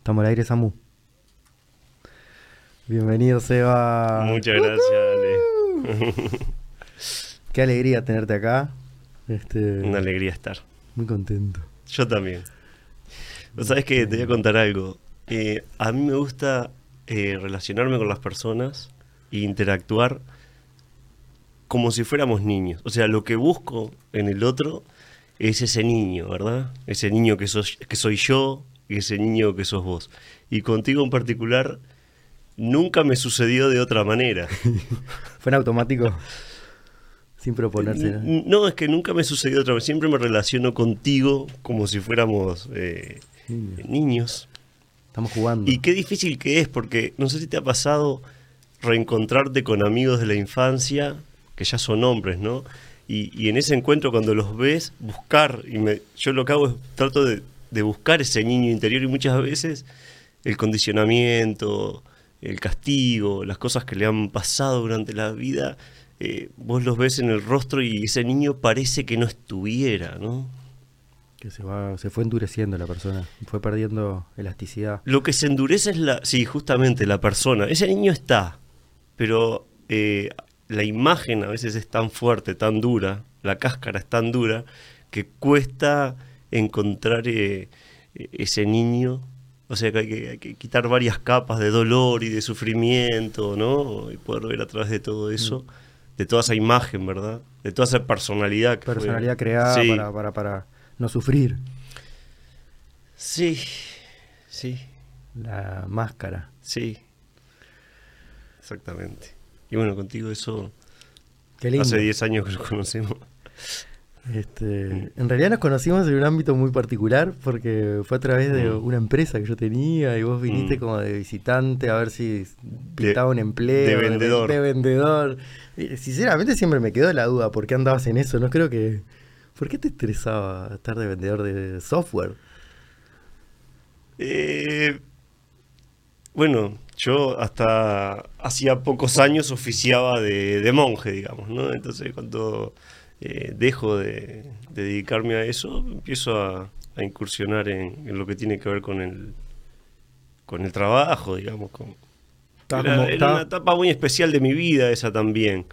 Estamos al aire, Samu. Bienvenido, Seba. Muchas gracias, Ale. Qué alegría tenerte acá. Este, Una alegría estar. Muy contento. Yo también. Vos sabés que te voy a contar algo. Eh, a mí me gusta eh, relacionarme con las personas e interactuar como si fuéramos niños. O sea, lo que busco en el otro es ese niño, ¿verdad? Ese niño que, sos, que soy yo ese niño que sos vos. Y contigo en particular, nunca me sucedió de otra manera. ¿Fue en automático? Sin proponerse. N- No, es que nunca me sucedió de otra manera. Siempre me relaciono contigo como si fuéramos eh, Niños. niños. Estamos jugando. Y qué difícil que es, porque no sé si te ha pasado reencontrarte con amigos de la infancia, que ya son hombres, ¿no? Y, y en ese encuentro cuando los ves, buscar, y me- yo lo que hago es trato de, de buscar ese niño interior y muchas veces el condicionamiento, el castigo, las cosas que le han pasado durante la vida, eh, vos los ves en el rostro y ese niño parece que no estuviera, ¿no? Que se, va, se fue endureciendo la persona. Fue perdiendo elasticidad. Lo que se endurece es la, sí, justamente la persona. Ese niño está, pero eh, la imagen a veces es tan fuerte, tan dura, la cáscara es tan dura, que cuesta encontrar eh, ese niño. O sea que hay, que hay que quitar varias capas de dolor y de sufrimiento, ¿no? Y poder ver a través de todo eso, de toda esa imagen, ¿verdad? De toda esa personalidad. Que fue- Personalidad creada Sí. para, para, para no sufrir. Sí, sí. La máscara. Sí, exactamente. Y bueno, contigo eso Qué lindo. hace 10 años que nos conocemos. Este, en realidad nos conocimos en un ámbito muy particular porque fue a través de Mm. una empresa que yo tenía y vos viniste Mm. como de visitante a ver si pintaba un empleo. de vendedor. De, vendedor. Y, sinceramente siempre me quedó la duda por qué andabas en eso. No creo que... ¿Por qué te estresaba estar de vendedor de software? Eh, bueno, yo hasta hacía pocos años oficiaba de, de monje, digamos, ¿no? Entonces cuando eh, dejo de, de dedicarme a eso, empiezo a, a incursionar en, en lo que tiene que ver con el, con el trabajo, digamos, con, era, como- era estaba- una etapa muy especial de mi vida esa también.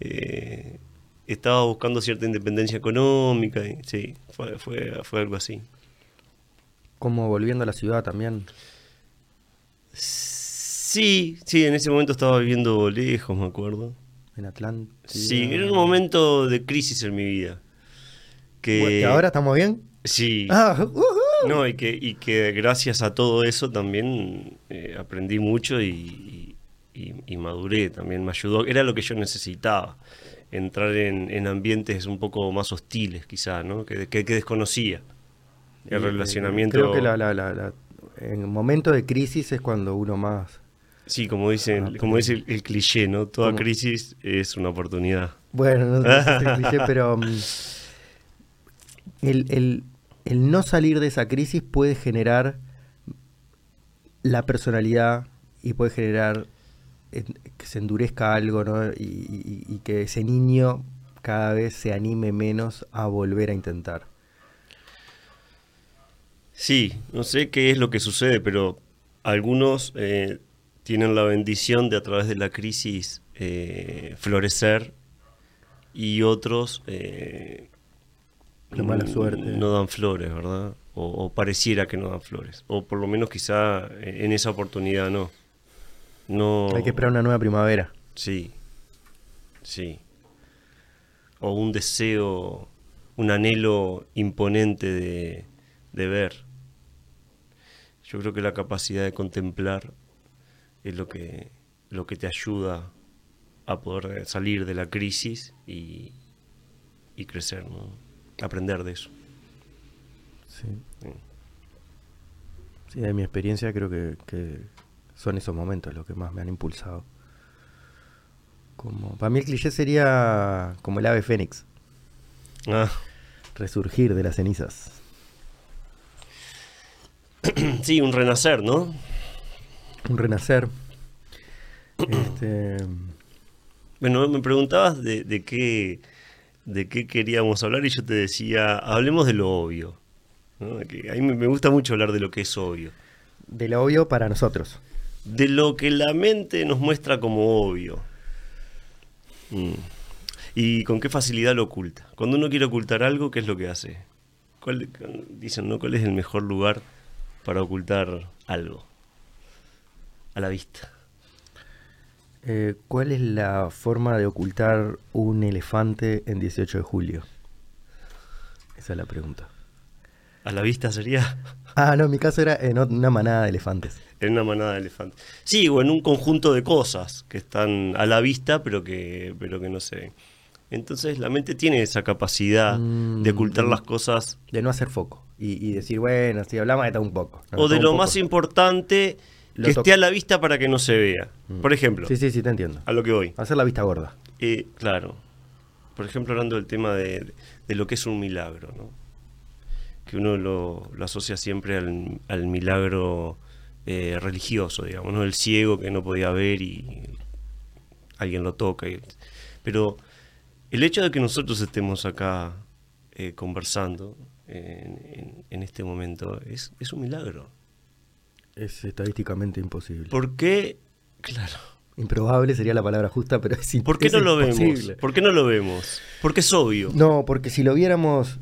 Eh, estaba buscando cierta independencia económica y sí, fue, fue, fue algo así. Como volviendo a la ciudad también. Sí, sí, en ese momento estaba viviendo lejos, me acuerdo. En Atlanta. Sí, era un momento de crisis en mi vida. Que ¿Y ahora estamos bien? Sí. Ah, ujú. No, y que, y que gracias a todo eso también eh, aprendí mucho y, y- y maduré también, me ayudó. Era lo que yo necesitaba, entrar en, en ambientes un poco más hostiles quizá, ¿no? Que, que, que desconocía. El eh, relacionamiento... Creo que la, la, la, la- en momentos de crisis es cuando uno más... Sí, como dice, Ah, como dice el, el cliché, ¿no? Toda ¿Cómo? crisis es una oportunidad. Bueno, no sé si es cliché, pero mm, el, el- el no salir de esa crisis puede generar la personalidad y puede generar que se endurezca algo, ¿no? Y, y- y que ese niño cada vez se anime menos a volver a intentar. Sí, no sé qué es lo que sucede, pero algunos eh, tienen la bendición de a través de la crisis eh, florecer y otros eh, La mala n- suerte. no dan flores, ¿verdad? O, o pareciera que no dan flores. O por lo menos quizá eh, en esa oportunidad no. No. Hay que esperar una nueva primavera. Sí, sí. O un deseo, un anhelo imponente de, de ver. Yo creo que la capacidad de contemplar es lo que, lo que te ayuda a poder salir de la crisis y, y crecer, ¿no? Aprender de eso. Sí. Sí. De mi experiencia creo que, que son esos momentos los que más me han impulsado. Como, para mí el cliché sería como el ave fénix, Ah, resurgir de las cenizas. sí, un renacer, ¿no? Un renacer. Este, Bueno, me preguntabas de, de qué, de qué queríamos hablar y yo te decía, hablemos de lo obvio. ¿no? Que a mí me gusta mucho hablar de lo que es obvio. De lo obvio para nosotros. De lo que la mente nos muestra como obvio. Mm. Y con qué facilidad lo oculta. Cuando uno quiere ocultar algo, ¿qué es lo que hace? ¿Cuál, dicen, ¿no? ¿Cuál es el mejor lugar para ocultar algo? A la vista. Eh, ¿Cuál es la forma de ocultar un elefante en 18 de julio? Esa es la pregunta. ¿A la vista sería? Ah, no, en mi caso era en una manada de elefantes. En una manada de elefantes. Sí, o en un conjunto de cosas que están a la vista, pero que, pero que no se ven. Entonces la mente tiene esa capacidad Mm, de ocultar las cosas. De no hacer foco. Y, y decir, bueno, si hablamos está un poco. No, o de lo poco. más importante, Lo que esté a la vista para que no se vea. Mm. Por ejemplo, Sí, sí, sí, te entiendo. a lo que voy. Hacer la vista gorda. Eh, claro. Por ejemplo, hablando del tema de, de lo que es un milagro, ¿no? Que uno lo, lo asocia siempre al, al milagro eh, religioso, digamos, ¿no? El ciego que no podía ver y alguien lo toca. y- pero el hecho de que nosotros estemos acá eh, conversando en, en- en este momento es, es un milagro. Es estadísticamente imposible. ¿Por qué? Claro. Improbable sería la palabra justa, pero es ¿Por qué es no lo vemos? imposible. ¿Por qué no lo vemos? Porque es obvio. No, porque si lo viéramos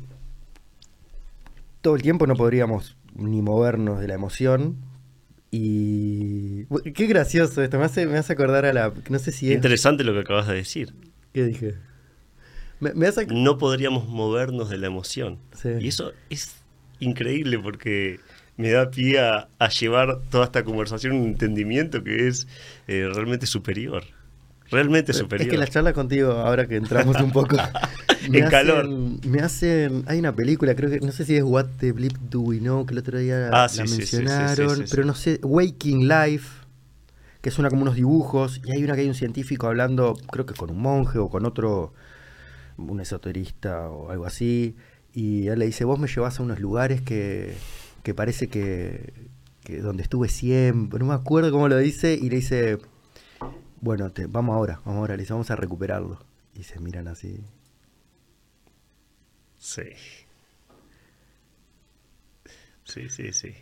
todo el tiempo no podríamos ni movernos de la emoción. Y. Qué gracioso esto, me hace, me hace acordar a la. No sé si es. Interesante lo que acabas de decir. ¿Qué dije? Me, me hace. no podríamos movernos de la emoción. Sí. Y eso es increíble porque me da pie a, a llevar toda esta conversación a un entendimiento que es eh, realmente superior. Realmente superior. Es que las charlas contigo, ahora que entramos un poco. En calor. Me hacen. Hay una película, creo que. No sé si es What the Blip Do We Know, que el otro día Ah, la sí, mencionaron. sí, sí. Pero no sé. Waking Life, que una como unos dibujos. Y hay una que hay un científico hablando, creo que con un monje o con otro. Un esoterista o algo así. Y él le dice: Vos me llevas a unos lugares que. Que parece que. que donde estuve siempre. No me acuerdo cómo lo dice. Y le dice. Bueno, te, vamos ahora, vamos ahora, le dice, vamos a recuperarlo. Y se miran así. Sí. Sí, sí, sí.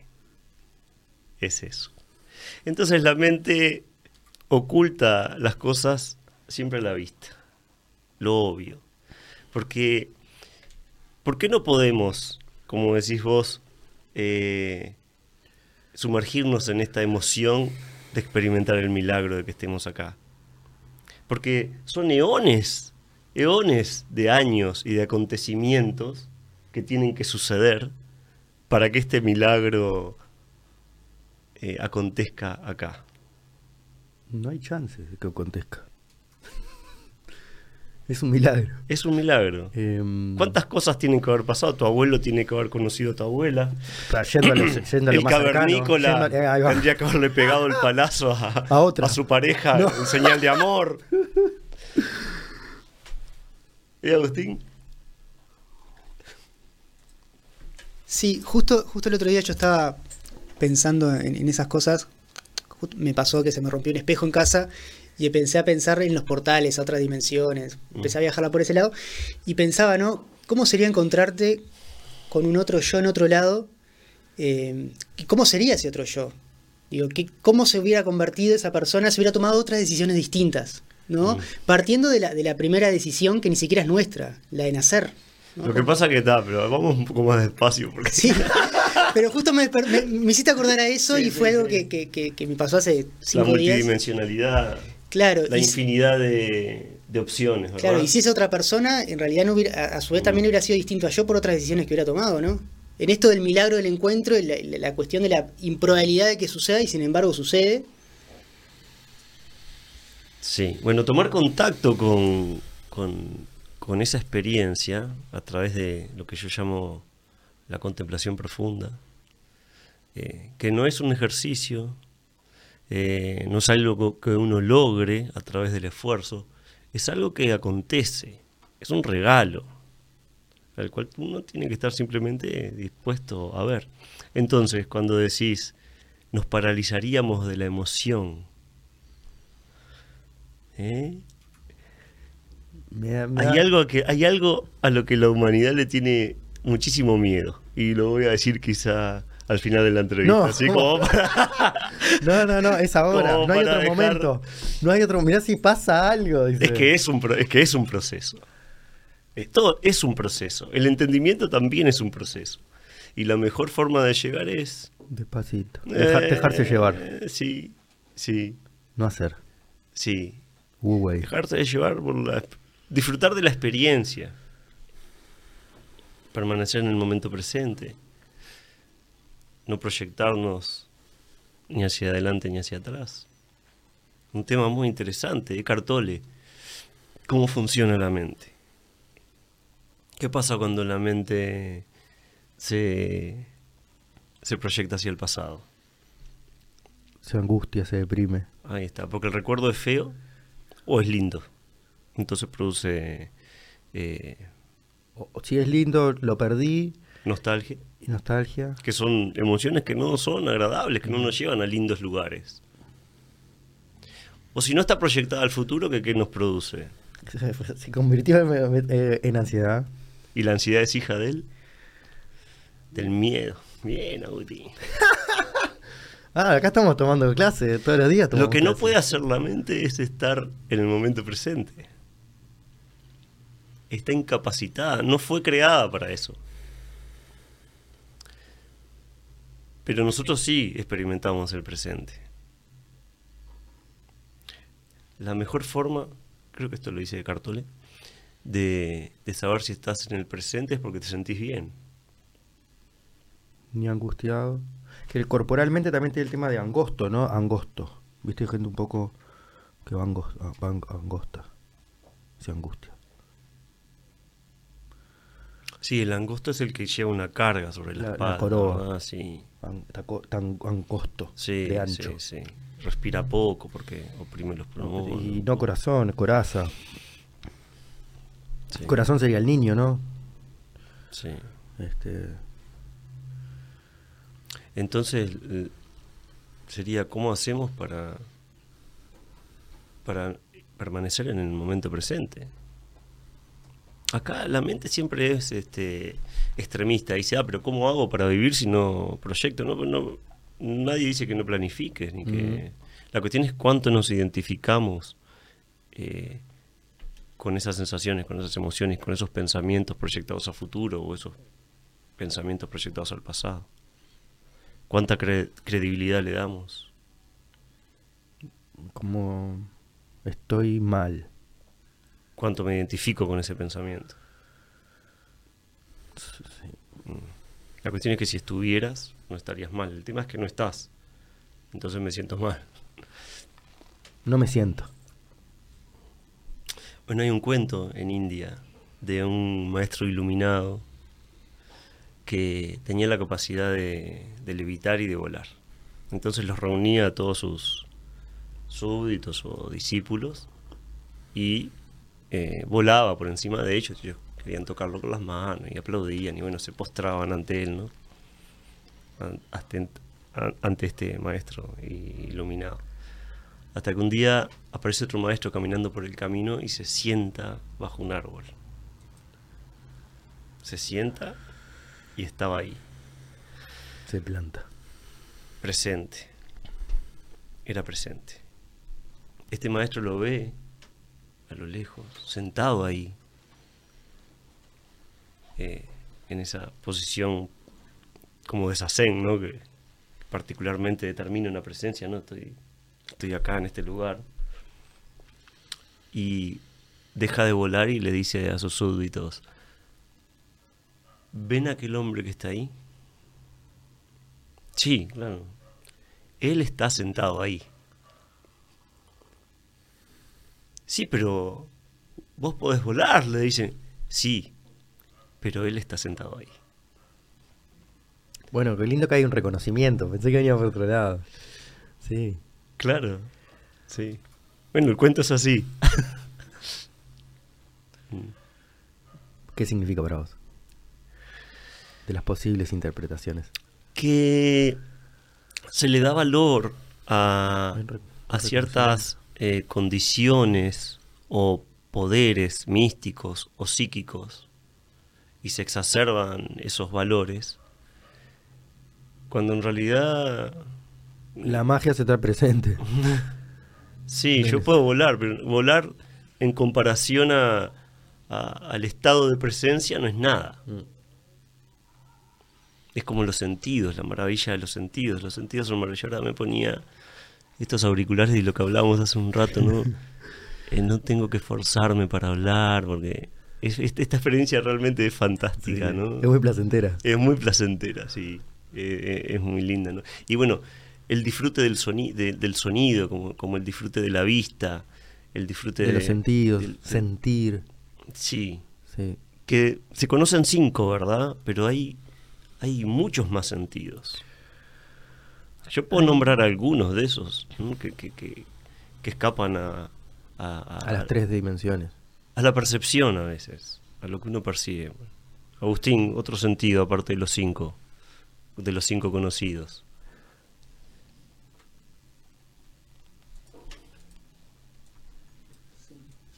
Es eso. Entonces la mente oculta las cosas siempre a la vista. Lo obvio. Porque, ¿por qué no podemos, como decís vos, eh, sumergirnos en esta emoción de experimentar el milagro de que estemos acá? Porque son eones, eones de años y de acontecimientos que tienen que suceder para que este milagro eh, acontezca acá. No hay chances de que acontezca. Es un milagro. Es un milagro. Em, ¿Cuántas cosas tienen que haber pasado? Tu abuelo tiene que haber conocido a tu abuela. yendo a lo, yendo a lo El más cercano, cavernícola yendo- tendría que haberle pegado el palazo a, A otra. su pareja No. en señal de amor. ¿Y Agustín? Sí, justo, justo el otro día yo estaba pensando en, en esas cosas. Me pasó que se me rompió un espejo en casa y empecé a pensar en los portales, a otras dimensiones. Empecé a viajarla por ese lado y pensaba, ¿no? ¿Cómo sería encontrarte con un otro yo en otro lado? Eh, ¿y ¿Cómo sería ese otro yo? Digo, ¿qué, ¿cómo se hubiera convertido esa persona si hubiera tomado otras decisiones distintas? ¿no? Mm. Partiendo de la, de la primera decisión que ni siquiera es nuestra, la de nacer. ¿no? Lo que pasa que está, pero vamos un poco más despacio porque Sí, pero justo me, me- me hiciste acordar a eso Sí, y sí, fue algo sí. que, que- me pasó hace la cinco días. multidimensionalidad, Claro, la infinidad de, de opciones, ¿verdad? claro, y si es otra persona, en realidad no hubiera, a, a su vez también hubiera sido distinto a yo por otras decisiones que hubiera tomado, ¿no? En esto del milagro del encuentro, la, la- la cuestión de la improbabilidad de que suceda y sin embargo sucede, Sí, bueno, tomar contacto con, con, con esa experiencia a través de lo que yo llamo la contemplación profunda, eh, que no es un ejercicio, eh, no es algo que uno logre a través del esfuerzo, es algo que acontece, es un regalo, al cual uno tiene que estar simplemente dispuesto a ver. Entonces, cuando decís, nos paralizaríamos de la emoción, ¿eh? me da- me Hay algo, que, hay algo a lo que la humanidad le tiene muchísimo miedo. Y lo voy a decir quizá al final de la entrevista. No, así como para- No, no, no, es ahora. No hay otro dejar- momento. No hay otro. Mirá si pasa algo. dice. Es que es un, pro- es que es un proceso. Eh, Todo es un proceso. El entendimiento también es un proceso. Y la mejor forma de llegar es... Despacito. Dejar- eh, dejarse llevar. Sí, sí, No hacer. sí. Dejarse de llevar por la... Disfrutar de la experiencia. Permanecer en el momento presente. No proyectarnos ni hacia adelante ni hacia atrás. Un tema muy interesante, de Cartole. ¿Cómo funciona la mente? ¿Qué pasa cuando la mente se, se proyecta hacia el pasado? Se angustia, se deprime. Ahí está, porque el recuerdo es feo o es lindo. Entonces produce eh, si es lindo, lo perdí. Nostalgia, Y nostalgia. que son emociones que no son agradables, que no nos llevan a lindos lugares. O si no está proyectada al futuro, que qué nos produce? Se, convirtió en, eh, en ansiedad. Y la ansiedad es hija de él, del miedo. Bien, Agustín. Ah, acá estamos tomando clase todos los días. Lo que no puede hacer la mente es estar en el momento presente. Está incapacitada, no fue creada para eso. Pero nosotros sí experimentamos el presente. La mejor forma, creo que esto lo dice Cartole, de, de saber si estás en el presente es porque te sentís bien. Ni angustiado. Que corporalmente también tiene el tema de angosto, ¿no? Angosto. Viste, hay gente un poco que va, angos- ah, va ang- angosta. Se angustia. Sí, el angosto es el que lleva una carga sobre la, La- la espalda. coroa. Ah, sí. Tan angosto. Sí, de ancho. sí, sí. Respira poco porque oprime los pulmones. Y no corazón, coraza. Corazón sería el niño, ¿no? sí. Este, Entonces, l- sería cómo hacemos para, para permanecer en el momento presente. Acá la mente siempre es este, extremista. Dice, ah, pero ¿cómo hago para vivir si no proyecto? No, no, nadie dice que no planifiques. Ni que... La cuestión es cuánto nos identificamos eh, con esas sensaciones, con esas emociones, con esos pensamientos proyectados a futuro o esos pensamientos proyectados al pasado. ¿Cuánta cre- credibilidad le damos? como estoy mal. ¿Cuánto me identifico con ese pensamiento? La cuestión es que si estuvieras, no estarías mal. El tema es que no estás. Entonces me siento mal. No me siento. Bueno, hay un cuento en India de un maestro iluminado que tenía la capacidad de, de levitar y de volar. Entonces los reunía a todos sus súbditos o discípulos y eh, volaba por encima de ellos. Ellos querían tocarlo con las manos y aplaudían y bueno, se postraban ante él, ¿no? An- ante, an- ante este maestro iluminado. Hasta que un día aparece otro maestro caminando por el camino y se sienta bajo un árbol. Se sienta y estaba ahí, Se planta. presente. Era presente. Este maestro lo ve a lo lejos, sentado ahí, eh, en esa posición como de ¿no? Que particularmente determina una presencia, ¿no? Estoy, estoy acá en este lugar. Y deja de volar y le dice a sus súbditos, ¿ven aquel hombre que está ahí? Sí, claro. Él está sentado ahí. Sí, pero vos podés volar, le dicen. Sí, pero él está sentado ahí. Bueno, qué lindo que hay un reconocimiento. Pensé que venía por otro lado. Sí. Claro. Sí. Bueno, el cuento es así. ¿Qué significa para vos? De las posibles interpretaciones. que se le da valor a, a ciertas eh, condiciones o poderes místicos o psíquicos y se exacerban esos valores Cuando en realidad... La magia se trae presente. Sí, yo puedo volar, pero volar en comparación a, al estado de presencia no es nada. Mm. Es como los sentidos, la maravilla de los sentidos. Los sentidos son maravillosos. Ahora me ponía estos auriculares y lo que hablábamos hace un rato, ¿no? Eh, no tengo que esforzarme para hablar, porque esta experiencia realmente es fantástica, ¿no? Es muy placentera. Es muy placentera, sí. Eh, eh, es muy linda, ¿no? Y bueno, el disfrute del, del sonido, como, como, el disfrute de la vista, el disfrute de, los sentidos, sentir. Sí. Que se conocen cinco, ¿verdad? Pero hay, hay muchos más sentidos. Yo puedo nombrar algunos de esos que, que, que, escapan a a, las tres dimensiones. A la percepción a veces, a lo que uno percibe. Agustín, otro sentido aparte de los cinco, de los cinco conocidos.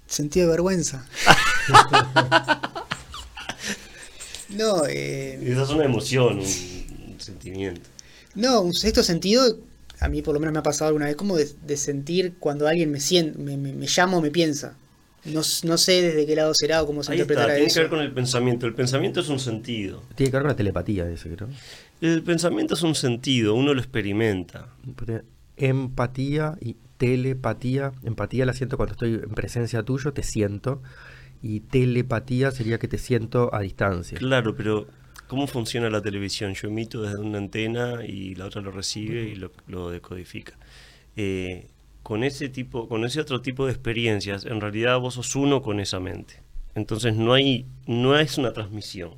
Sentido de vergüenza. no, eh... Esa es una emoción, un, sentimiento. No, un sexto sentido, a mí por lo menos me ha pasado alguna vez, como de, sentir cuando alguien me, siente, me, me, llama o me piensa. No, no, sé desde qué lado será o cómo se interpretará eso. Tiene que ver con el pensamiento. El pensamiento es un sentido. Tiene que ver con la telepatía, ese creo. El pensamiento es un sentido, uno lo experimenta. Empatía y telepatía. Empatía la siento cuando estoy en presencia tuyo, te siento. Y telepatía sería que te siento a distancia. Claro, pero ¿cómo funciona la televisión? Yo emito desde una antena y la otra lo recibe y lo, decodifica. Eh, con ese tipo, con ese otro tipo de experiencias, en realidad vos sos uno con esa mente. Entonces no hay, no es una transmisión.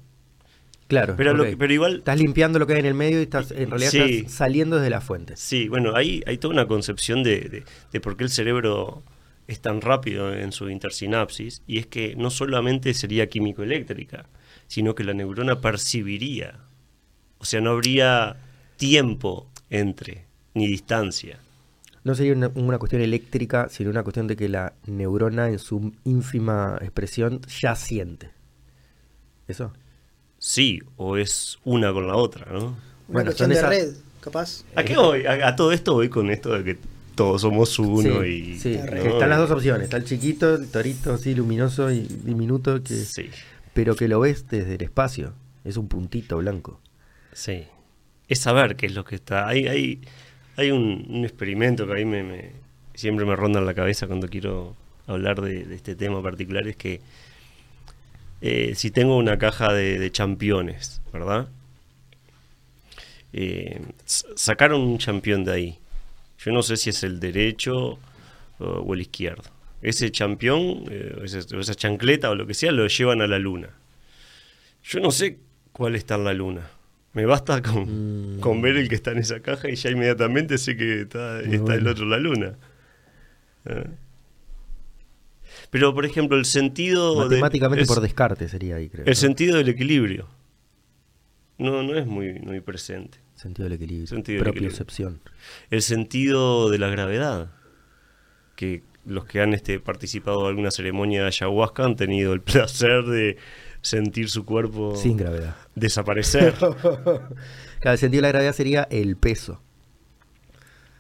Claro, pero, pero igual estás limpiando lo que hay en el medio y estás en realidad estás saliendo desde la fuente. Sí, bueno, hay, hay toda una concepción de, de, por qué el cerebro es tan rápido en su intersinapsis y es que no solamente sería químico-eléctrica, sino que la neurona percibiría. O sea, no habría tiempo entre, ni distancia. No sería una, cuestión eléctrica, sino una cuestión de que la neurona en su ínfima expresión ya siente. ¿Eso? Sí, o es una con la otra, ¿no? Una bueno, cuestión de red, capaz. ¿A qué voy? A, todo esto voy con esto de que todos somos uno y... Sí, están las dos opciones. Está el chiquito, el torito así luminoso y diminuto, que, pero que lo ves desde el espacio. Es un puntito blanco. Sí. Es saber qué es lo que está. Hay, hay, hay un, experimento que a mí me, siempre me ronda en la cabeza cuando quiero hablar de este tema particular, es que eh, si tengo una caja de, de championes, ¿verdad? Eh, sacaron un champión de ahí. Yo no sé si es el derecho o, el izquierdo. Ese champión, eh, esa, chancleta o lo que sea, lo llevan a la luna. Yo no sé cuál está en la luna. Me basta con, mm. ver el que está en esa caja y ya inmediatamente sé que está, el otro en la luna. Pero, por ejemplo, el sentido... Matemáticamente por descarte sería ahí, creo. El sentido del equilibrio. No, no es muy, muy presente. Sentido del equilibrio. Sentido propiocepción. El sentido de la gravedad. Que los que han este, participado en alguna ceremonia de ayahuasca han tenido el placer de sentir su cuerpo... Sin gravedad. Desaparecer. claro, el sentido de la gravedad sería el peso.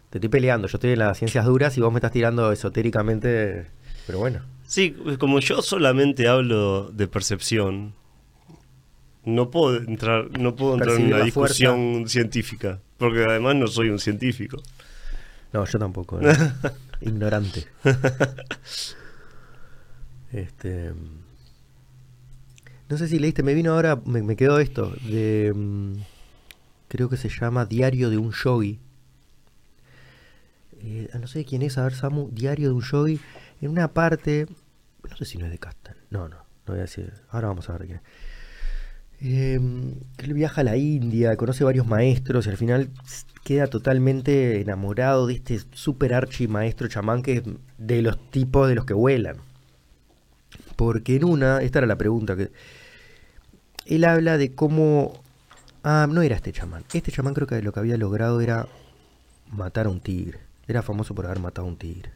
Te estoy peleando, yo estoy en las ciencias duras y vos me estás tirando esotéricamente, pero bueno. Sí, como yo solamente hablo de percepción, no puedo entrar, no puedo entrar en una discusión científica, porque además no soy un científico. No, yo tampoco. ¿eh? Ignorante. este. No sé si leíste, me vino ahora, me, quedó esto, de. Mm, creo que se llama Diario de un Yogi. Eh, no sé quién es, a ver, Samu, Diario de un Yogi en una parte, no sé si no es de Castan, no, no, no voy a decir, ahora vamos a ver quién em, él viaja a la India, conoce varios maestros y al final queda totalmente enamorado de este super archi maestro chamán que es de los tipos de los que vuelan. Porque en una, esta era la pregunta, que él habla de cómo... Ah, no era este chamán. Este chamán creo que lo que había logrado era matar a un tigre. Era famoso por haber matado a un tigre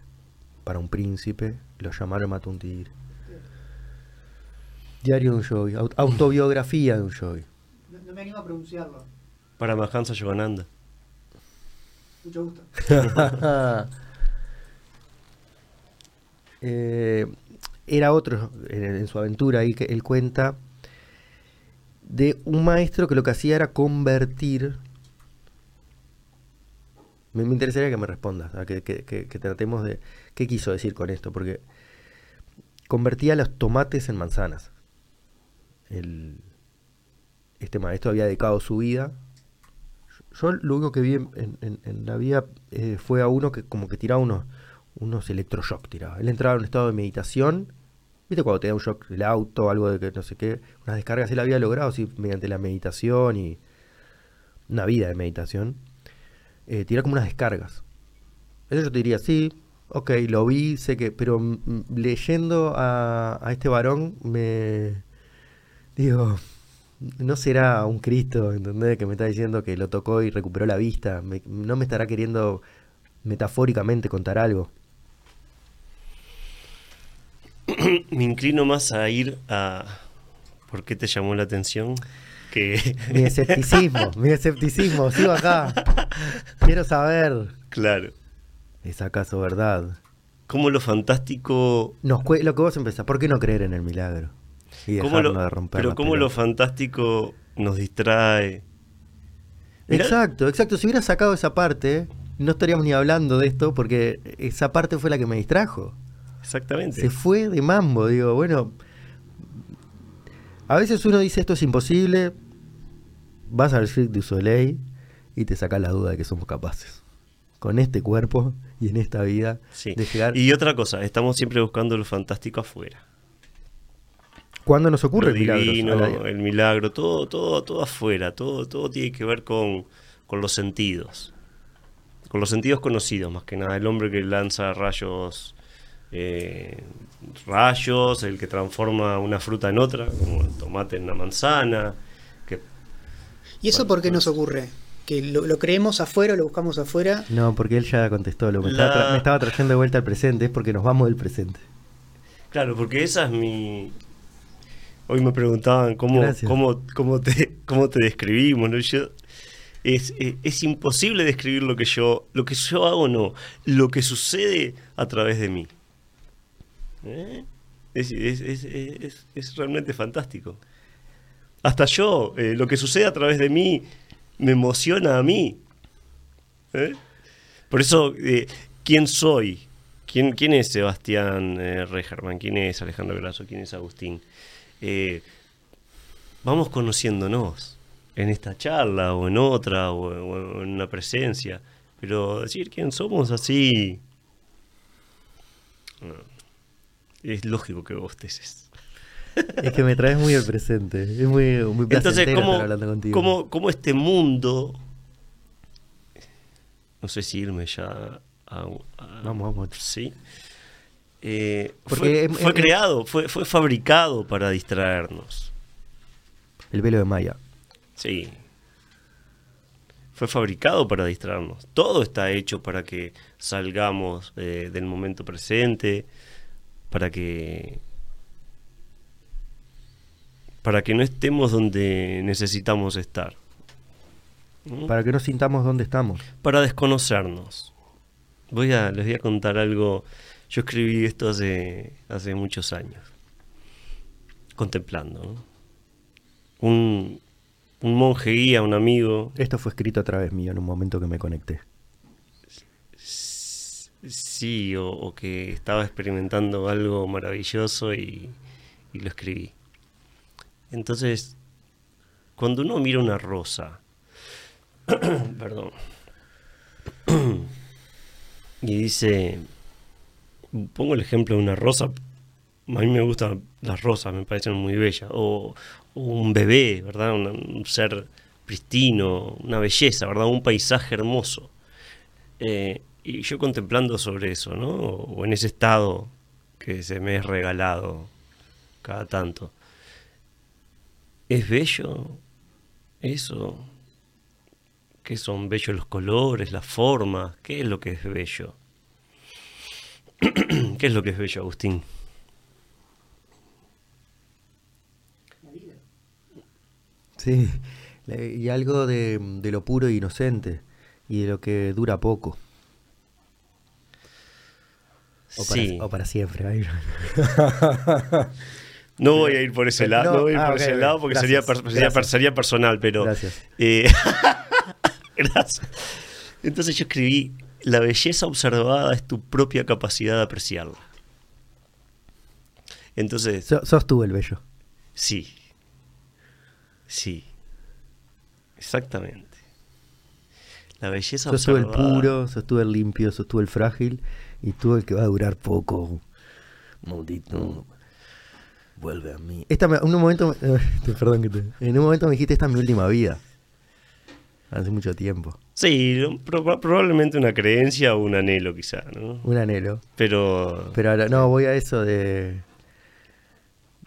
para un príncipe, lo llamaron Mató un tigre. Diario de un yogi, autobiografía de un yogi. No, me animo a pronunciarlo. Paramahansa Yogananda. Mucho gusto. Eh, era otro en, en su aventura ahí que él cuenta de un maestro que lo que hacía era convertir. Me, me interesaría que me respondas, a que, que- que- que tratemos de qué quiso decir con esto, porque convertía los tomates en manzanas. El- este maestro había dedicado su vida. Yo lo único que vi en, en- la vida eh, fue a uno que como que tiraba unos, unos electroshock tiraba. Él entraba en un estado de meditación. ¿Viste cuando te da un shock el auto, algo de que no sé qué? Unas descargas él había logrado así mediante la meditación y una vida de meditación. Eh, como unas descargas. Eso yo te diría, sí, ok, lo vi, sé que, pero mm, mm, leyendo a, a este varón me digo, no será un Cristo, ¿entendés? Que me está diciendo que lo tocó y recuperó la vista. Me- no me estará queriendo metafóricamente contar algo. Me inclino más a ir a... ¿Por qué te llamó la atención? Que... Mi escepticismo, mi escepticismo, sigo acá. Quiero saber, claro. ¿es acaso verdad? Cómo lo fantástico... Nos lo que vos empezás, ¿por qué no creer en el milagro? Y Cómo lo, de romper pero lo fantástico nos distrae. Mirá- Exacto, exacto. Si hubiera sacado esa parte, no estaríamos ni hablando de esto porque esa parte fue la que me distrajo. Exactamente. Se fue de mambo, digo, bueno. A veces uno dice esto es imposible, vas al Cirque du Soleil y te saca la duda de que somos capaces. Con este cuerpo y en esta vida Sí. de llegar. Y otra cosa, estamos siempre buscando lo fantástico afuera. ¿Cuándo nos ocurre lo el milagro? divino, A la- el milagro, todo, todo, todo afuera, todo, todo tiene que ver con, con los sentidos. Con los sentidos conocidos, más que nada. El hombre que lanza rayos, eh, rayos, el que transforma una fruta en otra, como el tomate en una manzana. Que, ¿Y eso Bueno, por qué pues- nos ocurre? ¿Que lo, lo creemos afuera, lo buscamos afuera? No, porque él ya contestó, lo que me, La- estaba tra- me estaba trayendo de vuelta al presente, es porque nos vamos del presente. claro, porque esa es mi... Hoy me preguntaban cómo, cómo, cómo, te, cómo te describimos, ¿no? Yo, es, es, es imposible describir lo que yo lo que yo hago no lo que sucede a través de mí. ¿Eh? es, es- es- es- es realmente fantástico. Hasta yo eh, lo que sucede a través de mí me emociona a mí ¿Eh? por eso quién soy quién quién es Sebastián Regerman quién es Alejandro Grasso quién es Agustín Eh, vamos conociéndonos en esta charla o en otra o, o en una presencia, pero decir quién somos así no, es lógico que vos teses. Es que me traes muy al presente. Es muy, muy Entonces, ¿cómo, estar hablando contigo. cómo- cómo este mundo, no sé si irme ya a... a- Vamos, vamos. Sí. Eh, Porque fue, fue creado, fue, fue fabricado para distraernos. El velo de Maya. Sí. Fue fabricado para distraernos. Todo está hecho para que salgamos eh, del momento presente, para que para que no estemos donde necesitamos estar. ¿Mm? Para que no sintamos dónde estamos. Para desconocernos. Voy a, les voy a contar algo. Yo escribí esto hace, hace muchos años. Contemplando. ¿no? Un, un monje guía, un amigo, Esto fue escrito a través mío en un momento que me conecté. Sí, o, o que estaba experimentando algo maravilloso y, y lo escribí. Entonces, cuando uno mira una rosa, perdón, y dice, pongo el ejemplo de una rosa, a mí me gustan las rosas, me parecen muy bellas, o, o un bebé, ¿verdad? Un, ser pristino, una belleza, ¿verdad? Un paisaje hermoso. Eh, y yo contemplando sobre eso, ¿no? O en ese estado que se me es regalado cada tanto. ¿Es bello eso? ¿Qué son bellos los colores, las formas? ¿Qué es lo que es bello? ¿Qué es lo que es bello, Agustín? Sí. Le- Y algo de, de lo puro e inocente y de lo que dura poco. O para, Sí. o para siempre. No voy a ir por ese lado, no, no, voy a ir ah, por ese lado porque Gracias, sería, per- sería, per- sería personal, pero... Gracias. eh, gracias. Entonces yo escribí, la belleza observada es tu propia capacidad de apreciarla. Entonces, So- sos tú el bello. sí, sí, exactamente. La belleza Sos tú el observada... puro, sos tú el limpio, sos tú el frágil y tú el que va a durar poco. Maldito. Vuelve a mí. Esta me- en un momento, perdón que te, en un momento me dijiste esta es mi última vida. Hace mucho tiempo. Sí, probablemente una creencia o un anhelo quizá, ¿no? Un anhelo. Pero... Pero ahora, no, voy a eso de,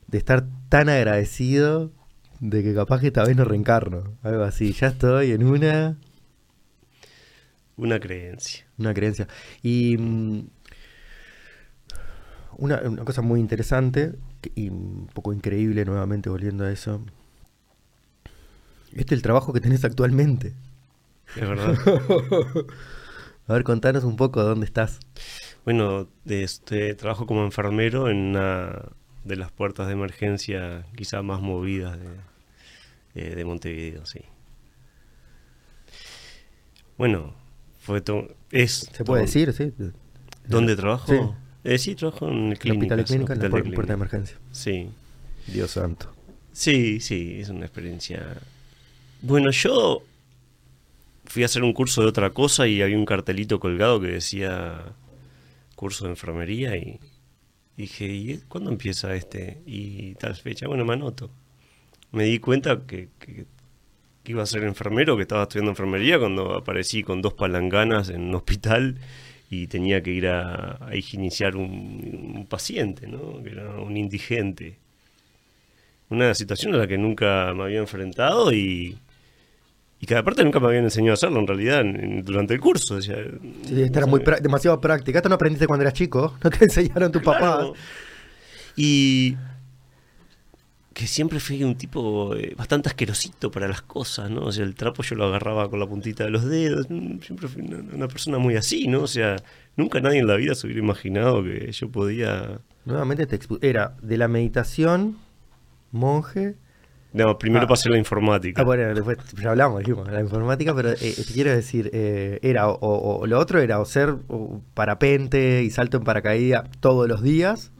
de estar tan agradecido de que capaz que esta vez no reencarno. Algo así. Ya estoy en una, Una creencia. una creencia. Y mm, una, una cosa muy interesante y un poco increíble, nuevamente volviendo a eso. Este es el trabajo que tenés actualmente. Es verdad. A ver, contanos un poco dónde estás. Bueno, de este, trabajo como enfermero en una de las puertas de emergencia quizá más movidas de, de Montevideo, sí. Bueno, fue to- es ¿Se puede decir? Sí. ¿Dónde trabajo? Sí. Eh, sí, trabajo en El hospital clínicas, de clínica, en la hospital puer- puerta de clínica. emergencia. Sí, Dios santo. sí, sí, es una experiencia. Bueno, yo fui a hacer un curso de otra cosa y había un cartelito colgado que decía curso de enfermería y dije, ¿y cuándo empieza este? Y tal fecha, bueno, me anoto. Me di cuenta que, iba a ser enfermero, que estaba estudiando enfermería cuando aparecí con dos palanganas en un hospital y tenía que ir a, a un, un paciente, ¿no? Que era un indigente. Una situación a la que nunca me había enfrentado y, y que aparte nunca me habían enseñado a hacerlo en realidad en- durante el curso. o sea, Sí, esta era muy demasiado práctica. Esto no aprendiste cuando eras chico. No te enseñaron tus papás. Claro. Y que siempre fui un tipo eh, bastante asquerosito para las cosas, ¿no? O sea, el trapo yo lo agarraba con la puntita de los dedos. Siempre fui una, una persona muy así, ¿no? O sea, nunca nadie en la vida se hubiera imaginado que yo podía... Nuevamente te Era de la meditación, monje. No, primero Ah. pasé la informática. Ah, bueno, después ya hablamos, dijimos, la informática, pero eh, te quiero decir, eh, era o, lo otro era o ser o parapente y salto en paracaídas todos los días,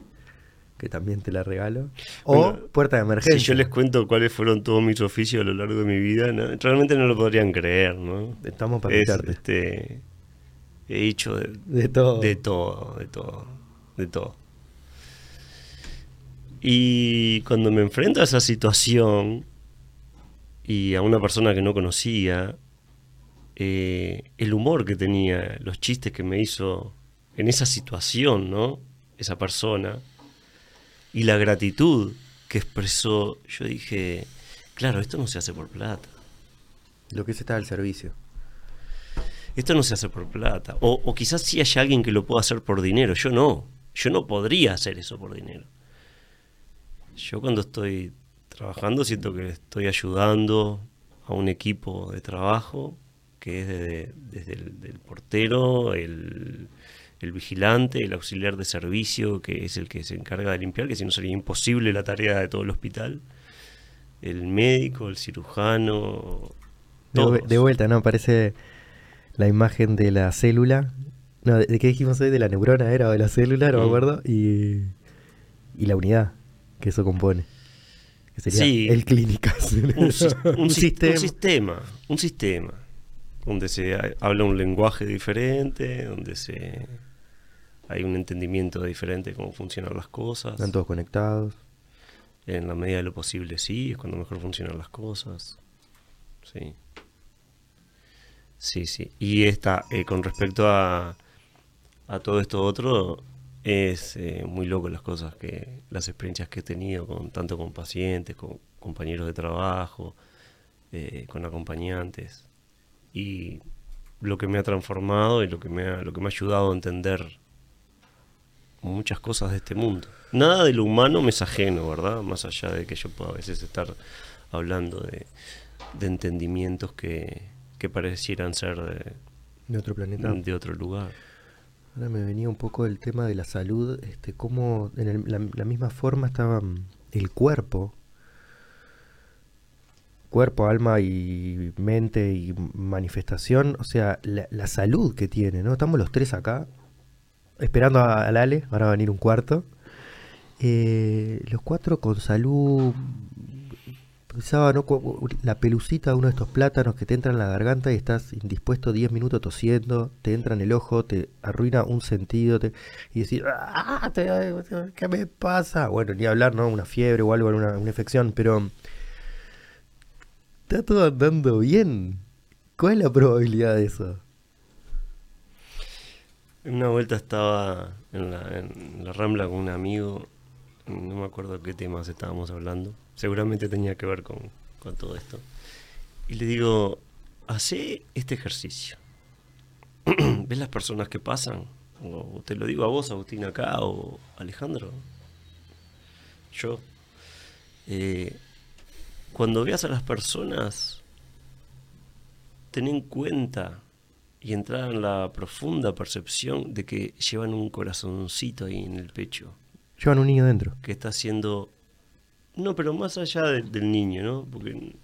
que también te la regalo, o Bueno, puerta de emergencia. Si yo les cuento cuáles fueron todos mis oficios a lo largo de mi vida, ¿no? realmente no lo podrían creer, ¿no? Estamos para Es, este, he hecho de, De todo. de todo, de todo, de todo. Y cuando me enfrento a esa situación y a una persona que no conocía, eh, el humor que tenía, los chistes que me hizo en esa situación, ¿no? Esa persona, y la gratitud que expresó, yo dije, claro, esto no se hace por plata. Lo que es estar al servicio. Esto no se hace por plata. O, o quizás sí haya alguien que lo pueda hacer por dinero. Yo no. Yo no podría hacer eso por dinero. Yo cuando estoy trabajando siento que estoy ayudando a un equipo de trabajo que es de- desde el del portero, el, el vigilante, el auxiliar de servicio, que es el que se encarga de limpiar, que si no sería imposible la tarea de todo el hospital, el médico, el cirujano, De, de vuelta, ¿no? Parece la imagen de la célula. No, ¿de, de qué dijimos hoy? De la neurona era o de la célula, no me acuerdo. Y, y la unidad que eso compone. Que sería Sí. el clínicas. un, sis- un Un sis- sistema. un sistema, un sistema, donde se ha- habla un lenguaje diferente, donde se hay un entendimiento diferente de cómo funcionan las cosas. Están todos conectados. En la medida de lo posible, sí, es cuando mejor funcionan las cosas. Sí. Sí, sí. Y esta, eh, con respecto a, a todo esto otro, es eh, muy loco las cosas que, las experiencias que he tenido, con, tanto con pacientes, con compañeros de trabajo, eh, con acompañantes. Y lo que me ha transformado y lo que me ha, lo que me ha ayudado a entender muchas cosas de este mundo. Nada de lo humano me es ajeno, ¿verdad? Más allá de que yo pueda a veces estar hablando de, de entendimientos que, que parecieran ser de, De otro planeta. de otro lugar. Ahora me venía un poco el tema de la salud, este, cómo en la, misma forma estaba mm, el cuerpo, cuerpo, alma y mente y manifestación, o sea, la, salud que tiene, ¿no? Estamos los tres acá, esperando al Ale, ahora va a venir un cuarto. Eh, los cuatro con salud, pensaba, ¿no? Cu- La pelucita de uno de estos plátanos que te entra en la garganta y estás indispuesto 10 minutos tosiendo, te entra en el ojo, te arruina un sentido y decir, "Ah, ¿qué me pasa? Bueno, ni hablar, ¿no? Una fiebre o algo, una, infección, pero está todo andando bien. ¿Cuál es la probabilidad de eso? Una vuelta estaba en la Rambla con un amigo, no me acuerdo qué temas estábamos hablando, seguramente tenía que ver con, con todo esto. Y le digo, hace este ejercicio. ¿Ves las personas que pasan? O te lo digo a vos, Agustín, acá, o Alejandro. Yo. Eh, cuando veas a las personas, ten en cuenta y entrar en la profunda percepción de que llevan un corazoncito ahí en el pecho, Llevan un niño dentro. que está haciendo... No, pero más allá de- del niño, ¿no? Porque...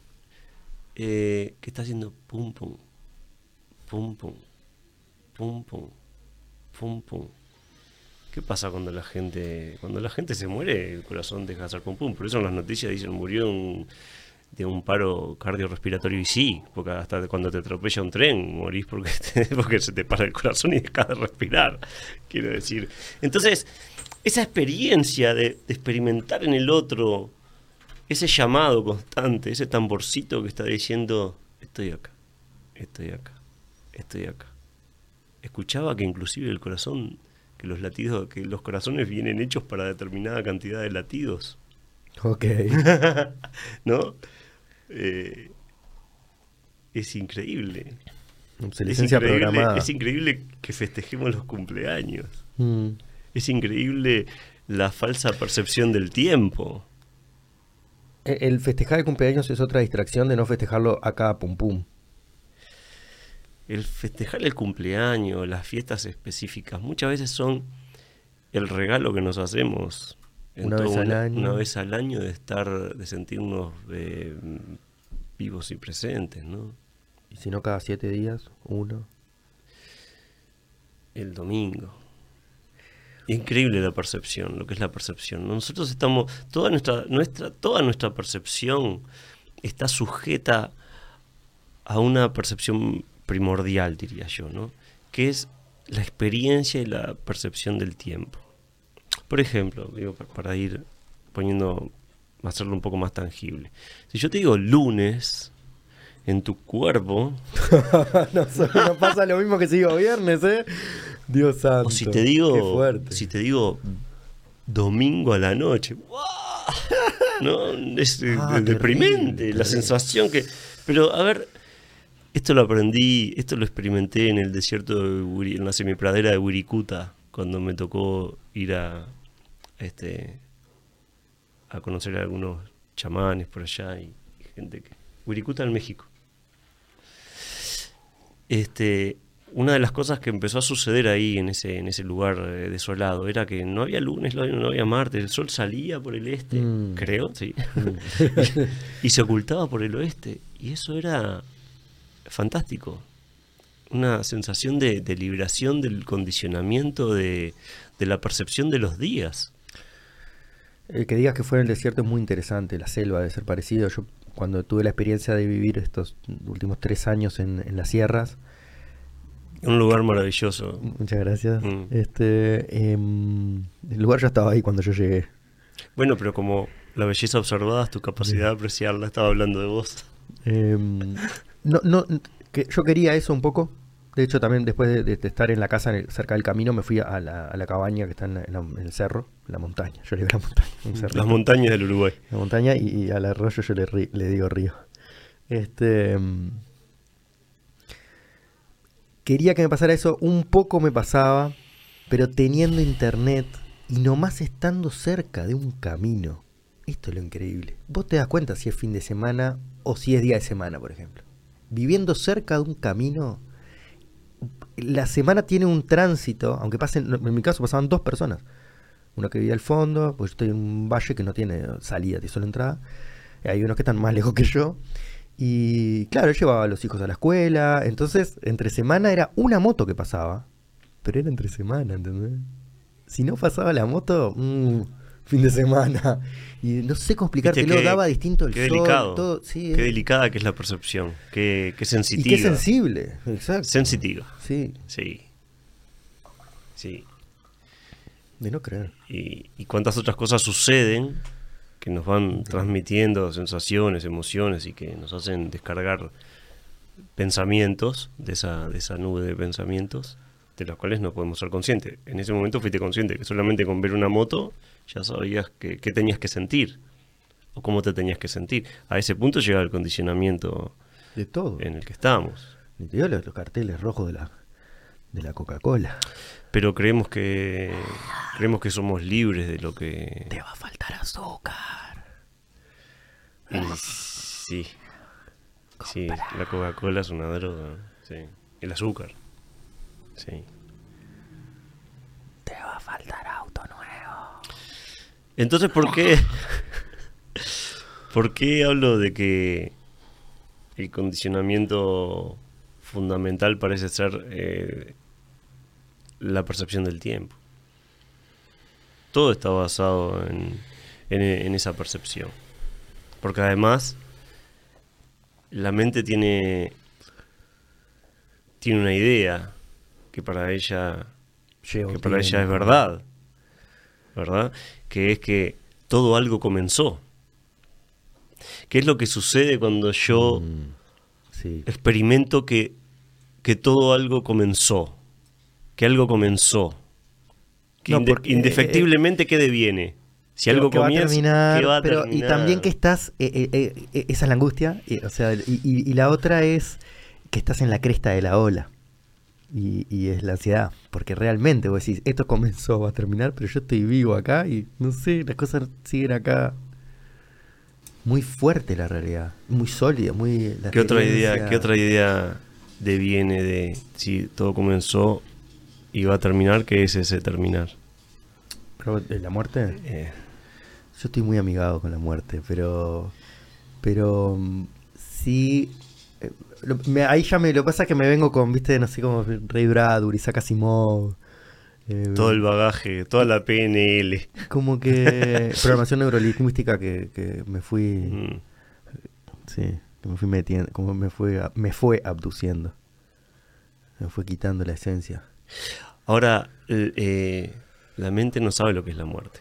eh, que está haciendo pum pum, pum pum, pum pum, pum pum. ¿Qué pasa cuando la gente cuando la gente se muere? El corazón deja de hacer pum pum. Por eso en las noticias dicen murió un- de un paro cardiorrespiratorio y sí, porque hasta cuando te atropella un tren morís porque, te- porque se te para el corazón y dejas de respirar, quiero decir. Entonces, esa experiencia de experimentar en el otro, ese llamado constante, ese tamborcito que está diciendo, estoy acá, estoy acá, estoy acá. Escuchaba que inclusive el corazón, que los latidos, que los corazones vienen hechos para determinada cantidad de latidos. Ok. ¿No? Eh, es increíble. Es increíble, programada. es increíble que festejemos los cumpleaños. Mm. Es increíble la falsa percepción del tiempo. E- El festejar el cumpleaños es otra distracción de no festejarlo acá, pum pum. El festejar el cumpleaños, las fiestas específicas, muchas veces son el regalo que nos hacemos Una vez al año. una vez al año de estar, de sentirnos eh, vivos y presentes, ¿no? Y si no, cada siete días, uno. el domingo. Increíble la percepción, lo que es la percepción. Nosotros estamos, toda nuestra, nuestra, toda nuestra percepción está sujeta a una percepción primordial, diría yo, ¿no? Que es la experiencia y la percepción del tiempo. Por ejemplo, digo, pa- para ir poniendo, hacerlo un poco más tangible. Si yo te digo lunes, en tu cuerpo, no, no pasa lo mismo que si digo viernes, ¿eh? Dios santo. O si te Qué digo, fuerte. si te digo domingo a la noche, no, es eh, Ah, deprimente terrible, la sensación que. Pero a ver, esto lo aprendí, esto lo experimenté en el desierto de en la semipradera de Wirikuta, cuando me tocó ir a este a conocer a algunos chamanes por allá y, y gente que. Wirikuta en México. Este, una de las cosas que empezó a suceder ahí en ese, en ese lugar eh, desolado era que no había lunes, no había- martes, el sol salía por el este, Mm. creo, sí, y se ocultaba por el oeste. Y eso era fantástico. Una sensación de, de liberación del condicionamiento de, de la percepción de los días. El que digas que fue en el desierto es muy interesante, la selva debe ser parecido. Yo cuando tuve la experiencia de vivir estos últimos tres años en, en las sierras, Un lugar maravilloso. muchas gracias, Mm. este, em, el lugar ya estaba ahí cuando yo llegué. Bueno, pero como la belleza observada es tu capacidad de apreciarla, estaba hablando de vos. Em, no, no, que yo quería eso un poco. De hecho, también después de, estar en la casa en el- cerca del camino, me fui a la, a la cabaña que está en, la- en el cerro, la montaña. Yo le digo la montaña. un. Las montañas del Uruguay. La montaña y, y al arroyo yo le, le digo río. Este. mm, Quería que me pasara eso, un poco me pasaba, pero teniendo internet y nomás estando cerca de un camino. Esto es lo increíble. Vos te das cuenta si es fin de semana o si es día de semana, por ejemplo. Viviendo cerca de un camino, la semana tiene un tránsito, aunque pasen, en mi caso pasaban dos personas. Una que vivía al fondo, pues yo estoy en un valle que no tiene salida, tiene solo entrada. Hay unos que están más lejos que yo. Y claro, yo llevaba a los hijos a la escuela. Entonces, entre semana era una moto que pasaba. Pero era entre semana, ¿entendés? Si no pasaba la moto, mm, fin de semana. Y no sé cómo explicártelo, daba distinto el Qué sol, delicado. todo. Sí, qué eh. delicada que es la percepción. Qué, qué y sensitiva. qué sensible, exacto. Sensitiva. Sí, Sí. Sí. de no creer. Y, y cuántas otras cosas suceden que nos van transmitiendo sensaciones, emociones y que nos hacen descargar pensamientos de esa, de esa nube de pensamientos de los cuales no podemos ser conscientes. En ese momento fuiste consciente que solamente con ver una moto ya sabías que, qué tenías que sentir o cómo te tenías que sentir. A ese punto llega el condicionamiento De todo. en el que digo los, los carteles rojos de la, de la Coca-Cola. Pero creemos que creemos que somos libres de lo que Te va a faltar azúcar. Sí. Sí, la Coca-Cola es una droga. Sí. El azúcar. Sí. Te va a faltar auto nuevo. Entonces, ¿por qué? ¿Por qué hablo de que el condicionamiento fundamental parece ser eh, la percepción del tiempo? Todo está basado en, en- en esa percepción. Porque además, la mente tiene, tiene una idea que para ella Llevo que para ella es verdad, ¿verdad? Que es que todo algo comenzó. ¿Qué es lo que sucede cuando yo Mm, sí. experimento que, que todo algo comenzó? Que algo comenzó. Que No, porque, indefectiblemente, ¿qué deviene? Si algo que va a comienza, terminar, ¿qué va a pero- terminar? Y también que estás, eh, eh, eh, eh, esa es la angustia, o sea, y, y- y la otra es que estás en la cresta de la ola. Y, y es la ansiedad, porque realmente vos decís, esto comenzó, va a terminar, pero yo estoy vivo acá y no sé, las cosas siguen acá. Muy fuerte la realidad, muy sólida, muy... la ¿Qué otra idea, qué otra idea deviene de si todo comenzó y va a terminar? ¿Qué es ese terminar? Pero, ¿de ¿La muerte? Eh, Yo estoy muy amigado con la muerte, pero. Pero. mm, Sí. eh, lo- me- ahí ya me. Lo que pasa es que me vengo con, viste, no sé, como Ray Bradbury, Isaac Asimov. eh, todo el bagaje, toda la PNL. Como que. programación neurolingüística que, que me fui. Mm. Sí, que me fui metiendo. Como me fue, me fue abduciendo. Me fue quitando la esencia. Ahora, eh, la mente no sabe lo que es la muerte.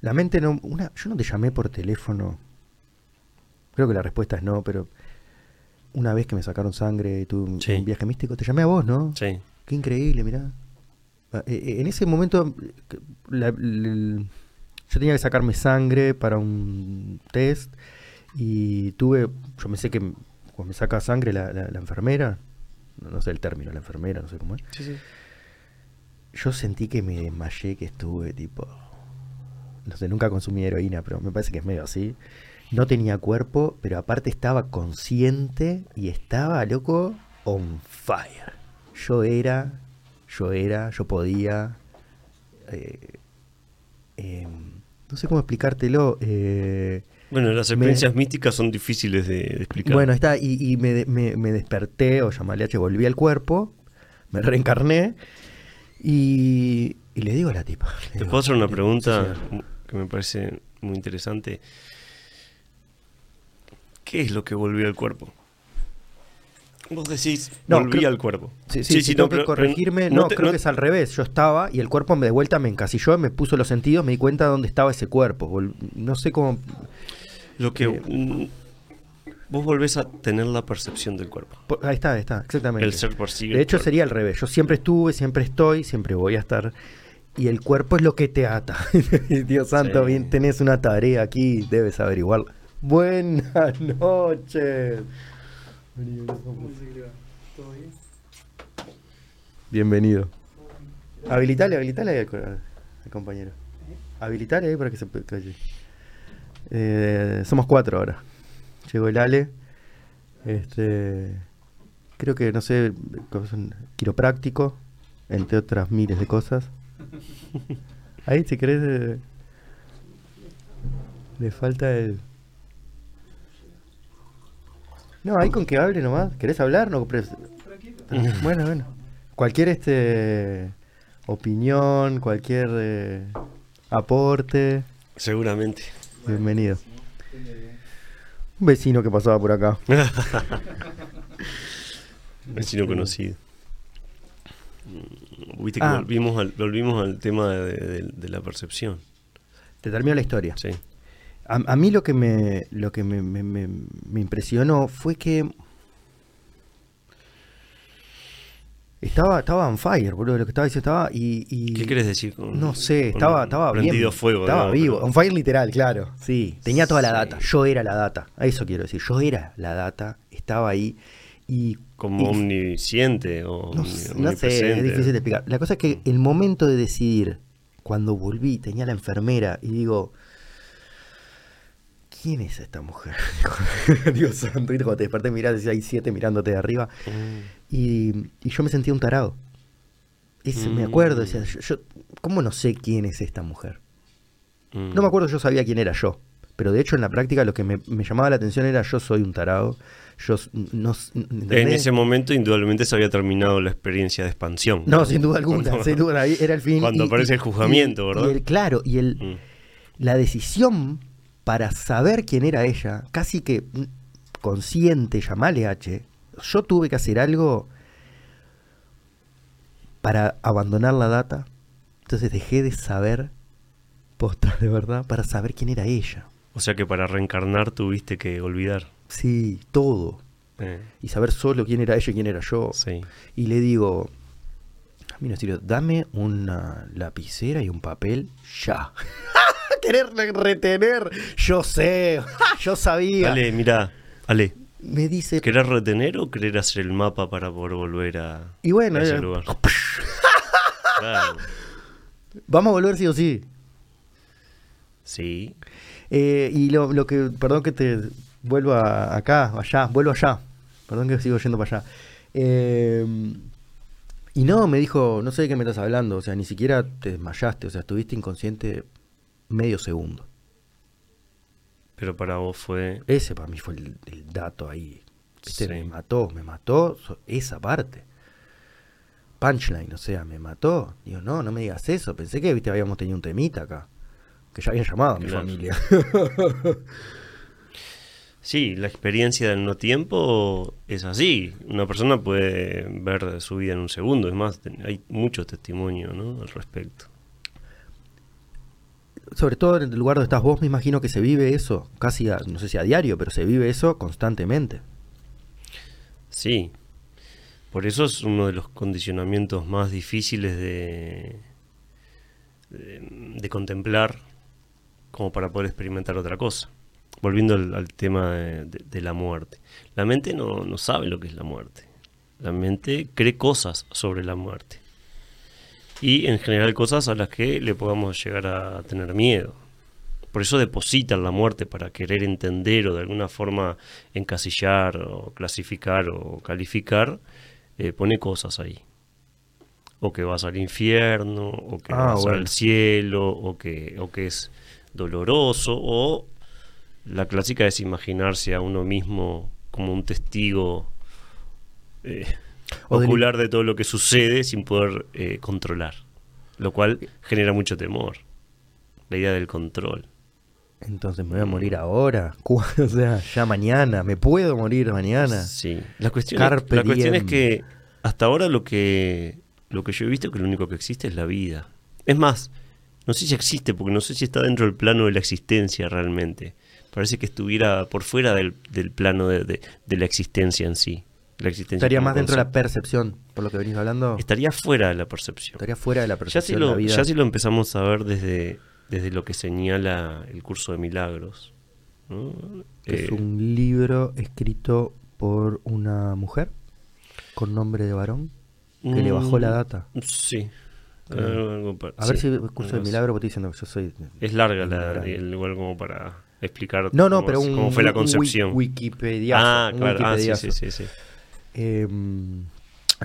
La mente no. Una, yo no te llamé por teléfono. Creo que la respuesta es no, pero. Una vez que me sacaron sangre y tuve un, Sí. un viaje místico, te llamé a vos, ¿no? Sí. Qué increíble, mirá. Ah, eh, eh, En ese momento, la- yo tenía que sacarme sangre para un test y tuve, yo me sé que cuando me saca sangre la enfermera, no, sé el término, la enfermera, no sé cómo es, yo sentí que me desmayé, que estuve tipo, no sé, nunca consumí heroína, pero me parece que es medio así. No tenía cuerpo, pero aparte estaba consciente y estaba, loco, on fire. Yo era, yo era, yo podía. eh, eh, no sé cómo explicártelo. eh, Bueno, las Me- experiencias místicas son difíciles de, de explicar. bueno, está, y, y me, me- me desperté, o llamarle H, volví al cuerpo, me reencarné y, y le digo a la tipa. ¿Te digo, puedo hacer una sí, pregunta que me parece muy interesante? ¿Qué es lo que volvió al cuerpo? Vos decís, No, volví creo- al cuerpo. Sí, sí, si tengo que pero corregirme. No, te- creo que es al revés. Yo estaba y el cuerpo me de vuelta me encasilló, me puso los sentidos, me di cuenta de dónde estaba ese cuerpo. No sé cómo. Lo que Eh, vos volvés a tener la percepción del cuerpo. po- Ahí está, ahí está, exactamente. El ser percibe. De hecho, sería al revés. Yo siempre estuve, siempre estoy, siempre voy a estar. Y el cuerpo es lo que te ata. Dios santo, Sí. bien, tenés una tarea aquí, debes averiguarla. Buenas noches. Bienvenido. Habilitale, habilitale ahí al, al compañero. Habilitale ahí para que se calle. Eh, somos cuatro ahora. llegó el Ale. Este, creo que, no sé, quiropráctico, entre otras miles de cosas. Ahí, si querés, eh, le falta el... No, ahí con que hable nomás. ¿Querés hablar? No, bueno, bueno. Cualquier este opinión, cualquier eh, aporte, Seguramente. Bienvenido. Un vecino que pasaba por acá. Vecino conocido. Mm, Viste que Ah. volvimos, al, volvimos al tema de, de- de la percepción. Te termino la historia. Sí. A, a mí lo que me lo que me, me- me- me impresionó fue que estaba estaba on fire, boludo, lo que estaba diciendo estaba y, y- ¿Qué querés decir con no sé, con estaba estaba bien, prendido fuego? estaba ¿no? vivo, on fire literal, claro. Sí, tenía toda la data, yo era la data. A eso quiero decir, yo era la data, estaba ahí y como y- omnisciente o no, no sé, es difícil de explicar. La cosa es que el momento de decidir, cuando volví, tenía la enfermera y digo, ¿quién es esta mujer? Dios santo, ¿viste? cuando te desperté mirás y hay siete mirándote de arriba. Mm. Y, y yo me sentía un tarado. Me Mm. acuerdo, decía, yo, yo- ¿cómo no sé quién es esta mujer? Mm. No me acuerdo, yo sabía quién era yo. Pero de hecho en la práctica lo que me, me llamaba la atención era yo soy un tarado. Yo no, En ese momento, indudablemente, se había terminado la experiencia de expansión. No, sin duda alguna, Cuando- sin duda, ahí era el fin. Cuando aparece el juzgamiento, y- ¿verdad? el- claro, y el, Mm. la decisión para saber quién era ella, casi que mm, consciente, llamale H, yo tuve que hacer algo para abandonar la data. Entonces dejé de saber, posta de verdad, para saber quién era ella. O sea que para reencarnar tuviste que olvidar. Sí, todo. Eh, Y saber solo quién era ella y quién era yo. sí. Y le digo, mira, en serio, dame una lapicera y un papel ya. Querer re- retener, yo sé, yo sabía. Ale, mira, Ale, Me dice, ¿querés retener o querer hacer el mapa para poder volver a, y bueno, a ese era- lugar? Claro. vamos a volver sí o sí. Sí. Eh, y lo, lo que, perdón que te vuelvo a- acá, allá, vuelvo allá. Perdón que sigo yendo para allá. Eh, y no, me dijo, no sé de qué me estás hablando, o sea, ni siquiera te desmayaste, o sea, estuviste inconsciente medio segundo. Pero para vos fue. Ese para mí fue el, el dato ahí. ¿Viste? Sí. Me mató, me mató esa parte. Punchline, o sea, me mató. Digo, no, no me digas eso. Pensé que viste habíamos tenido un temita acá. Que ya habían llamado a mi Claro. familia. Sí, la experiencia del no tiempo es así. Una persona puede ver su vida en un segundo. Es más, hay mucho testimonio ¿no? al respecto. Sobre todo en el lugar donde estás vos, me imagino que se vive eso, casi, a- no sé si a diario, pero se vive eso constantemente. Sí. Por eso es uno de los condicionamientos más difíciles de, de, contemplar como para poder experimentar otra cosa. Volviendo al, tema de, de- de la muerte. La mente no, no sabe lo que es la muerte. La mente cree cosas sobre la muerte. Y en general cosas a las que le podamos llegar a tener miedo. Por eso depositan la muerte para querer entender o de alguna forma encasillar o clasificar o calificar, eh, pone cosas ahí. O que vas al infierno, o que Ah, vas bueno. al cielo, o que, o que es doloroso, o la clásica es imaginarse a uno mismo como un testigo eh, O ocular de todo lo que sucede sin poder eh, controlar. Lo cual genera mucho temor. La idea del control. Entonces me voy a morir ahora. ¿Cu- O sea, ya mañana. Me puedo morir mañana. Sí. La cuestión, es, la cuestión es que hasta ahora lo que, lo que yo he visto es que lo único que existe es la vida. Es más, no sé si existe, porque no sé si está dentro del plano de la existencia realmente. Parece que estuviera por fuera del, del plano de, de- de la existencia en sí. La existencia Estaría más dentro de la percepción, por lo que venís hablando. Estaría fuera de la percepción. Estaría fuera de la Ya percepción si, de lo, la vida. ya si lo empezamos a ver desde, desde lo que señala el curso de milagros. ¿no? es Eh, un libro escrito por una mujer con nombre de varón que le bajó la mm, data. Sí. Claro. Algo pa- A ver sí, si el curso de milagro, estoy diciendo que yo soy. Es larga la, el- igual como para explicar No, no, cómo, pero un, cómo fue la un wi- concepción. Wikipediazo, ah, un claro, ah, sí, sí, sí, sí. Eh,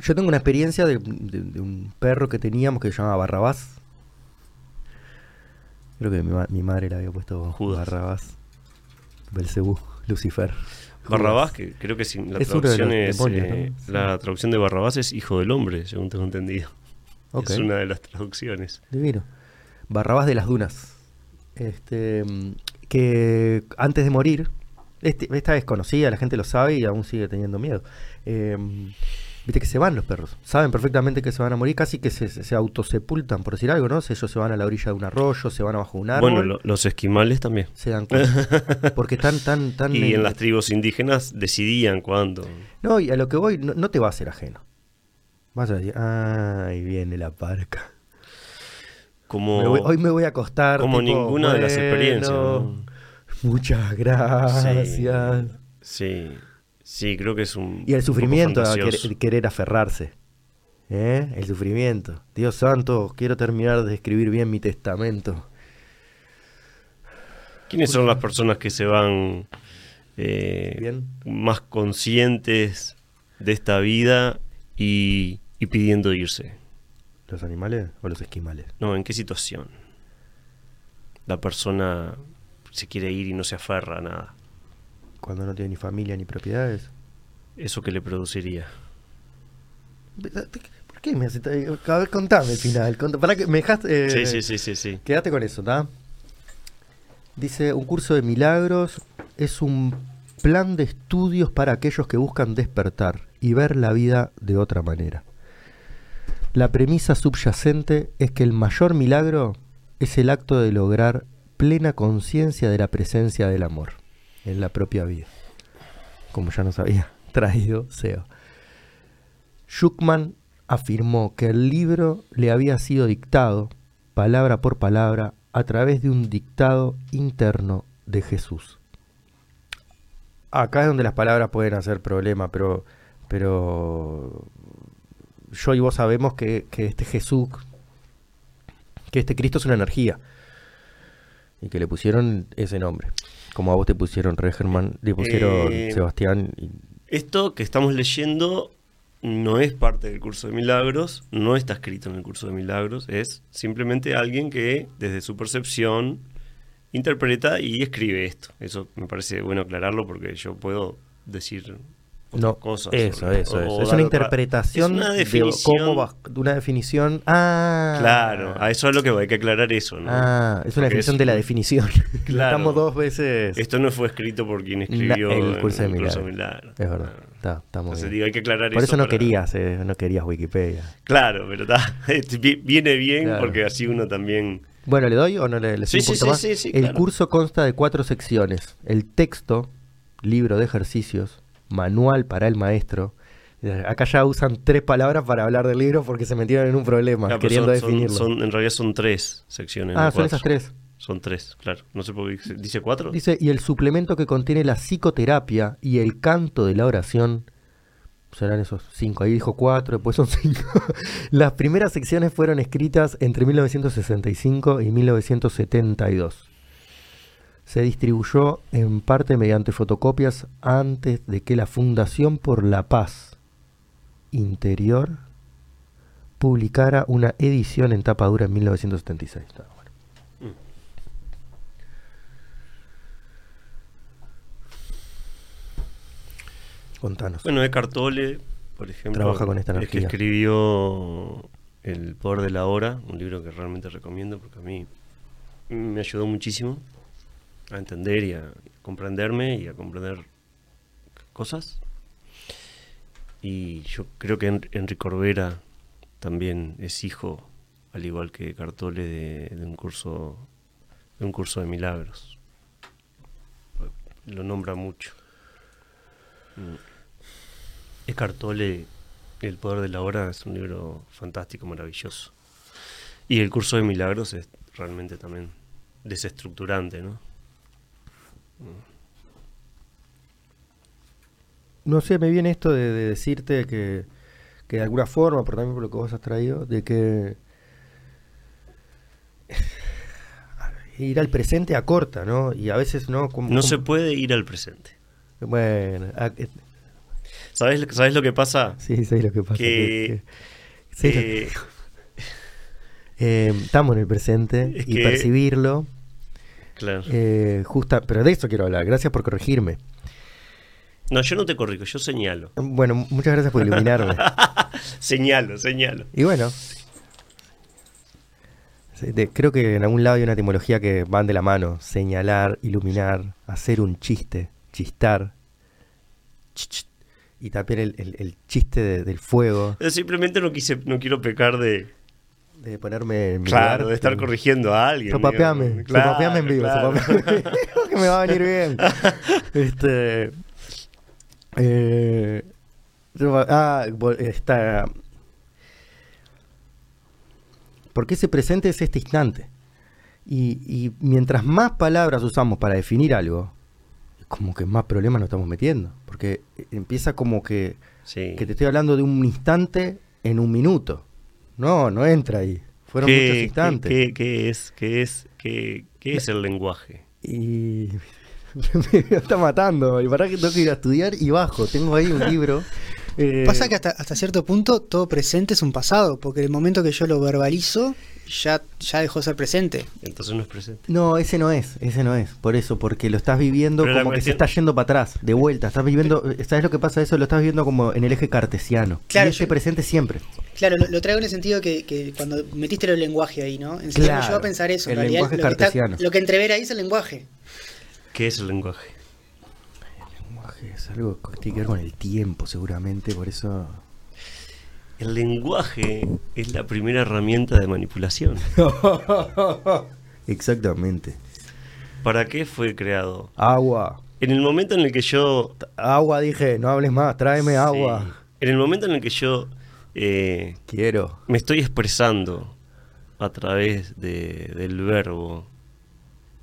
yo tengo una experiencia de, de- de un perro que teníamos que se llamaba Barrabás. Creo que mi, mi madre le había puesto Judas. Barrabás. Belcebú, Lucifer. Barrabás, que creo que sin la Es de traducción los es, demonios, ¿no? eh, la traducción de Barrabás es hijo del hombre, según tengo entendido. Es una de las traducciones. Divino. Barrabás de las Dunas. Este, que antes de morir, este- esta es conocida, la gente lo sabe y aún sigue teniendo miedo. Eh, Viste que se van los perros. Saben perfectamente que se van a morir, casi que se, se, se autosepultan, por decir algo, ¿no? Ellos se van a la orilla de un arroyo, se van abajo de un árbol. Bueno, lo- los esquimales también. se dan cuenta. Porque están tan, tan. Y en eh, las tribus indígenas decidían cuándo. No, y a lo que voy, no, no te va a ser ajeno. Vas a decir, ah, ahí viene la parca. Como, Me voy- hoy me voy a acostar. como tipo, ninguna de las experiencias. ¿no? Muchas gracias. Sí, sí, creo que es un. Y el sufrimiento a fantasioso. querer, querer aferrarse. ¿Eh? El sufrimiento. Dios santo, quiero terminar de escribir bien mi testamento. ¿Quiénes son las personas que se van eh, Bien. más conscientes de esta vida y, y pidiendo irse? ¿Los animales o los esquimales? No, ¿en qué situación? La persona se quiere ir y no se aferra a nada. Cuando no tiene ni familia ni propiedades. ¿Eso que le produciría? ¿Por qué me hace A ver, contame el final. Pará que me dejaste. Sí, eh, sí, sí, sí, sí. Quédate con eso, ¿está? Dice, un curso de milagros es un plan de estudios para aquellos que buscan despertar y ver la vida de otra manera. La premisa subyacente es que el mayor milagro es el acto de lograr plena conciencia de la presencia del amor en la propia vida. Como ya nos había traído Seo. Schuckman afirmó que el libro le había sido dictado, palabra por palabra, a través de un dictado interno de Jesús. Acá es donde las palabras pueden hacer problema, pero, pero yo y vos sabemos que, que este Jesús, que este Cristo es una energía, y que le pusieron ese nombre. Como a vos te pusieron Regerman, le pusieron Eh, Sebastián. y- Esto que estamos leyendo no es parte del curso de milagros, no está escrito en el curso de milagros, es simplemente alguien que desde su percepción interpreta y escribe esto. Eso me parece bueno aclararlo porque yo puedo decir No, cosas. eso, eso, eso. o Es una interpretación es una de cómo va- una definición. Ah, Claro, a eso es lo que voy, hay que aclarar eso. ¿no? Ah, es una Porque definición es- de la definición. Claro. Estamos dos veces. Esto no fue escrito por quien escribió el curso de milagros. Es verdad. Ah. Está, está muy Entonces bien. digo, hay que aclarar Por eso no para- querías, eh, no querías Wikipedia. Claro, pero está, este, vi- viene bien Claro. porque así uno también... Bueno, ¿le doy o no le, le Sí, sí, sí, sí, sí, El claro. curso consta de cuatro secciones. El texto, libro de ejercicios, manual para el maestro. Eh, Acá ya usan tres palabras para hablar del libro porque se metieron en un problema Claro, queriendo son- definirlo. son- en realidad son tres secciones. ah, son esas tres. Son tres, claro. No sé por qué dice- dice cuatro. Dice, y el suplemento que contiene la psicoterapia y el canto de la oración, serán esos cinco, ahí dijo cuatro, después son cinco. Las primeras secciones fueron escritas entre 1965 y 1972. Se distribuyó en parte mediante fotocopias antes de que la Fundación por la Paz Interior publicara una edición en tapa dura en 1976. Está bueno. Contanos. Bueno, Eckhart Tolle, por ejemplo, Trabaja con esta el que energía. escribió El poder de la hora, un libro que realmente recomiendo porque a mí me ayudó muchísimo a entender y a comprenderme y a comprender cosas. Y yo creo que En- Enrique Corbera también es hijo, al igual que Cartole, de, un curso de un curso de milagros. Lo nombra mucho. Eckhart Tolle, El poder de la hora, es un libro fantástico, maravilloso. Y el curso de milagros es realmente también desestructurante, ¿no? No sé, me viene esto de, de decirte que, que de alguna forma, pero también por lo que vos has traído, de que ir al presente acorta, ¿no? Y a veces no. Como, No como- se puede ir al presente. Bueno, a- eh, ¿Sabes, ¿Sabes lo que pasa? sí, sé lo que pasa. Que, que- eh, eh, estamos en el presente Es y percibirlo. Claro. eh, justa, pero de eso quiero hablar. Gracias por corregirme. No, yo no te corrijo, yo señalo. Bueno, muchas gracias por iluminarme. Señalo, señalo. Y bueno, creo que en algún lado hay una etimología que van de la mano. Señalar, iluminar, hacer un chiste, chistar. ch, ch, y también el, el- el chiste de- del fuego, Simplemente no quise, no quiero pecar de, de ponerme en mi claro, lugar. de estar corrigiendo a alguien. Sopapeame. Claro, sopapeame en vivo, claro. sopapeame. que me va a venir bien. este, eh, ah, está. Porque ese presente es este instante. Y, y mientras más palabras usamos para definir algo, como que más problemas nos estamos metiendo. Porque empieza como que, Sí. que te estoy hablando de un instante en un minuto. No, no entra ahí. Fueron ¿Qué, muchos qué- instantes. qué- qué es, qué, es, qué, qué es el lenguaje? Y me está matando. Y para que tengo que ir a estudiar y bajo. Tengo ahí un libro. eh, Pasa que hasta, hasta cierto punto todo presente es un pasado, porque el momento que yo lo verbalizo ya, ya dejó de ser presente. Entonces no es presente. No, ese no es, ese no es. Por eso, porque lo estás viviendo Pero como que se está yendo para atrás, de vuelta. Estás viviendo, ¿sabes lo que pasa? Eso lo estás viviendo como en el eje cartesiano. Claro, y ese yo- presente siempre. Claro, lo, lo traigo en el sentido que, que cuando metiste el lenguaje ahí, ¿no? En serio me Claro, llevó a pensar eso. En el realidad, lenguaje lo que, está- cartesiano. lo que entrever ahí es el lenguaje. ¿Qué es el lenguaje? lenguaje es algo que tiene que ver con el tiempo, seguramente. Por eso. El lenguaje es la primera herramienta de manipulación. Exactamente. ¿Para qué fue creado? Agua. En el momento en el que yo... Agua, dije, no hables más, tráeme agua. En el momento en el que yo eh, Quiero. me estoy expresando a través de- del verbo,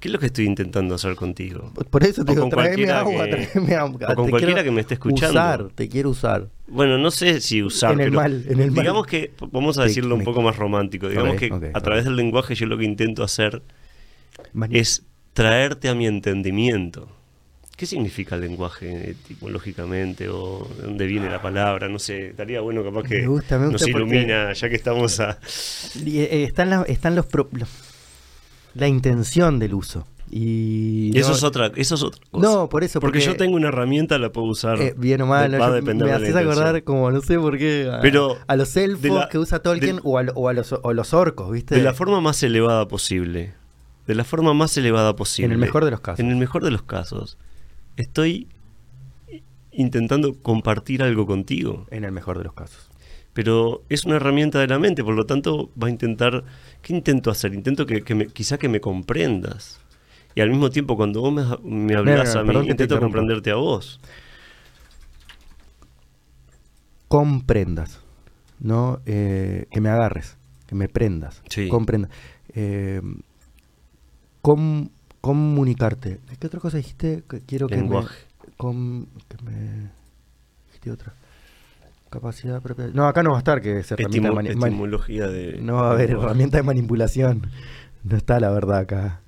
¿qué es lo que estoy intentando hacer contigo? Por eso te O digo, con tráeme agua, que- tráeme agua. o con Te cualquiera que me esté escuchando. Usar, te quiero usar. Bueno, no sé si usar, En el pero mal, en el mal. digamos que, vamos a decirlo un poco más romántico, digamos que a través del lenguaje yo lo que intento hacer es traerte a mi entendimiento. ¿Qué significa el lenguaje etimológicamente o de dónde viene la palabra? No sé, estaría bueno capaz que Me gusta, me gusta nos ilumina, ya que estamos a... Eh, están, la- están los, pro- los- la intención del uso. Y eso no- es otra, eso es otra cosa. No, por eso, porque, porque- yo tengo una herramienta, la puedo usar. eh, bien o mal, va a depender me de la haces acordar como no sé por qué a, Pero a los elfos la- que usa Tolkien de- o, a, o a los, o los orcos, ¿viste? De la forma más elevada posible. De la forma más elevada posible. En el mejor de los casos. En el mejor de los casos. Estoy intentando compartir algo contigo. En el mejor de los casos. Pero es una herramienta de la mente, por lo tanto va a intentar... ¿Qué intento hacer? Intento que, que me- quizá que me comprendas. Y al mismo tiempo, cuando vos me, me hablas a mí, intento comprenderte a vos. Comprendas, ¿no? Eh, que me agarres, que me prendas. Sí. Comprenda. Eh, com- comunicarte. ¿Qué otra cosa dijiste? Que quiero que me- Lenguaje. com- que me... Dijiste otra. Capacidad propia. No, acá no va a estar que es herramienta de Estimo- mani- mani- etimología de... No va a haber herramienta de manipulación. No está la verdad acá.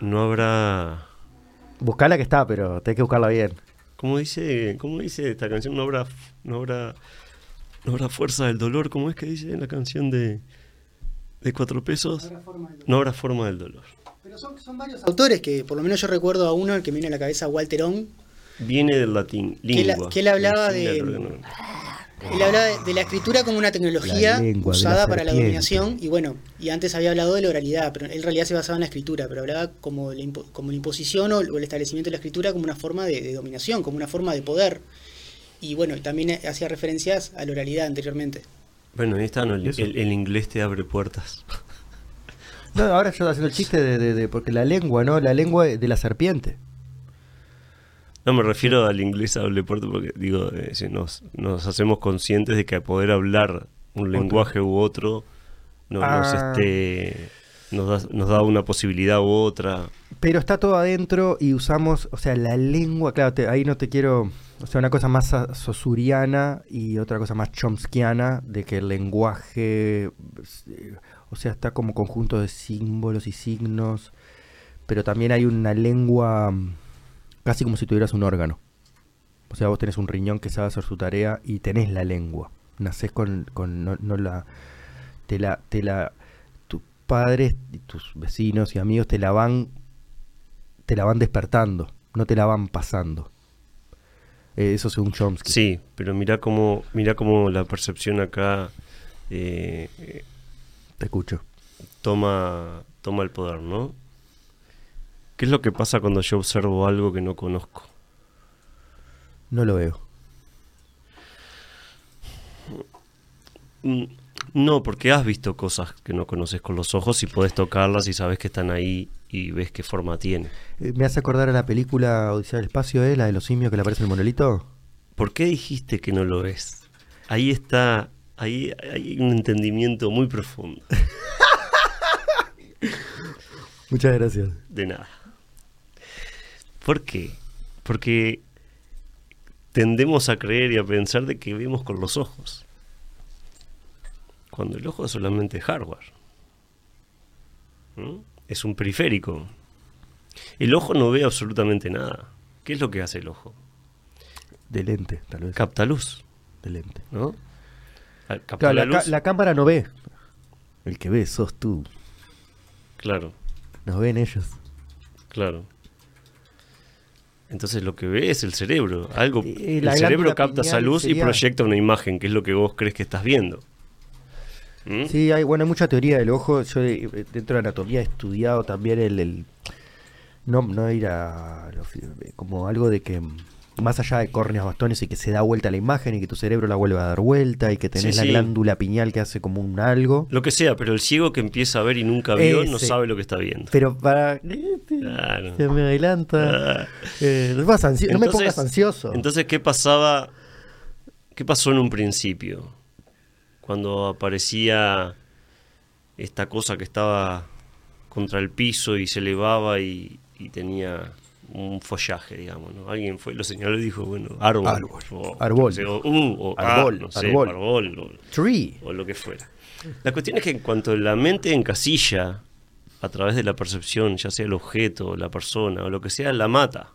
No habrá... Buscala que está, pero tenés que buscarla bien. ¿Cómo dice, cómo dice esta canción? No habrá, no habrá, no habrá fuerza del dolor. ¿Cómo es que dice en la canción de, de cuatro pesos? No habrá forma del dolor. Pero son, son varios autores que, por lo menos yo recuerdo a uno, el que me viene a la cabeza, Walter Ong. Viene del latín, Que la- lingua. que él hablaba de-. Él hablaba de, de la escritura como una tecnología lengua usada la para la dominación. Y bueno, y antes había hablado de la oralidad, pero él en realidad se basaba en la escritura, pero hablaba como la, impo- como la imposición o, el establecimiento de la escritura como una forma de, de dominación, como una forma de poder. Y bueno, y también hacía referencias a la oralidad anteriormente. Bueno, ahí está, ¿no? el, Eso. el- el inglés te abre puertas. No, ahora yo haciendo el chiste de, de- de- porque la lengua, ¿no? La lengua de la serpiente. No me refiero al inglés abre puertas porque, digo, eh, si nos, nos hacemos conscientes de que a poder hablar un lenguaje u otro no nos Ah. esté nos da, nos da una posibilidad u otra. Pero está todo adentro y usamos, o sea, la lengua, claro, te- ahí no te quiero, o sea, una cosa más sosuriana y otra cosa más chomskiana de que el lenguaje, o sea, está como conjunto de símbolos y signos, pero también hay una lengua casi como si tuvieras un órgano. O sea, vos tenés un riñón que sabe hacer su tarea y tenés la lengua. Nacés con, con no, no la, te la, te la, tus padres tus vecinos y amigos te la van te la van despertando, no te la van pasando. Eh, eso según Chomsky. Sí, pero mira cómo, mira cómo la percepción acá eh, Te escucho. toma, toma el poder, ¿no? ¿Qué es lo que pasa cuando yo observo algo que no conozco? No lo veo. Mm, No, porque has visto cosas que no conoces con los ojos y podés tocarlas y sabes que están ahí y ves qué forma tiene. Eh, me hace acordar a la película Odisea del Espacio, ¿eh? La de los simios que le aparece el monolito. ¿Por qué dijiste que no lo ves? Ahí está, ahí hay un entendimiento muy profundo. Muchas gracias. De nada. ¿Por qué? Porque tendemos a creer y a pensar de que vemos con los ojos. Cuando el ojo es solamente hardware. ¿Mm? Es un periférico. El ojo no ve absolutamente nada. ¿Qué es lo que hace el ojo? De lente, tal vez. Capta luz, de lente. ¿no? Claro, la la cámara no ve. El que ve sos tú. claro, Nos ven ellos. claro. Entonces lo que ve es el cerebro. Algo, el cerebro capta esa luz y proyecta una imagen, que es lo que vos crees que estás viendo. ¿Mm? Sí, hay, bueno, hay mucha teoría del ojo. Yo eh, dentro de anatomía he estudiado también el, el- no, no ir a como algo de que más allá de córneas, bastones y que se da vuelta la imagen y que tu cerebro la vuelve a dar vuelta y que tenés Sí, la sí. glándula pineal que hace como un algo. Lo que sea, pero el ciego que empieza a ver y nunca vio no sabe lo que está viendo. Pero para Claro. se me adelanta. Ah. Eh, no, no me pongas ansioso. Entonces, ¿qué pasaba? ¿Qué pasó en un principio? Cuando aparecía esta cosa que estaba contra el piso y se elevaba y, y tenía un follaje, digamos, ¿no? Alguien fue, lo señaló y dijo, bueno, árbol. Árbol. o- Árbol. o, uh, o Árbol, ah, no sé, árbol. árbol, o- Tree. o lo que fuera. La cuestión es que en cuanto la mente encasilla a través de la percepción, ya sea el objeto, la persona o lo que sea, la mata.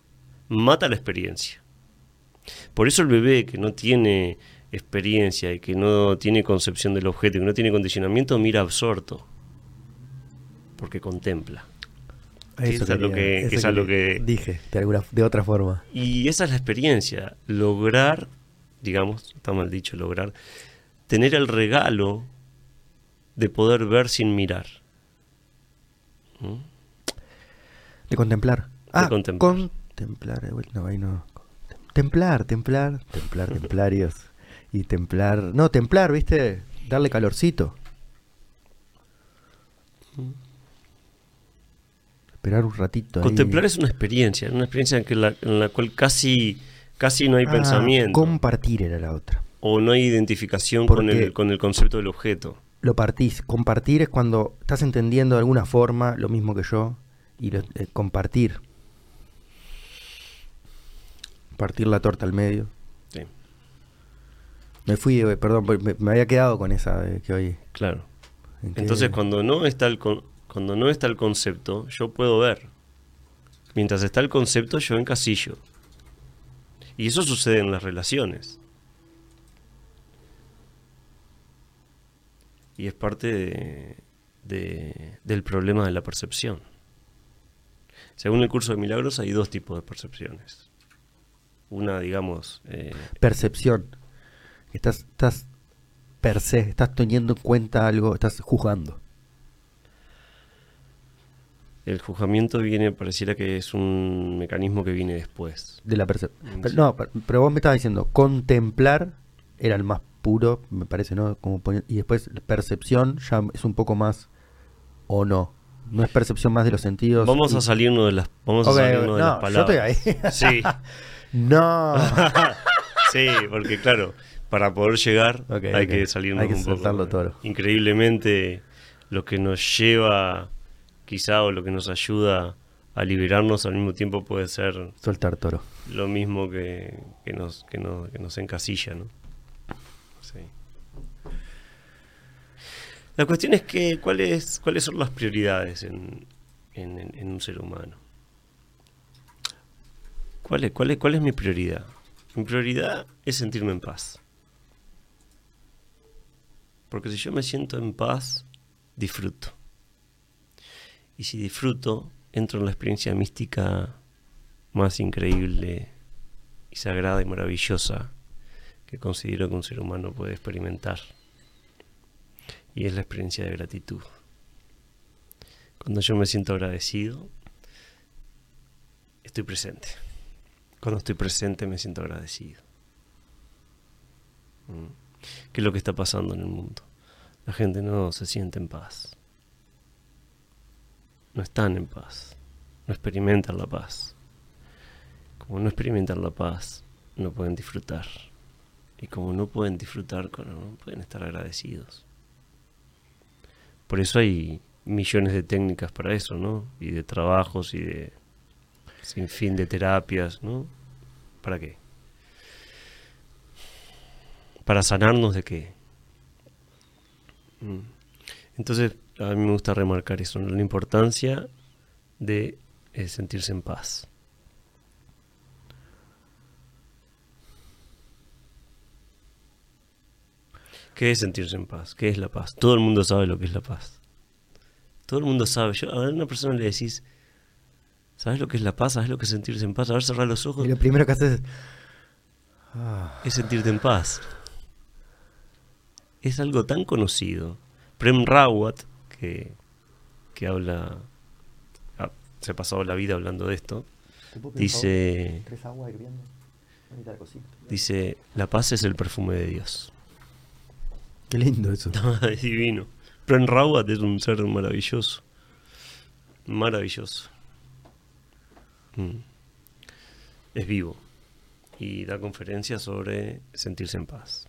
Mata la experiencia. Por eso el bebé que no tiene experiencia y que no tiene concepción del objeto y que no tiene condicionamiento mira absorto. Porque contempla. Eso es lo que- eso que es a lo quería- que- dije de alguna de otra forma. Y esa es la experiencia, lograr, digamos, está mal dicho, lograr, tener el regalo de poder ver sin mirar. ¿Mm? De contemplar. Ah, contemplar. contemplar. de vuelta, No, ahí no. Templar, templar, templar, templarios. Y templar. No, templar, ¿viste? Darle calorcito. Esperar un ratito. ahí. Contemplar es una experiencia, una experiencia en, que la, en la cual casi, casi no hay Ah, pensamiento Compartir era la otra. o no hay identificación con el, con el concepto del objeto. Lo partís. Compartir es cuando estás entendiendo de alguna forma lo mismo que yo. Y lo- eh, compartir. Partir la torta al medio. Sí, Me fui, eh, perdón, me, me había quedado con esa de que hoy. claro. Entonces cuando no está el con- cuando no está el concepto, yo puedo ver. Mientras está el concepto, yo encasillo. Y eso sucede en las relaciones. Y es parte de- de- del problema de la percepción. Según el curso de milagros hay dos tipos de percepciones. Una, digamos, eh, percepción. Estás, estás per se, estás teniendo en cuenta algo, estás juzgando. El juzgamiento viene, pareciera que es un mecanismo que viene después. De la percepción. Sí. No, per- pero vos me estabas diciendo, contemplar era el más puro, me parece, ¿no? Como y después percepción ya es un poco más o no. No es percepción más de los sentidos. Vamos y- a salirnos de las, vamos a Ok, salirnos de no, las yo palabras. estoy ahí. Sí, no. sí, porque claro, para poder llegar Ok, hay ok. que salirnos Hay que un poco. todo. Increíblemente, lo que nos lleva quizá o lo que nos ayuda a liberarnos al mismo tiempo puede ser Soltar toro. lo mismo que, que nos, que, nos, que nos encasilla, ¿no? Sí. La cuestión es que cuáles cuáles son las prioridades en, en- en- en un ser humano. ¿Cuál es, cuál, es, ¿Cuál es mi prioridad? Mi prioridad es sentirme en paz. Porque si yo me siento en paz, disfruto. Y si disfruto, entro en la experiencia mística más increíble y sagrada y maravillosa que considero que un ser humano puede experimentar. Y es la experiencia de gratitud. Cuando yo me siento agradecido, estoy presente. Cuando estoy presente me siento agradecido. Mm. ¿Qué es lo que está pasando en el mundo? La gente no se siente en paz. No están en paz. No experimentan la paz. Como no experimentan la paz, no pueden disfrutar. Y como no pueden disfrutar, no pueden estar agradecidos. Por eso hay millones de técnicas para eso, ¿no? Y de trabajos y de sin fin de terapias, ¿no? ¿Para qué? ¿Para sanarnos de qué? Mm. Entonces, a mí me gusta remarcar eso, ¿no? la importancia de eh, sentirse en paz. ¿Qué es sentirse en paz? ¿Qué es la paz? Todo el mundo sabe lo que es la paz. Todo el mundo sabe. Yo, a una persona le decís, ¿sabes lo que es la paz? ¿Sabes lo que es sentirse en paz? A ver, cerrar los ojos. Y lo primero que haces es. Ah, Es sentirte en paz. Es algo tan conocido. Prem Rawat, que, que habla, ah, se ha pasado la vida hablando de esto, dice, Tres aguas hirviendo. La dice, la paz es el perfume de Dios. Qué lindo eso. es divino. Prem Rawat es un ser maravilloso. Maravilloso. Mm. Es vivo. Y da conferencias sobre sentirse en paz.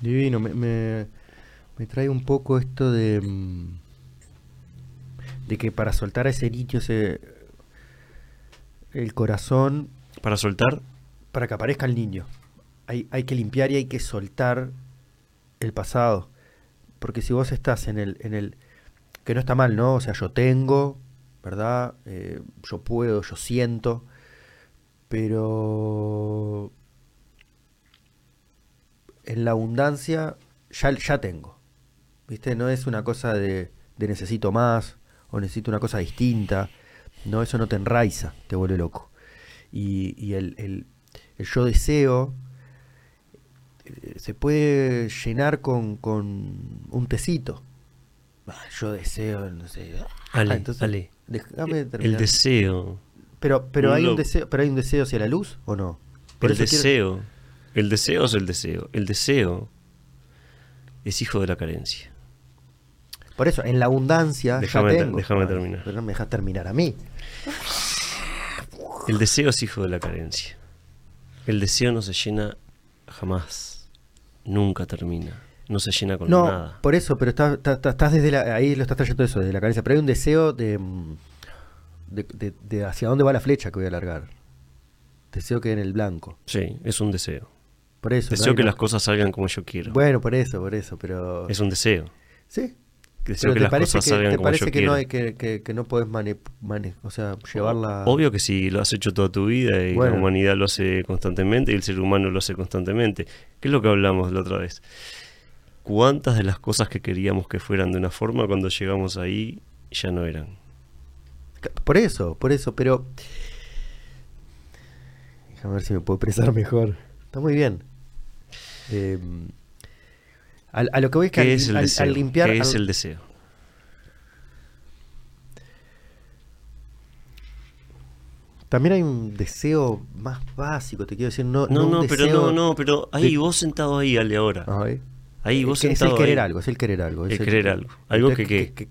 Divino, me, me, me trae un poco esto de. mm, de que para soltar a ese niño ese, el corazón, Para soltar, para que aparezca el niño, hay, hay que limpiar y hay que soltar el pasado. Porque si vos estás en el, en el. que no está mal, ¿no? O sea, yo tengo, ¿verdad? Eh, yo puedo, yo siento. Pero. En la abundancia ya, ya tengo. ¿Viste? No es una cosa de, de necesito más o necesito una cosa distinta. No, eso no te enraiza, te vuelve loco. Y, y el, el- el yo deseo eh, se puede llenar con, con un tecito. Ah, yo deseo, no sé. ah, Ale, entonces, Ale, déjame el terminar. deseo, pero pero hay un deseo, pero hay un deseo hacia la luz o no? Por el quiero- deseo, el deseo es el deseo. El deseo es hijo de la carencia. Por eso, en la abundancia Déjame ya tengo. déjame terminar. Pero no me dejas terminar a mí. El deseo es hijo de la carencia. El deseo no se llena jamás. Nunca termina. No se llena con No, nada. por eso, pero estás, estás- estás desde la, ahí lo estás trayendo eso, desde la carencia. Pero hay un deseo de, de, de- de hacia dónde va la flecha que voy a largar. Deseo que en el blanco. Sí, es un deseo. Por eso. Deseo que las cosas salgan como yo quiero. Bueno, por eso, por eso, pero. Es un deseo. Sí. Pero que te parece que, te parece no hay que, que, que no podés mane, mane- o sea, llevarla. Obvio que sí, lo has hecho toda tu vida y Bueno. la humanidad lo hace constantemente y el ser humano lo hace constantemente. ¿Qué es lo que hablamos la otra vez? ¿Cuántas de las cosas que queríamos que fueran de una forma cuando llegamos ahí ya no eran? Por eso, por eso, pero. Déjame ver si me puedo expresar mejor. Está muy bien. Eh, al- a, lo que voy es que ¿Qué al, es el al- deseo? al limpiar. ¿Qué es el deseo? También hay un deseo más básico, te quiero decir. No, No, un no, pero no, no, pero ahí de- vos sentado ahí, Ale, ahora. Ay. Ahí vos Es que es sentado el querer ahí. algo, es el querer algo. es El querer algo. Algo que que, que-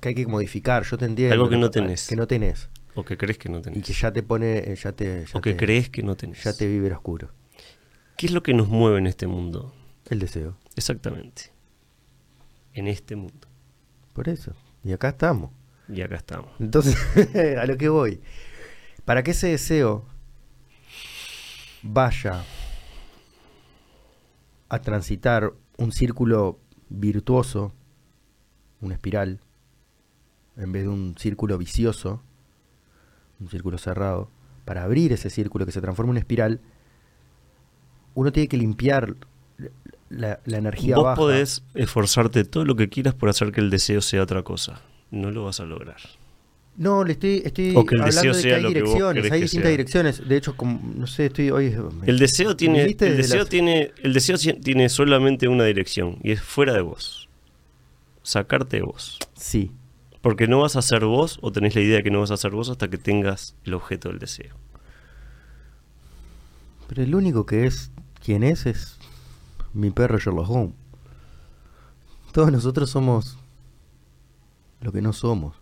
que hay que modificar, yo te entiendo. Algo que no tenés. Que no tenés. O que crees que no Y tenés. que ya te pone, eh, ya te, ya o que te- crees que no tenés. ya te vibra oscuro. ¿Qué es lo que nos mueve en este mundo? El deseo. Exactamente. En este mundo. Por eso. Y acá estamos. Y acá estamos. Entonces, a lo que voy. Para que ese deseo vaya a transitar un círculo virtuoso, una espiral, en vez de un círculo vicioso, un círculo cerrado, para abrir ese círculo que se transforma en una espiral, uno tiene que limpiar la, la energía Vos baja. podés esforzarte todo lo que quieras por hacer que el deseo sea otra cosa. No lo vas a lograr. No, le estoy, estoy O que el hablando deseo de que sea hay direcciones, hay distintas direcciones. De hecho, como, no sé, estoy hoy. El deseo tiene, el deseo las- tiene, el deseo tiene solamente una dirección y es fuera de vos. Sacarte de vos. Sí, Porque no vas a ser vos o tenés la idea de que no vas a ser vos hasta que tengas el objeto del deseo. pero el único que es quien es es mi perro Sherlock Holmes. Todos nosotros somos lo que no somos.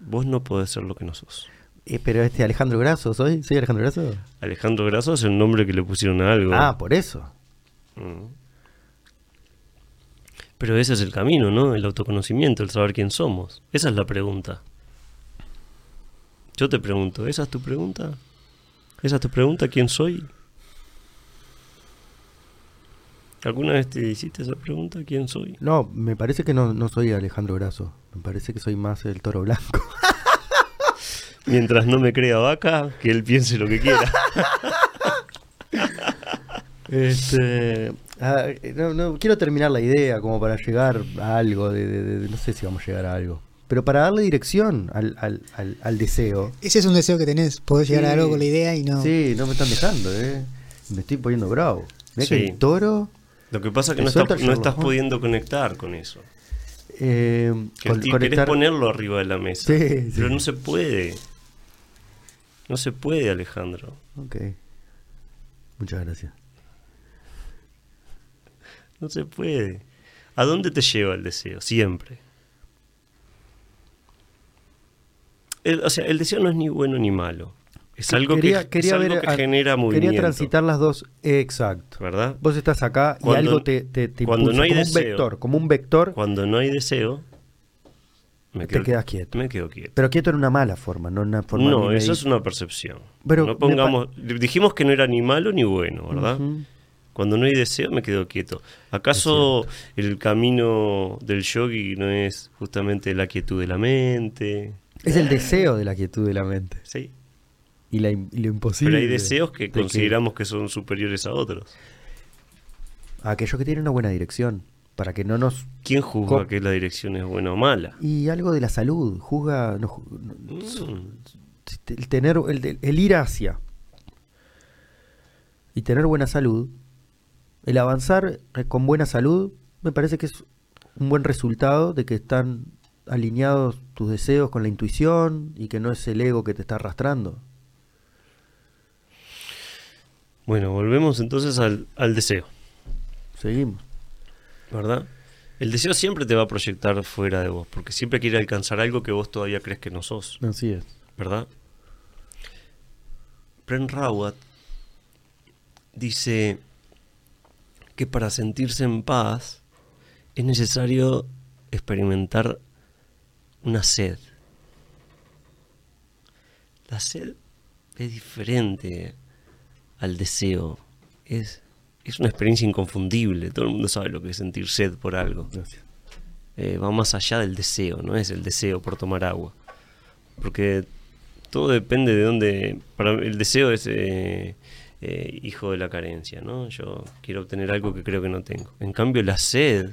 Vos no podés ser lo que no sos. Eh, pero este Alejandro Grasso, ¿soy? ¿Soy Alejandro Grasso? Alejandro Grasso es el nombre que le pusieron a algo. Ah, por eso. Mm. Pero ese es el camino, ¿no? El autoconocimiento, el saber quién somos. Esa es la pregunta. Yo te pregunto, ¿esa es tu pregunta? ¿Esa es tu pregunta? ¿Quién soy? ¿Alguna vez te hiciste esa pregunta? ¿Quién soy? No, me parece que no, no soy Alejandro Grasso. Me parece que soy más el toro blanco. Mientras no me crea vaca, que él piense lo que quiera. Este, ah, no, no, quiero terminar la idea como para llegar a algo, de, de- de- no sé si vamos a llegar a algo, pero para darle dirección al, al- al- al deseo. Ese es un deseo que tenés, poder llegar Sí. a algo con la idea y no. Sí, no me están dejando, eh. Me estoy poniendo bravo. Mirá que Sí. el toro, Lo que pasa es que no, el no estás pudiendo conectar con eso. eh, Que con- ti- conectar- querés ponerlo arriba de la mesa. Sí, Pero sí. no se puede. No se puede, Alejandro. Ok. Muchas gracias. No se puede. ¿A dónde te lleva el deseo? Siempre. El- o sea, el deseo no es ni bueno ni malo. Es algo Quería- que, quería es algo ver que genera movimiento. Quería transitar las dos, exacto. ¿Verdad? Vos estás acá y algo te, te, te cuando impulsa, no hay como deseo. un vector, como un vector, Cuando no hay deseo, me te quedas quieto. Me quedo quieto. Pero quieto en una mala forma, no en una forma No, eso es una percepción. Pero no pongamos, dijimos que no era ni malo ni bueno, ¿verdad? Cuando no hay deseo me quedo quieto. ¿Acaso el camino del yogi no es justamente la quietud de la mente? Es el deseo de la quietud de la mente Sí. Y, la, im- y lo imposible. Pero hay deseos que de que- consideramos que son superiores a otros. aquellos que tienen una buena dirección, para que no nos... ¿Quién juzga que la dirección es buena o mala? Y algo de la salud, juzga... no Mm. el, tener, el, el ir hacia y tener buena salud, el avanzar eh, con buena salud, me parece que es un buen resultado de que están alineados tus deseos con la intuición y que no es el ego que te está arrastrando. Bueno, volvemos entonces al, al deseo, Seguimos. ¿verdad? El deseo siempre te va a proyectar fuera de vos, porque siempre quiere alcanzar algo que vos todavía crees que no sos. Así es. ¿verdad? Pren Rawat dice que para sentirse en paz es necesario experimentar una sed. La sed es diferente al deseo. Es, es una experiencia inconfundible. Todo el mundo sabe lo que es sentir sed por algo. Eh, va más allá del deseo, no es el deseo por tomar agua. Porque todo depende de dónde. Para el deseo es eh, eh, hijo de la carencia, ¿no? Yo quiero obtener algo que creo que no tengo. En cambio, la sed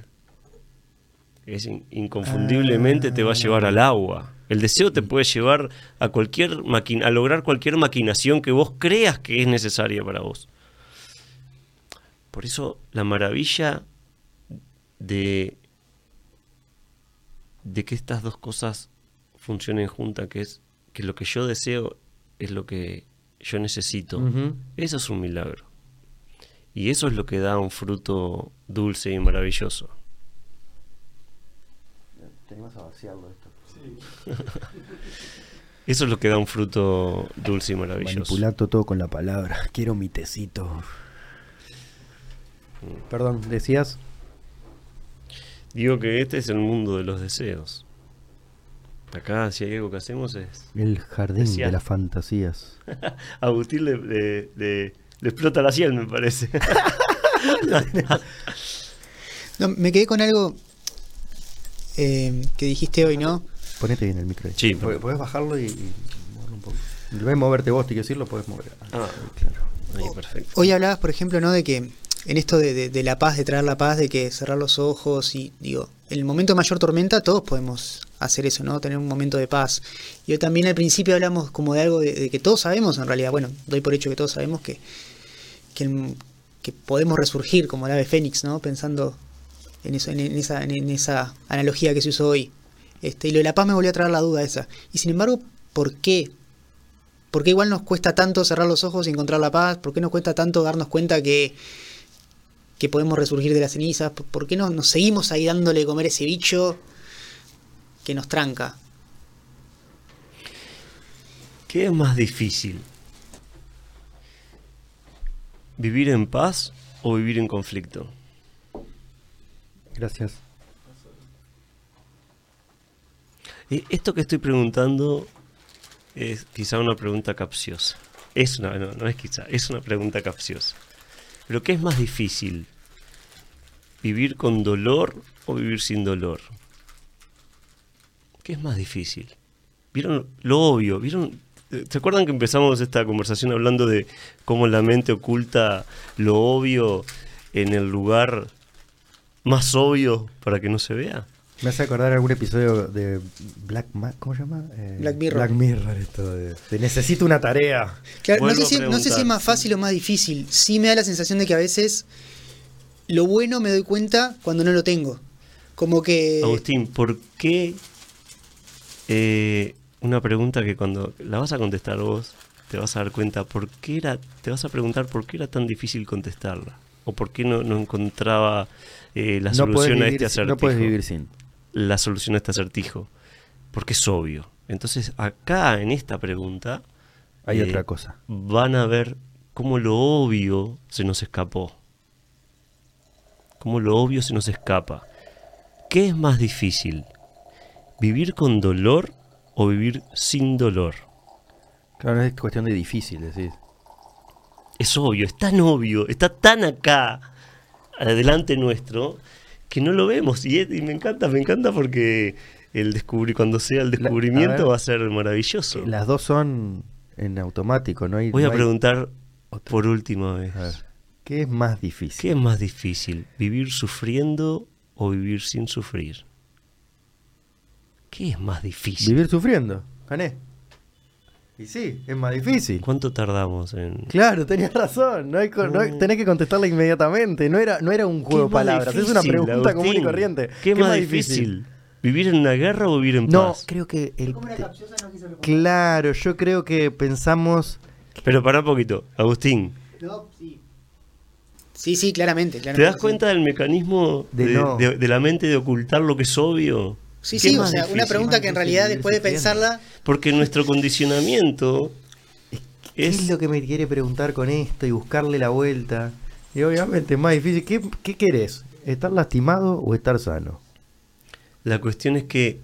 es in- inconfundiblemente te va a llevar al agua. El deseo te puede llevar a cualquier maquin- a lograr cualquier maquinación que vos creas que es necesaria para vos. Por eso la maravilla de de que estas dos cosas funcionen juntas, que es que lo que yo deseo es lo que yo necesito. Eso es un milagro. Y eso es lo que da un fruto dulce y maravilloso. Tenemos a vaciarlo esto. Eso es lo que da un fruto dulce y maravilloso. Manipulando todo con la palabra. Quiero mi tecito. Perdón, decías. Digo que este es el mundo de los deseos. Acá, si hay algo que hacemos es. El jardín de las fantasías. A Agustín le, le- le- le explota la ciel, me parece. No, me quedé con algo eh, que dijiste hoy, ¿no? Ponete bien el micro ahí. Sí, Podés- Podés bajarlo y, y moverlo un poco. En vez de moverte vos, te quiero decir, lo podés mover. Ah, claro. Ahí, perfecto. Hoy hablabas, por ejemplo, ¿no? De que en esto de, de- de la paz, de traer la paz, de que cerrar los ojos y, digo, en el momento de mayor tormenta todos podemos hacer eso, ¿no? Tener un momento de paz. Y hoy también al principio hablamos como de algo de, de que todos sabemos, en realidad, bueno, doy por hecho que todos sabemos que, que, el- que podemos resurgir como el ave fénix, ¿no? Pensando en, eso, en, en esa, en, en esa analogía que se usó hoy. Este, y lo de la paz me volvió a traer la duda esa. Y sin embargo, ¿por qué? ¿Por qué igual nos cuesta tanto cerrar los ojos y encontrar la paz? ¿Por qué nos cuesta tanto darnos cuenta que, que podemos resurgir de las cenizas? ¿Por- ¿Por qué no, nos seguimos ahí dándole de comer ese bicho que nos tranca? ¿Qué es más difícil? ¿Vivir en paz o vivir en conflicto? Gracias. Eh, Esto que estoy preguntando es quizá una pregunta capciosa. Es una, no, no es quizá, es una pregunta capciosa. Pero ¿qué es más difícil? ¿Vivir con dolor o vivir sin dolor? ¿Qué es más difícil? ¿Vieron lo obvio? ¿Vieron? ¿Se acuerdan que empezamos esta conversación hablando de cómo la mente oculta lo obvio en el lugar más obvio para que no se vea? Me hace acordar algún episodio de Black Ma- ¿Cómo se llama? Eh, Black Mirror. Black Mirror, esto de, de necesito una tarea. Claro, no sé, si, no sé si es más fácil o más difícil. Sí me da la sensación de que a veces lo bueno me doy cuenta cuando no lo tengo. Como que... Agustín, ¿por qué eh, una pregunta que cuando la vas a contestar vos te vas a dar cuenta por qué era, te vas a preguntar por qué era tan difícil contestarla o por qué no, no encontraba eh, la no, solución a este sin- acertijo? no puedes vivir sin. La solución a este acertijo, porque es obvio. Entonces acá en esta pregunta Hay eh, otra cosa. van a ver cómo lo obvio se nos escapó. Cómo lo obvio se nos escapa. ¿Qué es más difícil? ¿Vivir con dolor o vivir sin dolor? Claro, es cuestión de difícil, decís. Es obvio, es tan obvio, está tan acá, adelante nuestro, que no lo vemos. Y, me encanta, me encanta porque el descubrir, cuando sea el descubrimiento ver. va a ser maravilloso. Las dos son en automático, ¿no? Hay, Voy no a hay- preguntar otra. por última vez. A ver, ¿qué es más difícil? ¿Qué es más difícil? ¿Vivir sufriendo o vivir sin sufrir? ¿Qué es más difícil? Vivir sufriendo. Gané. Y sí, es más difícil. ¿Cuánto tardamos en...? Claro, tenías razón. No hay, no hay- tenés que contestarla inmediatamente. No era, no era un juego de ¿Qué es más palabras. es una pregunta común y Agustín? corriente. ¿Qué más difícil? ¿Vivir en una guerra o vivir en No, paz? creo que el. Claro, yo creo que pensamos. Pero para un poquito, Agustín, Sí, sí, claramente. ¿te claramente, das sí. cuenta del mecanismo De de, no. de- de la mente de ocultar lo que es obvio? Sí, ¿Qué sí, es o sea, una pregunta que en realidad después de pensarla... Porque nuestro condicionamiento ¿Qué es... es lo que me quiere preguntar con esto y buscarle la vuelta? Y obviamente es más difícil. ¿Qué, qué querés? ¿Estar lastimado o estar sano? La cuestión es que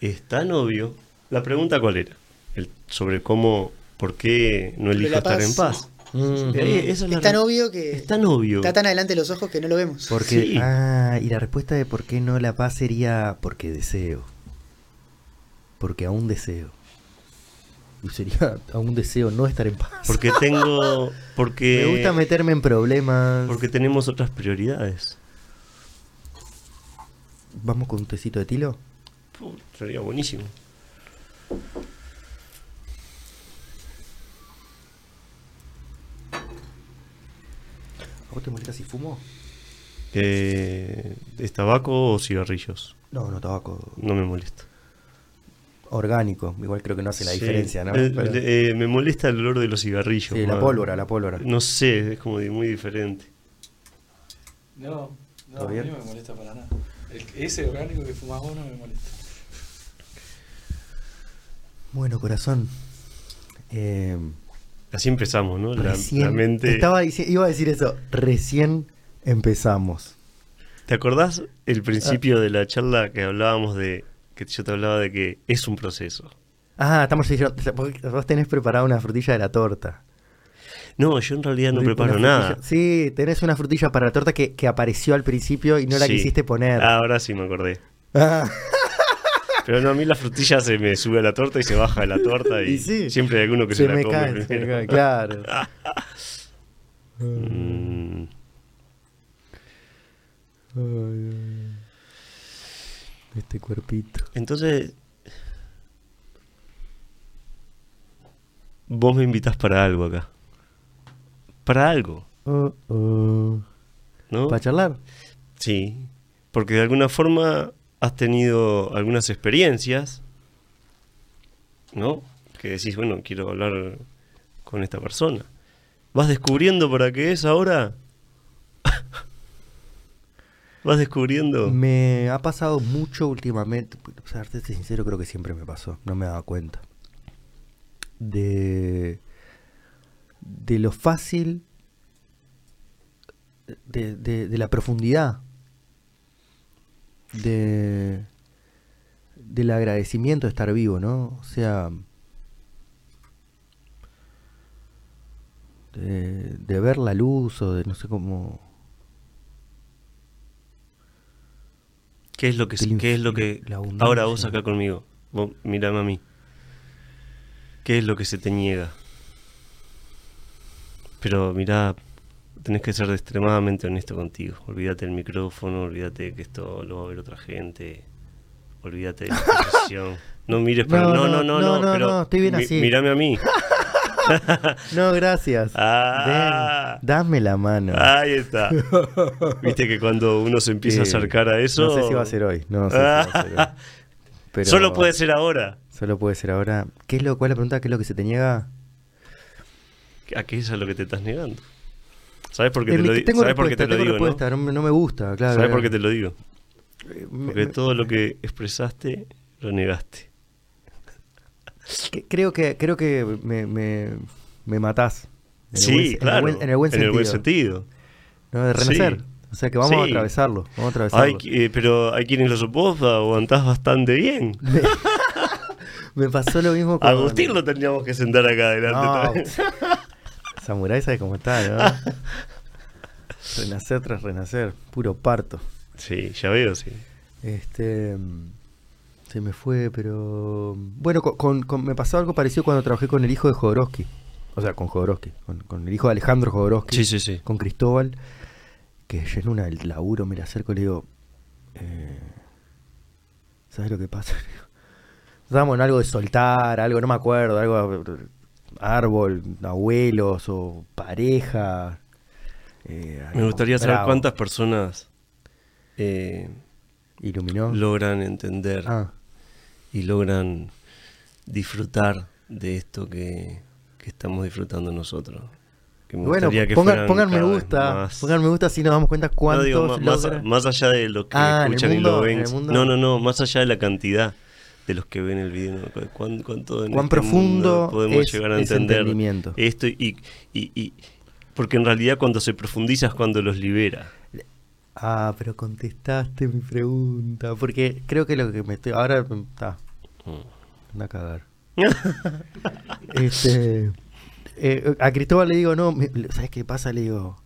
es tan obvio. La pregunta cuál era? El- sobre cómo, por qué no elijo estar paz. en paz. Mm. Eh, es tan obvio que Es tan obvio. está tan adelante de los ojos que no lo vemos. Porque, Sí. ah, y la respuesta de por qué no la paz sería porque deseo. Porque aún deseo. Y sería aún deseo no estar en paz. Porque tengo. Porque. Me gusta meterme en problemas. Porque tenemos otras prioridades. Vamos con un tecito de tilo. Puh, sería buenísimo. ¿A vos te molesta si fumo? Eh, ¿Es tabaco o cigarrillos? No, no, tabaco. No me molesta. Orgánico. Igual creo que no hace la Sí. diferencia, ¿no? Eh, Pero- eh, me molesta el olor de los cigarrillos. sí, la pólvora, la pólvora. No sé, es como muy diferente. No, no, ¿Todo a mí bien? no me molesta para nada. El- ese orgánico que fumas vos no me molesta. Bueno, corazón. Eh, Así empezamos, ¿no? La, recién. la mente. Estaba dici- iba a decir eso. Recién empezamos. ¿Te acordás el principio de la charla que hablábamos de que yo te hablaba de que es un proceso? Ah, estamos diciendo, vos tenés preparada una frutilla de la torta. No, yo en realidad no preparo frutilla- nada. Sí, tenés una frutilla para la torta que, que apareció al principio y no la Sí. quisiste poner. Ahora sí me acordé. Ah, Pero no, a mí la frutilla se me sube a la torta y se baja de la torta y, Y sí. siempre hay alguno que se, se la me come cae, se me cae, claro. Mm. Este cuerpito. entonces, vos me invitas para algo acá. Para algo, Oh, oh. ¿no? ¿Para charlar? Sí, porque de alguna forma has tenido algunas experiencias, ¿no? Que decís, bueno, quiero hablar con esta persona. ¿Vas descubriendo para qué es ahora? ¿Vas descubriendo? Me ha pasado mucho últimamente, para serte sincero, creo que siempre me pasó, no me daba cuenta. De, de lo fácil, de, de- de la profundidad, de, del agradecimiento de estar vivo, ¿no? O sea, de, de ver la luz o de no sé cómo... ¿Qué es lo que, qué es lo que ahora vos acá conmigo? Vos mirame a mí. ¿Qué es lo que se te niega? Pero mirá, tenés que ser extremadamente honesto contigo. Olvídate del micrófono, olvídate de que esto lo va a ver otra gente. Olvídate de la exposición. No mires para No, no, no, no, no, no, no, no, pero no, estoy bien mi- así. Mírame a mí. No, gracias. Ah. Ven, dame la mano. Ahí está. Viste que cuando uno se empieza a acercar a eso. No sé si va a ser hoy. No sé si va a ser hoy. Pero Solo puede ser ahora. Solo puede ser ahora. ¿Qué es lo, ¿Cuál es la pregunta? ¿Qué es lo que se te niega? ¿A qué es a lo que te estás negando? ¿Sabes por qué Eh, te lo, di- ¿sabes por qué te lo digo? ¿no? No, me- no me gusta, claro. ¿Sabes por qué claro. te lo digo? Eh, Porque todo lo que expresaste lo negaste. creo que, creo que me, me, me matás. En el sí, buen- en el claro. buen- En el buen sentido. sentido. ¿no? De renacer. Sí. O sea que vamos a Sí. atravesarlo. Vamos a atravesarlo. Hay, eh, pero hay quienes lo soportan, aguantás bastante bien. Me, me pasó lo mismo con. Agustín lo tendríamos que sentar acá adelante. No. Samurai sabe cómo está, ¿no? renacer tras renacer. Puro parto. Sí, ya veo, sí. Este. Se me fue, pero. Bueno, con, con- con- me pasó algo parecido cuando trabajé con el hijo de Jodorowsky. O sea, con Jodorowsky. Con, el hijo de Alejandro Jodorowsky. Sí, sí, sí. Con Cristóbal. Que yo en una del laburo me le acerco y le digo. eh, ¿Sabes lo que pasa? Estábamos en algo de soltar, algo, no me acuerdo, algo. Árbol, abuelos o pareja. eh, Me gustaría saber cuántas personas eh, Iluminó. logran entender Ah. y logran disfrutar de esto que, que estamos disfrutando nosotros. Que me Bueno, que pongan, me gusta. Pongan me gusta si nos damos cuenta No, cuántos digo, ma- más, más allá de lo que Ah, escuchan y lo en ven. No, no, no, más allá de la cantidad de los que ven el video. cuán- cuánto en Cuán este profundo podemos es llegar a entender esto y, y, y- porque en realidad cuando se profundiza es cuando los libera. Ah, pero contestaste mi pregunta. Porque creo que lo que me estoy. Ahora está. Mm. Anda a cagar. este. eh, a Cristóbal le digo, no, me- ¿sabes qué pasa? Le digo,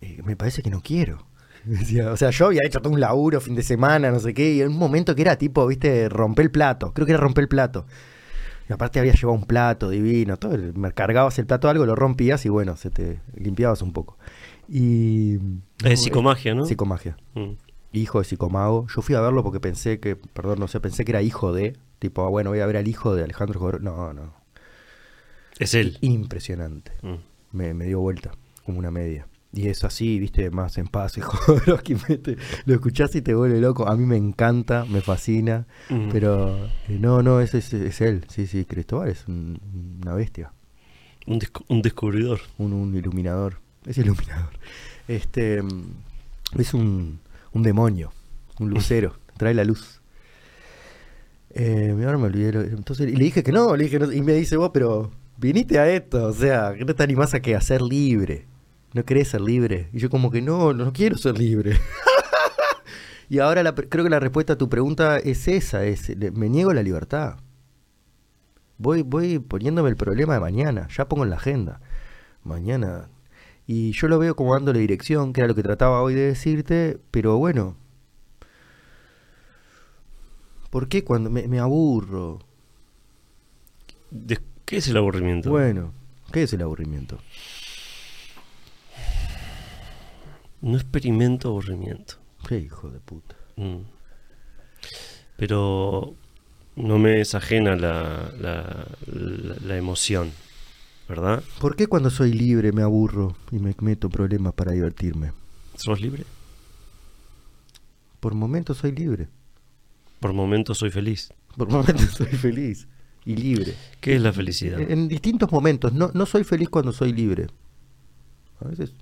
eh, me parece que no quiero. O sea, yo había hecho todo un laburo, fin de semana, no sé qué, y en un momento que era tipo, viste, romper el plato. Creo que era romper el plato. Y aparte había llevado un plato divino, todo, me cargabas el plato algo, lo rompías y bueno, se te limpiabas un poco. Y. Es psicomagia, ¿no? Psicomagia Mm. hijo de psicomago. Yo fui a verlo porque pensé que, perdón, no sé, pensé que era hijo de, tipo, ah, bueno, voy a ver al hijo de Alejandro Jodorowsky. No, no. Es él. Impresionante. Mm. Me, me dio vuelta, como una media. Y es así, viste, más en paz. Jodorowsky mete- lo escuchás y te vuelve loco. A mí me encanta, me fascina. Mm. Pero eh, no, no, ese es, es él. Sí, sí, Cristóbal es un- una bestia. Un, un descubridor. Un, un iluminador. Es iluminador. Este mm, es un, un demonio, un lucero, trae la luz. Eh, ahora me olvidé. Entonces, y le dije que no, le dije no, y me dice vos, pero viniste a esto, o sea, que no te animás a que a ser libre. ¿No querés ser libre? Y yo como que no, no quiero ser libre. Y ahora la creo que la respuesta a tu pregunta es esa, es me niego la libertad. Voy, voy poniéndome el problema de mañana, ya pongo en la agenda. Mañana. Y yo lo veo como dándole dirección, que era lo que trataba hoy de decirte, pero bueno. ¿Por qué cuando me, me aburro? ¿Qué es el aburrimiento? Bueno, ¿qué es el aburrimiento? No experimento aburrimiento. Qué hijo de puta. Mm. Pero no me es ajena la, la, la- la emoción, ¿verdad? ¿Por qué cuando soy libre me aburro y me meto problemas para divertirme? ¿Sos libre? Por momentos soy libre. Por momentos soy feliz. Por momentos soy feliz y libre. ¿Qué es la felicidad? En, en distintos momentos. No, no soy feliz cuando soy libre. A veces.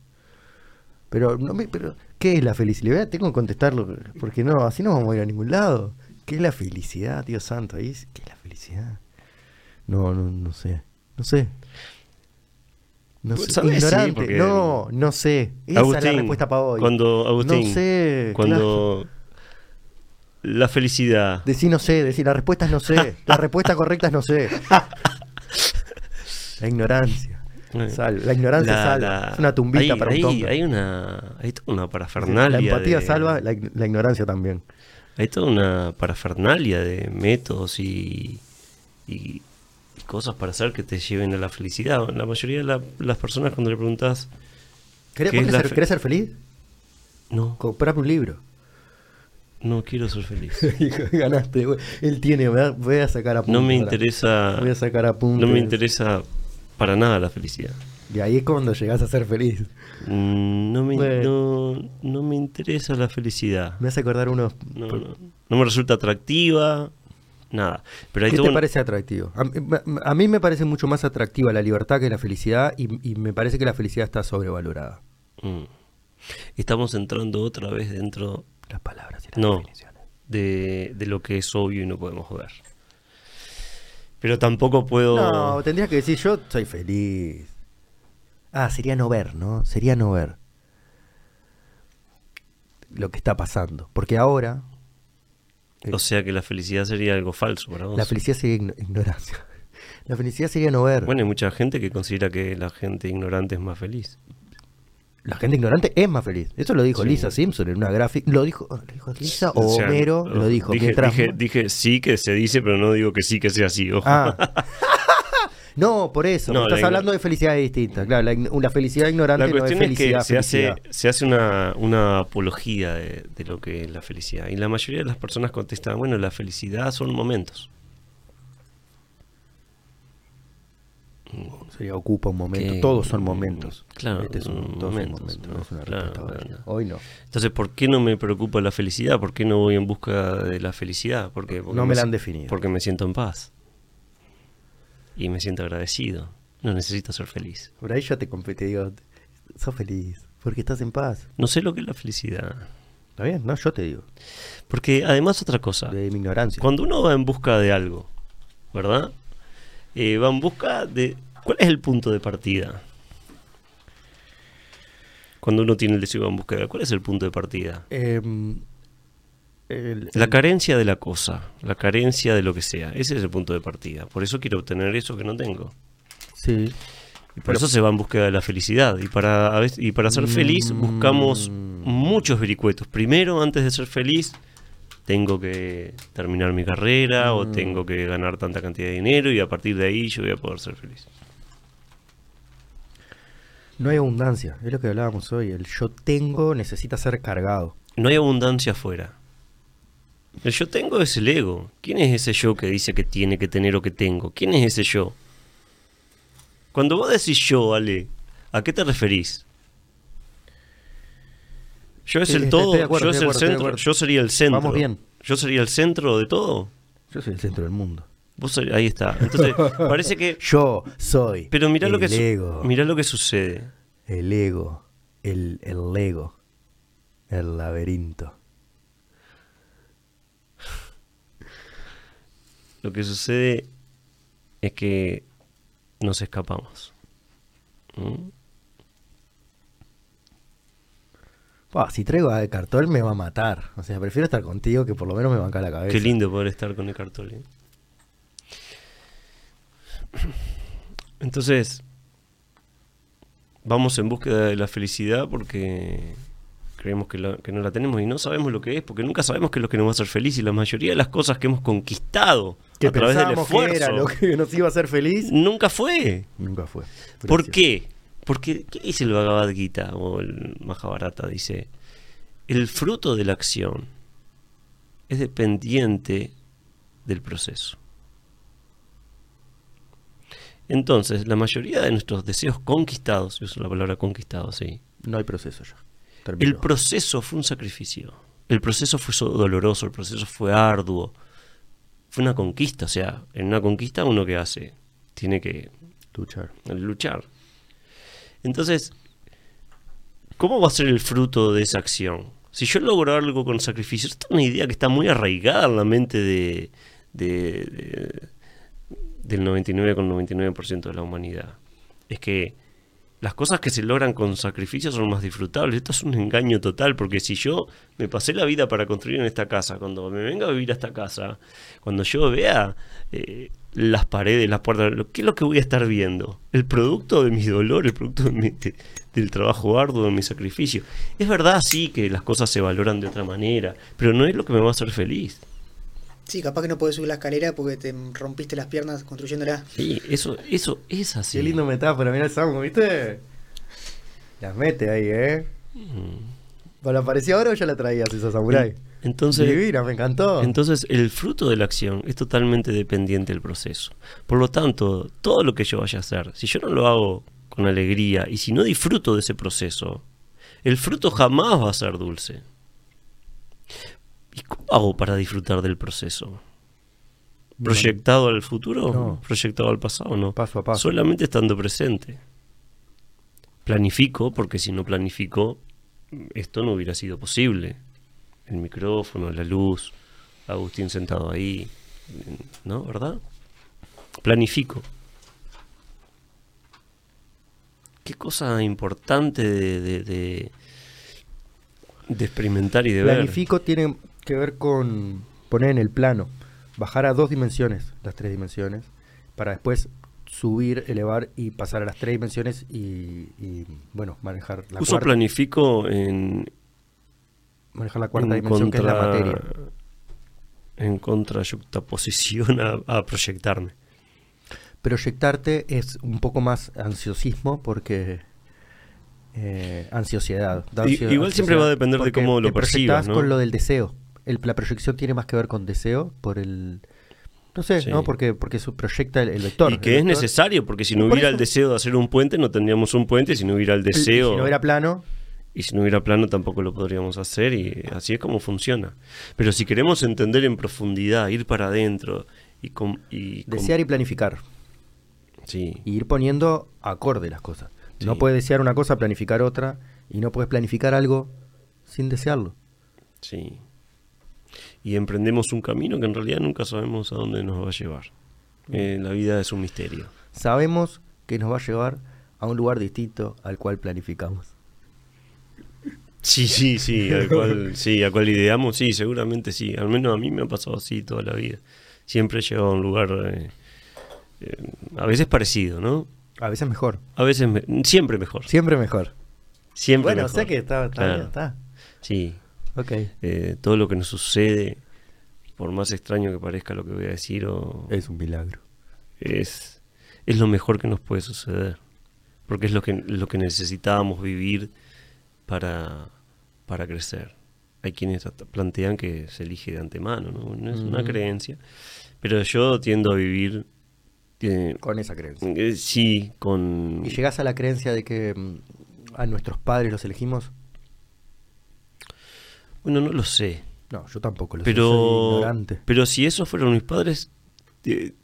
Pero, no me, pero ¿qué es la felicidad? Tengo que contestarlo. Porque no, así no vamos a ir a ningún lado. ¿Qué es la felicidad, Dios santo? Ahí ¿Qué es la felicidad? No, no, no sé. No sé. No Pues, sé. Ignorante. no, no sé. Esa es la respuesta para hoy. Cuando, Agustín, no sé. cuando la felicidad, Decí no sé, decir la respuesta es no sé. La respuesta correcta es no sé. La ignorancia. La ignorancia la- salva. la- es una tumbita hay, para un tonto. Hay una, hay toda una parafernalia. la empatía de- salva, la, ig- la ignorancia también. Hay toda una parafernalia de métodos y, y- y cosas para hacer que te lleven a la felicidad. La mayoría de la- las personas cuando le preguntas, ¿Querés, ¿Qué es vos la querés ser, fe- querés ser feliz? no, Comprame un libro. no quiero ser feliz. Ganaste. Él tiene, voy a, voy a sacar apuntes. No me interesa, Voy a sacar apuntes. no me interesa para nada la felicidad. Y ahí es cuando llegás a ser feliz. Mm, No me, Bueno. no, no me interesa la felicidad. Me hace acordar unos... No, no, no me resulta atractiva, nada. Pero ¿Qué te un- parece atractivo? A, mí- a mí me parece mucho más atractiva la libertad que la felicidad y, y me parece que la felicidad está sobrevalorada. Mm. Estamos entrando otra vez dentro Las palabras y las No. definiciones. de, de lo que es obvio y no podemos ver. Pero tampoco puedo... No, tendrías que decir yo soy feliz. Ah, sería no ver, ¿no? Sería no ver lo que está pasando. Porque ahora O sea que la felicidad sería algo falso para vos. la felicidad sería igno- ignorancia. La felicidad sería no ver. Bueno, hay mucha gente que considera que la gente ignorante es más feliz. La gente ignorante es más feliz. Eso lo dijo Sí. Lisa Simpson en una gráfica. ¿Lo dijo, ¿lo dijo Lisa o, O sea, Homero? Lo dijo. Dije, mientras- dije, dije sí que se dice, pero no digo que sí que sea así. Ojo. Ah. no, por eso. No, la estás hablando de felicidades distintas. Claro, la, una felicidad ignorante La no es cuestión es, que felicidad. se hace, felicidad. se hace una, una apología de, de lo que es la felicidad. Y la mayoría de las personas contestan, bueno, la felicidad son momentos. Sería ocupa un momento. Que- Todos son momentos. Claro, Este es un, momentos, momentos, ¿no? no es una Claro, respuesta claro, válida. no. Hoy no. Entonces, ¿por qué no me preocupa la felicidad? ¿Por qué no voy en busca de la felicidad? Porque, porque No me la han definido. Porque me siento en paz. Y me siento agradecido. No necesito ser feliz. Por ahí yo te compete, digo, sos feliz, porque estás en paz. No sé lo que es la felicidad. ¿Está bien? No, yo te digo. Porque además otra cosa. De mi ignorancia. Cuando uno va en busca de algo, ¿verdad? Eh, va en busca de... ¿Cuál es el punto de partida? Cuando uno tiene el deseo va en busca de algo, ¿cuál es el punto de partida? Em, el- La el- carencia de la cosa, la carencia de lo que sea. Ese es el punto de partida. Por eso quiero obtener eso que no tengo. sí. Y por eso se va en búsqueda de la felicidad. Y para, a veces- y para ser feliz Mm. buscamos muchos vericuetos. Primero, antes de ser feliz, tengo que terminar mi carrera o Mm. tengo que ganar tanta cantidad de dinero y a partir de ahí yo voy a poder ser feliz. No hay abundancia, es lo que hablábamos hoy. El yo tengo necesita ser cargado. No hay abundancia afuera. El yo tengo es el ego. ¿Quién es ese yo que dice que tiene que tener o que tengo? ¿Quién es ese yo? Cuando vos decís yo, Ale, ¿a qué te referís? Yo es Sí, el todo, acuerdo, yo es el acuerdo, centro, yo sería el centro. Vamos bien. Yo sería el centro de todo. Yo soy el centro del mundo. Vos ahí está. Entonces, parece que Yo soy pero mirá el lo que ego. mirá lo que sucede. El ego. El, el Lego. El laberinto. Lo que sucede es que nos escapamos. ¿Mm? Si traigo a Cartol me va a matar. O sea, prefiero estar contigo que por lo menos me banca la cabeza. Qué lindo poder estar con el Cartoli. Entonces, vamos en búsqueda de la felicidad porque creemos que, la- que no la tenemos y no sabemos lo que es, porque nunca sabemos qué es lo que nos va a hacer feliz y la mayoría de las cosas que hemos conquistado Que a través del pensábamos que esfuerzo era lo que nos iba a hacer feliz. nunca fue. Nunca fue. ¿Por qué? Porque, ¿qué dice el Bhagavad Gita o el Mahabharata? Dice, el fruto de la acción es dependiente del proceso. Entonces, la mayoría de nuestros deseos conquistados, yo uso la palabra conquistado, sí, No hay proceso ya. El proceso fue un sacrificio. El proceso fue so- doloroso, el proceso fue arduo. Fue una conquista, o sea, en una conquista uno que hace, tiene que Luchar. luchar. Entonces, ¿cómo va a ser el fruto de esa acción? Si yo logro algo con sacrificio, esta es una idea que está muy arraigada en la mente de, de- de- del 99,99% de la humanidad. Es que las cosas que se logran con sacrificio son más disfrutables. Esto es un engaño total, porque si yo me pasé la vida para construir en esta casa, cuando me venga a vivir a esta casa, cuando yo vea eh, las paredes, las puertas, ¿qué es lo que voy a estar viendo? El producto de mi dolor, el producto de mi- de- del trabajo arduo, de mi sacrificio. Es verdad, sí, que las cosas se valoran de otra manera, pero no es lo que me va a hacer feliz. Sí, capaz que no podés subir la escalera porque te rompiste las piernas construyéndola. Sí, eso, eso es así. Qué lindo metáfora, mira el Samu, ¿viste? Las mete ahí, ¿eh? Mm. ¿Cuando apareció ahora o ya la traías esa samurai? Entonces, Divina, me encantó. Entonces, el fruto de la acción es totalmente dependiente del proceso. Por lo tanto, todo lo que yo vaya a hacer, si yo no lo hago con alegría y si no disfruto de ese proceso, el fruto jamás va a ser dulce. ¿Y cómo hago para disfrutar del proceso? ¿Proyectado al futuro? No. ¿Proyectado al pasado? No. Paso a paso. Solamente estando presente. Planifico, porque si no planifico, esto no hubiera sido posible. El micrófono, la luz, Agustín sentado ahí, ¿no? ¿Verdad? Planifico. Qué cosa importante de, de, de- de experimentar y de ver. Planifico tiene que ver con poner en el plano, bajar a dos dimensiones, las tres dimensiones, para después subir, elevar y pasar a las tres dimensiones y, y, bueno, manejar la Uso cuarta, planifico en, manejar la cuarta en dimensión que es la materia. En contra yuxtaposición a, a proyectarme. Proyectarte es un poco más ansiosismo porque eh, ansiedad. da Y- ansio- igual siempre va a depender de cómo lo percibas, ¿no? con lo del deseo. El- la proyección tiene más que ver con deseo por el... No sé, Sí. ¿no? Porque, porque eso proyecta el, el vector. y que es vector- necesario, porque si no hubiera el deseo de hacer un puente, no tendríamos un puente. Si no hubiera el el- y deseo, Si no era plano, y si no hubiera plano, tampoco lo podríamos hacer. Y así es como funciona. Pero si queremos entender en profundidad, ir para adentro y, com- y com- desear y planificar. sí, Y ir poniendo acorde las cosas. No puedes desear una cosa, planificar otra. Y no puedes planificar algo sin desearlo. sí. Y emprendemos un camino que en realidad nunca sabemos a dónde nos va a llevar. Eh, la vida es un misterio. Sabemos que nos va a llevar a un lugar distinto al cual planificamos. Sí, sí, sí, al cual, sí, a cual ideamos, sí, seguramente sí. Al menos a mí me ha pasado así toda la vida. Siempre he llegado a un lugar eh, eh, a veces parecido, ¿no? A veces mejor. A veces me- siempre mejor. Siempre mejor. Siempre bueno, mejor. sé que está, está Claro. bien, está. Sí, Eh, todo lo que nos sucede, por más extraño que parezca lo que voy a decir, o- Es un milagro. es, es lo mejor que nos puede suceder. Porque es lo que, lo que necesitábamos vivir para, para crecer. Hay quienes plantean que se elige de antemano, ¿no? No es una creencia. Pero yo tiendo a vivir, eh, Con esa creencia. eh, sí, con... ¿Y llegás a la creencia de que mm, a nuestros padres los elegimos? Bueno, no lo sé. No, yo tampoco lo sé, soy Pero, ignorante. pero si esos fueron mis padres,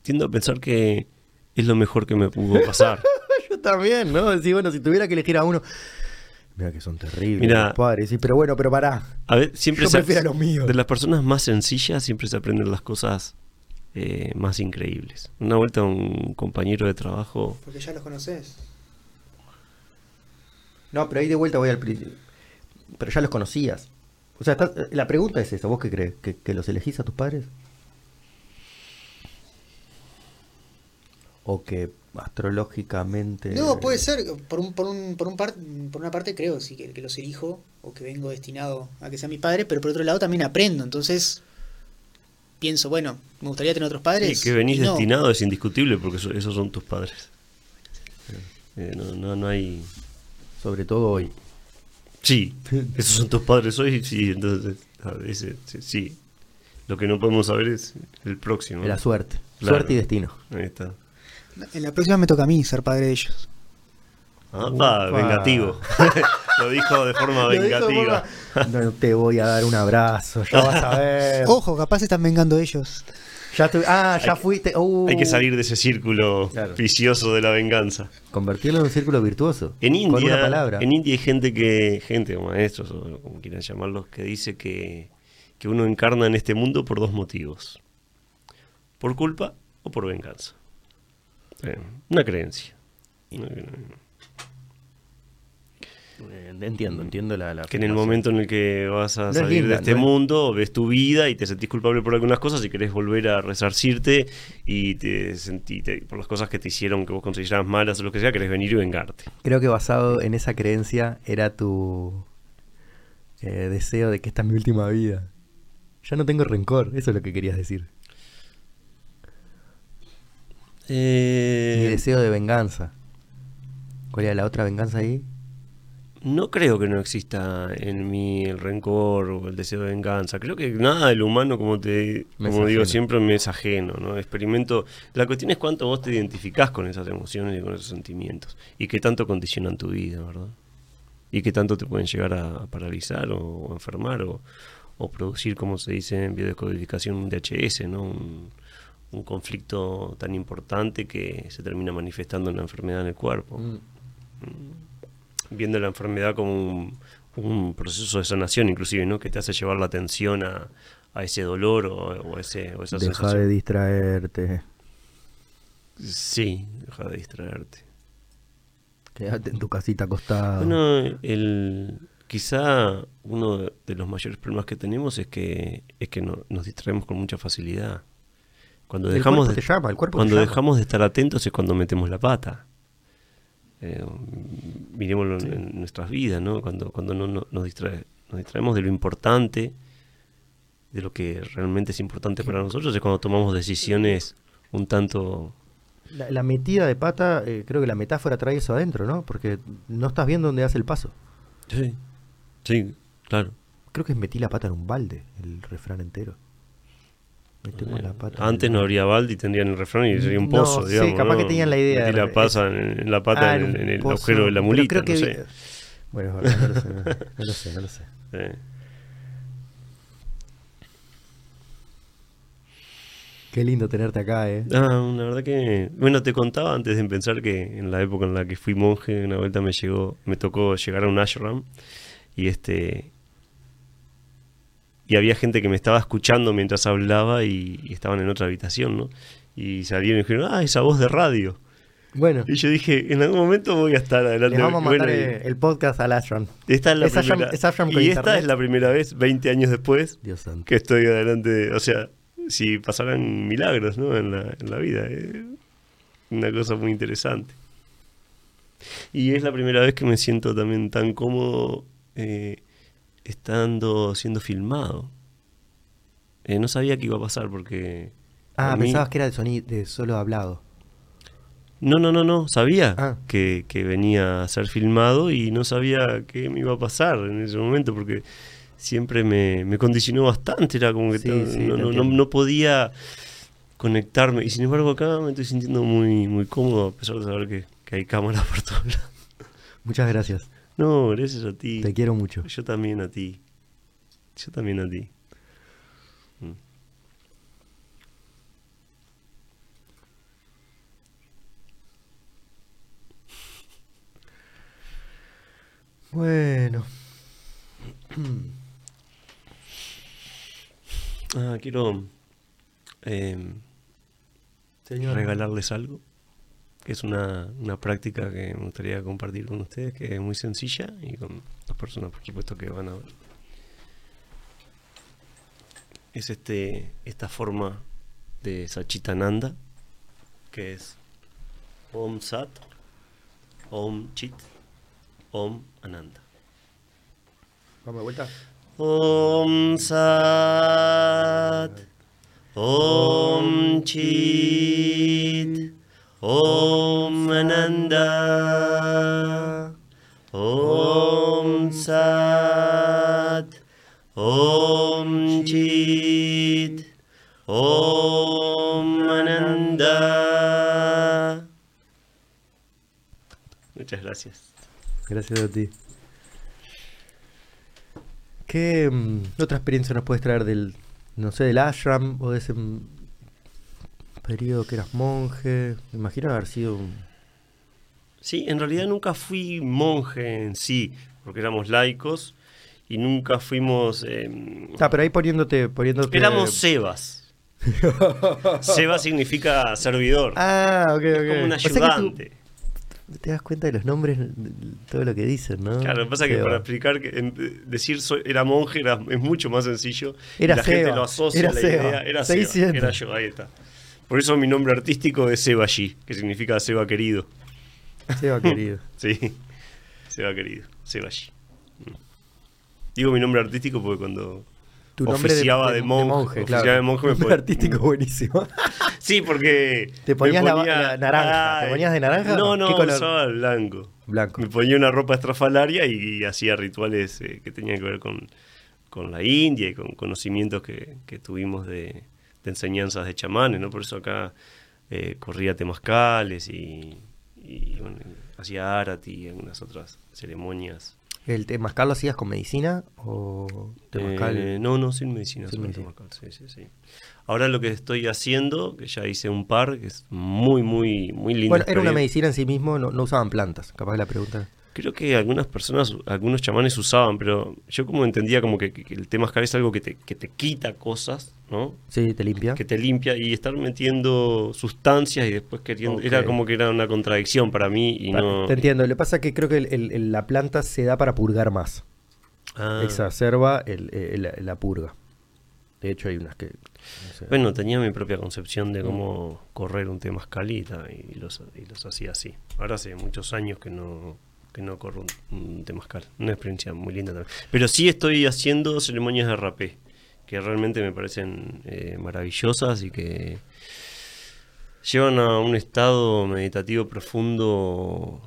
tiendo a pensar que es lo mejor que me pudo pasar. yo también, ¿no? Sí, bueno, si tuviera que elegir a uno... Mira que son terribles Mira. los padres, sí, pero bueno, pero pará. A ver, siempre Yo se- prefiero a los míos. De las personas más sencillas siempre se aprenden las cosas eh, más increíbles. Una vuelta un compañero de trabajo, Porque ya los conoces. No, pero ahí de vuelta voy al principio. pero ya los conocías. O sea, estás- la pregunta es esa, ¿vos qué crees? ¿Que, que los elegís a tus padres? ¿O que astrológicamente... No, puede ser, por, un, por, un, por, un par- por una parte creo sí que, que los elijo o que vengo destinado a que sea mi padre, pero por otro lado también aprendo, entonces pienso, bueno, me gustaría tener otros padres. Sí, que venís y no. destinado es indiscutible porque eso- esos son tus padres. Eh, no, no, no hay... Sobre todo hoy. Sí, esos son tus padres hoy, sí, entonces, a sí, sí. Lo que no podemos saber es el próximo. La suerte. Claro. Suerte y destino. Ahí está. En la próxima me toca a mí ser padre de ellos. Ah, vengativo. Lo dijo de forma vengativa. No te voy a dar un abrazo, ya vas a ver. Ojo, capaz se están vengando ellos. Ya tu- ah, ya Hay que- fuiste. uh. Hay que salir de ese círculo Claro. vicioso de la venganza. Convertirlo en un círculo virtuoso. En Con una India, palabra. en India hay gente que, gente o maestros o como quieran llamarlos, que dice que, que uno encarna en este mundo por dos motivos. Por culpa o por venganza. Eh, una creencia. Una- Eh, Entiendo, entiendo la, la Que en el momento en el que vas a No es salir linda, de este no es- mundo, ves tu vida y te sentís culpable por algunas cosas y querés volver a resarcirte y te sentí te- por las cosas que te hicieron que vos considerabas malas o lo que sea, querés venir y vengarte. Creo que basado en esa creencia era tu eh, deseo de que esta es mi última vida. Ya no tengo rencor, eso es lo que querías decir. Mi Eh, deseo de venganza. ¿Cuál era la otra venganza ahí? No creo que no exista en mí el rencor o el deseo de venganza. Creo que nada del humano, como te como digo siempre, me es ajeno. ¿no? Experimento. La cuestión es cuánto vos te identificás con esas emociones y con esos sentimientos. Y qué tanto condicionan tu vida, ¿verdad? Y qué tanto te pueden llegar a paralizar o, o enfermar o, o producir, como se dice en biodescodificación, un DHS, ¿no? Un, un conflicto tan importante que se termina manifestando en la enfermedad en el cuerpo Mm. Viendo la enfermedad como un, un proceso de sanación inclusive, ¿no? Que te hace llevar la atención a, a ese dolor o, o ese, o esa Deja sensación. de distraerte. Sí, deja de distraerte. Quédate en tu casita acostado. Bueno, el, quizá uno de los mayores problemas que tenemos es que, es que no- nos distraemos con mucha facilidad. Cuando El dejamos cuerpo de, te llama, el cuando dejamos de estar atentos es cuando metemos la pata. Eh, miremoslo en, en nuestras vidas, ¿no? Cuando, cuando no, no- nos, distrae- nos distraemos de lo importante, de lo que realmente es importante para nosotros, es cuando tomamos decisiones un tanto... La, la metida de pata, eh, creo que la metáfora trae eso adentro, ¿no? Porque no estás viendo dónde hace el paso. Sí, sí, claro. Creo que es metí la pata en un balde, el refrán entero. Metemos la pata. en Antes no habría balde y tendrían el refrán y sería un No, pozo, sí, digamos. capaz ¿no? que tenían la idea de- la, pasa en, en la pata Ah, en, el pozo, agujero de la mulita, creo que no vi- sé. Bueno, es verdad, no lo sé, no, lo sé, no lo sé. Eh. Qué lindo tenerte acá, ¿eh? Ah, la verdad que... Bueno, te contaba antes de pensar que en la época en la que fui monje, una vuelta me llegó, me tocó llegar a un ashram y este... Y había gente que me estaba escuchando mientras hablaba y, y estaban en otra habitación, ¿no? Y salieron y dijeron, ah, esa voz de radio. Bueno, Y yo dije, en algún momento voy a estar adelante. les vamos a mandar Bueno, eh, el podcast al Ashram. Esta es la Es Ashram- primera, es Ashram y esta internet. es la primera vez, 20 años después, Dios santo. que estoy adelante. de- o sea, si pasaran milagros ¿no? en, la, en la vida. eh, una cosa muy interesante. Y es la primera vez que me siento también tan cómodo eh, estando siendo filmado. Eh, no sabía que iba a pasar porque... Ah, mí- pensabas que era de sonido, de solo hablado. No, no, no, no, sabía Ah. que, que venía a ser filmado y no sabía qué me iba a pasar en ese momento porque siempre me, me condicionó bastante, era como que Sí, to- sí, no, no- no- no podía conectarme y sin embargo acá me estoy sintiendo muy, muy cómodo a pesar de saber que, que hay cámaras por todos lados. Muchas gracias. No, gracias a ti. Te quiero mucho. Yo también a ti. Yo también a ti. Mm. Bueno. Ah, quiero eh, Señor. regalarles algo. Que es una, una práctica que me gustaría compartir con ustedes, que es muy sencilla y con las personas, por supuesto, que van a ver. Es este, esta forma de Sachitananda, que es Om Sat, Om Chit, Om Ananda. Vamos de vuelta. Om Sat, Om Chit, Om Ananda, Om Sat, Om Chit, Om Ananda. Muchas gracias. Gracias a ti. ¿Qué mm, otra experiencia nos puedes traer del, no sé, del ashram o de ese mm, periodo que eras monje? Me imagino haber sido un... Sí, en realidad nunca fui monje en sí, porque éramos laicos y nunca fuimos... Ah, pero ahí poniéndote... poniéndote... éramos sebas. Seba significa servidor. Ah, ok, ok. es como un O sea ayudante. te das cuenta de los nombres, todo lo que dicen, ¿no? Claro, lo que pasa es que para explicar, que decir soy- era monje era, es mucho más sencillo. y Era la gente Seba, lo asocia era a la Seba, idea. Era Seba, era yo, ahí está. Por eso mi nombre artístico es Seba G, que significa Seba querido. Seba, querido. Sí, Seba querido, Seba G. Mm. Digo mi nombre artístico porque cuando Tu nombre oficiaba de, monje, claro. oficiaba de monje me Nombre pon- artístico buenísimo. Sí, porque. ¿Te ponías la- la naranja? ¿Te ponías de naranja? No, no, ¿Qué color? usaba blanco. Blanco. Me ponía una ropa estrafalaria y, y hacía rituales eh, que tenían que ver con, con la India y con conocimientos que, que tuvimos de, de enseñanzas de chamanes, ¿no? Por eso acá eh, corría temazcales y, y, bueno, hacía arati y algunas otras ceremonias. ¿El temazcal lo hacías con medicina o temazcal? Eh, no, no, sin medicina. Sin medicina. temazcal, sí, sí, sí. Ahora lo que estoy haciendo, que ya hice un par, que es muy, muy, muy lindo. bueno, era una medicina en sí mismo, no, no usaban plantas. Capaz la pregunta. Creo que algunas personas, algunos chamanes usaban, pero yo como entendía como que, que el temazcal es algo que te, que te quita cosas, ¿no? Sí, te limpia. Que te limpia y estar metiendo sustancias y después queriendo... Era como que era una contradicción para mí y no... Te entiendo. Le pasa que creo que el- el- el- la planta se da para purgar más. Ah. Exacerba el- la, la purga. De hecho, hay unas que. no sé. Bueno, tenía mi propia concepción de cómo correr un temazcalita y los, y los hacía así. Ahora hace muchos años que no que no corro un, un temazcal. Una experiencia muy linda también. Pero sí estoy haciendo ceremonias de rapé, que realmente me parecen eh, maravillosas y que llevan a un estado meditativo profundo.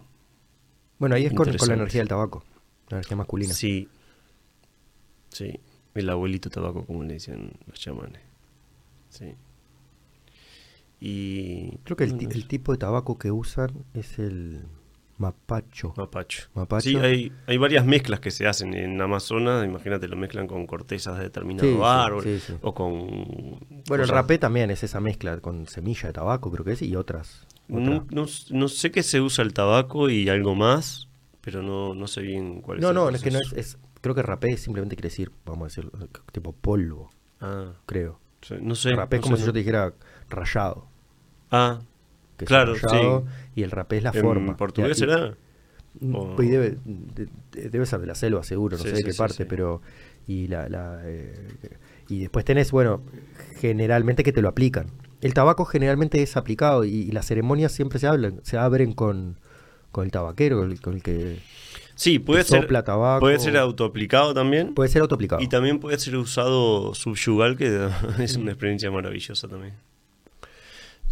bueno, ahí es con, con la energía del tabaco. La energía masculina. Sí, sí. El abuelito tabaco, como le dicen los chamanes. Sí. Y Creo que el tipo de tabaco que usan es el mapacho. Mapacho. Mapacho. Sí, hay, hay varias mezclas que se hacen en Amazonas. Imagínate, lo mezclan con cortezas de determinado Sí, árbol sí, sí. o con. Bueno, el rapé también es esa mezcla con semilla de tabaco, creo que es, y otras. No, otra. no, no sé qué se usa el tabaco y algo más, pero no, no sé bien cuál es No, no, es que no es, Creo que rapé simplemente quiere decir, vamos a decirlo, tipo polvo, Ah, creo. no sé. rapé es no como sé, si no- yo te dijera rayado. Ah, Que es Claro, sí. Y el rapé es la ¿en forma. portugués será? Mm, O- y debe, de- de- debe ser de la selva, seguro, no Sí, sé de qué parte, pero. Y, la, la, eh, y después tenés, bueno, generalmente que te lo aplican. El tabaco generalmente es aplicado y, y las ceremonias siempre se hablan, se abren con, con el tabaquero, el- con el que Sí, puede que ser. sopla tabaco. Puede ser autoaplicado también. puede ser autoaplicado. Y también puede ser usado subyugal, que es una experiencia maravillosa también.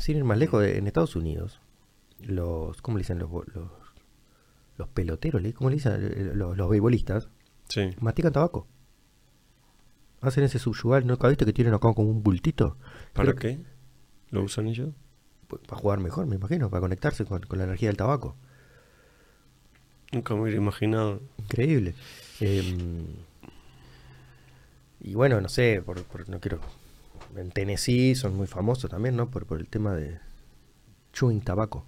Sin ir más lejos, de- en Estados Unidos, los, ¿cómo le dicen los, los, los peloteros? ¿Cómo le dicen? Eh, Los, los beisbolistas, Sí. mastican tabaco. Hacen ese subyugal, ¿no? ¿Viste que tienen acá como un bultito? ¿Para Creo qué? ¿Lo usan ellos? Pues, Para jugar mejor, me imagino, para conectarse con, con la energía del tabaco. Nunca me hubiera imaginado. Increíble. Em, y bueno, no sé, por, por- no quiero. En Tennessee son muy famosos también, ¿no? Por, por el tema de chewing tabaco.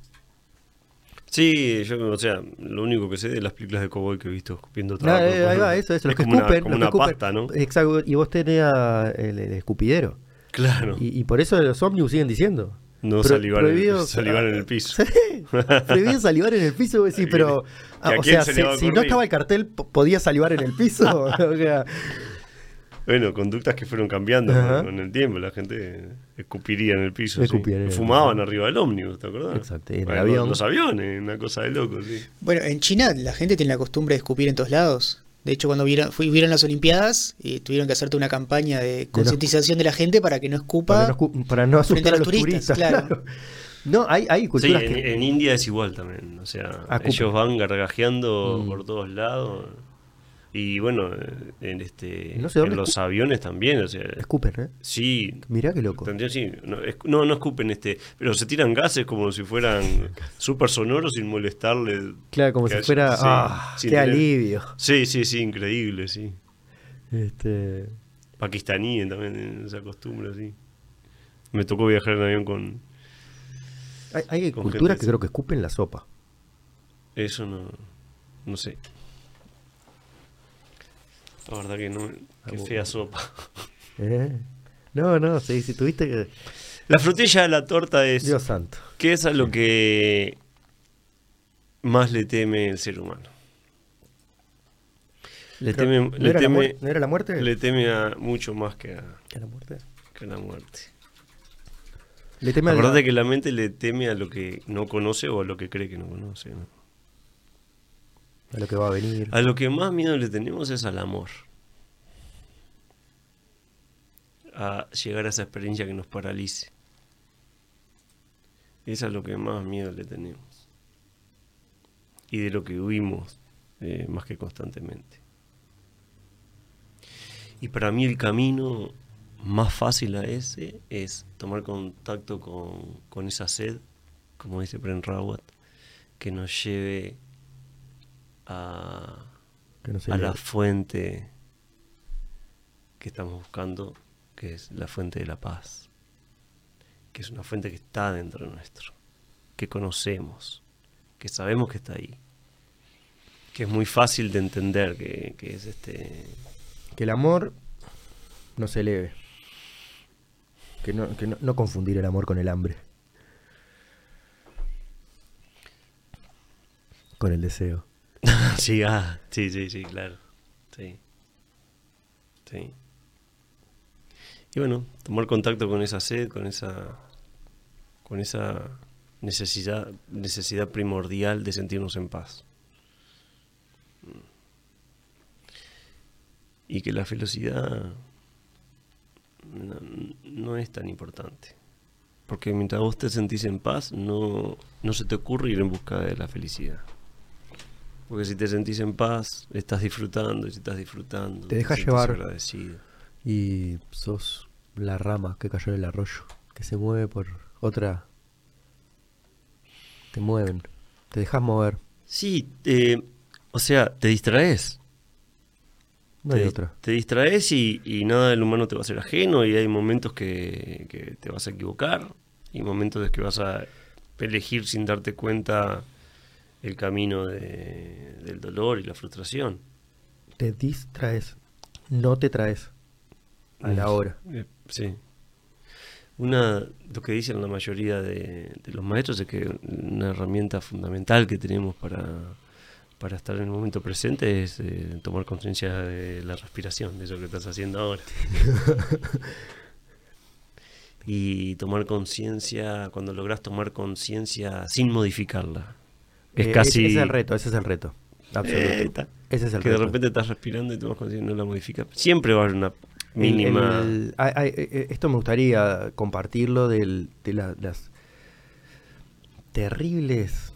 Sí, yo, o sea, lo único que sé de las películas de cowboy que he visto escupiendo tabaco. eh, ahí va, eso, eso, los es que como escupen. una, como una escupen. pasta, ¿no? Exacto, y vos tenés a- el, el escupidero. Claro. Y, y por eso los ómnibus siguen diciendo. No Pro- salivar, en el, prohibido- salivar en el piso. Sí, prohibido salivar en el piso, Ahí pero. ah, ¿Y a o sea, se si, no estaba el cartel, po- ¿podía salivar en el piso? O sea, Bueno, conductas que fueron cambiando con, con el tiempo. La gente escupiría en el piso. sí. Escupía en el Fumaban arriba del ómnibus, ¿te acordás? Exacto, y en el Bueno, avión. Los aviones, una cosa de loco, sí. Bueno, en China la gente tiene la costumbre de escupir en todos lados. De hecho, cuando vieron, fui- vieron las Olimpiadas, y tuvieron que hacerte una campaña de concientización de la gente para que no escupa. para, no, escu- para no frente asustar a los los turistas, turistas. claro. claro. No, hay, hay Sí, culturas en, que. en India es igual también. O sea, Ah, ellos van gargajeando Mm. por todos lados. Y bueno, eh, en este No sé en los aviones también, o sea, Escupen, ¿eh? sí, Mirá qué loco. sí, no, es- no, no escupen este, pero se tiran gases como si fueran súper sonoros sin molestarle. Claro, como si haya- fuera. sí, ¡Ah! ¡Qué tener- alivio! Sí, sí, sí, increíble, sí. Este. Pakistaní también esa costumbre, sí. Me tocó viajar en avión con Hay, hay Con culturas que creo que escupen la sopa. eso, no, no sé. La verdad que no, Ah, fea sopa. ¿Eh? No, no, sí, si tuviste que. La frutilla de la torta es, Dios santo. ¿qué es a lo que más le teme el ser humano? Le Pero, teme, ¿no, le era la teme, ¿No era la muerte? le teme a mucho más que a, ¿Que la muerte? que a la muerte. Le teme al- Acordate que la mente le teme a lo que no conoce o a lo que cree que no conoce. ¿no? A lo que va a venir. A lo que más miedo le tenemos es al amor. A llegar a esa experiencia que nos paralice. Es a lo que más miedo le tenemos. Y de lo que huimos eh, más que constantemente. Y para mí el camino más fácil a ese es tomar contacto con, con esa sed, como dice Bren Rawat, que nos lleve a, Que no se a le- la fuente que estamos buscando, que es la fuente de la paz, que es una fuente que está dentro nuestro, que conocemos, que sabemos que está ahí, que es muy fácil de entender, que, que es este... Que el amor no se eleve. Que no, que no, no confundir el amor con el hambre. Con el deseo. sí, ah, sí, sí, sí, claro. Sí. Sí. Y bueno, tomar contacto con esa sed, con esa con esa necesidad necesidad primordial de sentirnos en paz. Y que la felicidad no, no es tan importante. Porque mientras vos te sentís en paz, no, no se te ocurre ir en busca de la felicidad. Porque si te sentís en paz, estás disfrutando, y si estás disfrutando, Te dejas llevar. agradecido. Y sos la rama que cayó en el arroyo. Que se mueve por otra. Te mueven. Te dejas mover. Sí, eh, o sea, te distraes. No hay te, otra. te distraes y, y nada del humano te va a ser ajeno y hay momentos que, que te vas a equivocar y momentos que vas a elegir sin darte cuenta el camino de- del dolor y la frustración. Te distraes. No te traes. A la hora. Eh, sí. Una, lo que dicen la mayoría de, de los maestros es que una herramienta fundamental que tenemos para, para estar en el momento presente es eh, tomar conciencia de la respiración, de eso que estás haciendo ahora. y tomar conciencia, cuando logras tomar conciencia sin modificarla. Es Eh, casi... Ese es el reto, ese es el reto. Absoluto. Eh, ta- ese es el que reto. de repente estás respirando y tomas conciencia y no la modificas. Siempre va a haber una mínima... el- eh, esto me gustaría compartirlo del- de la- las terribles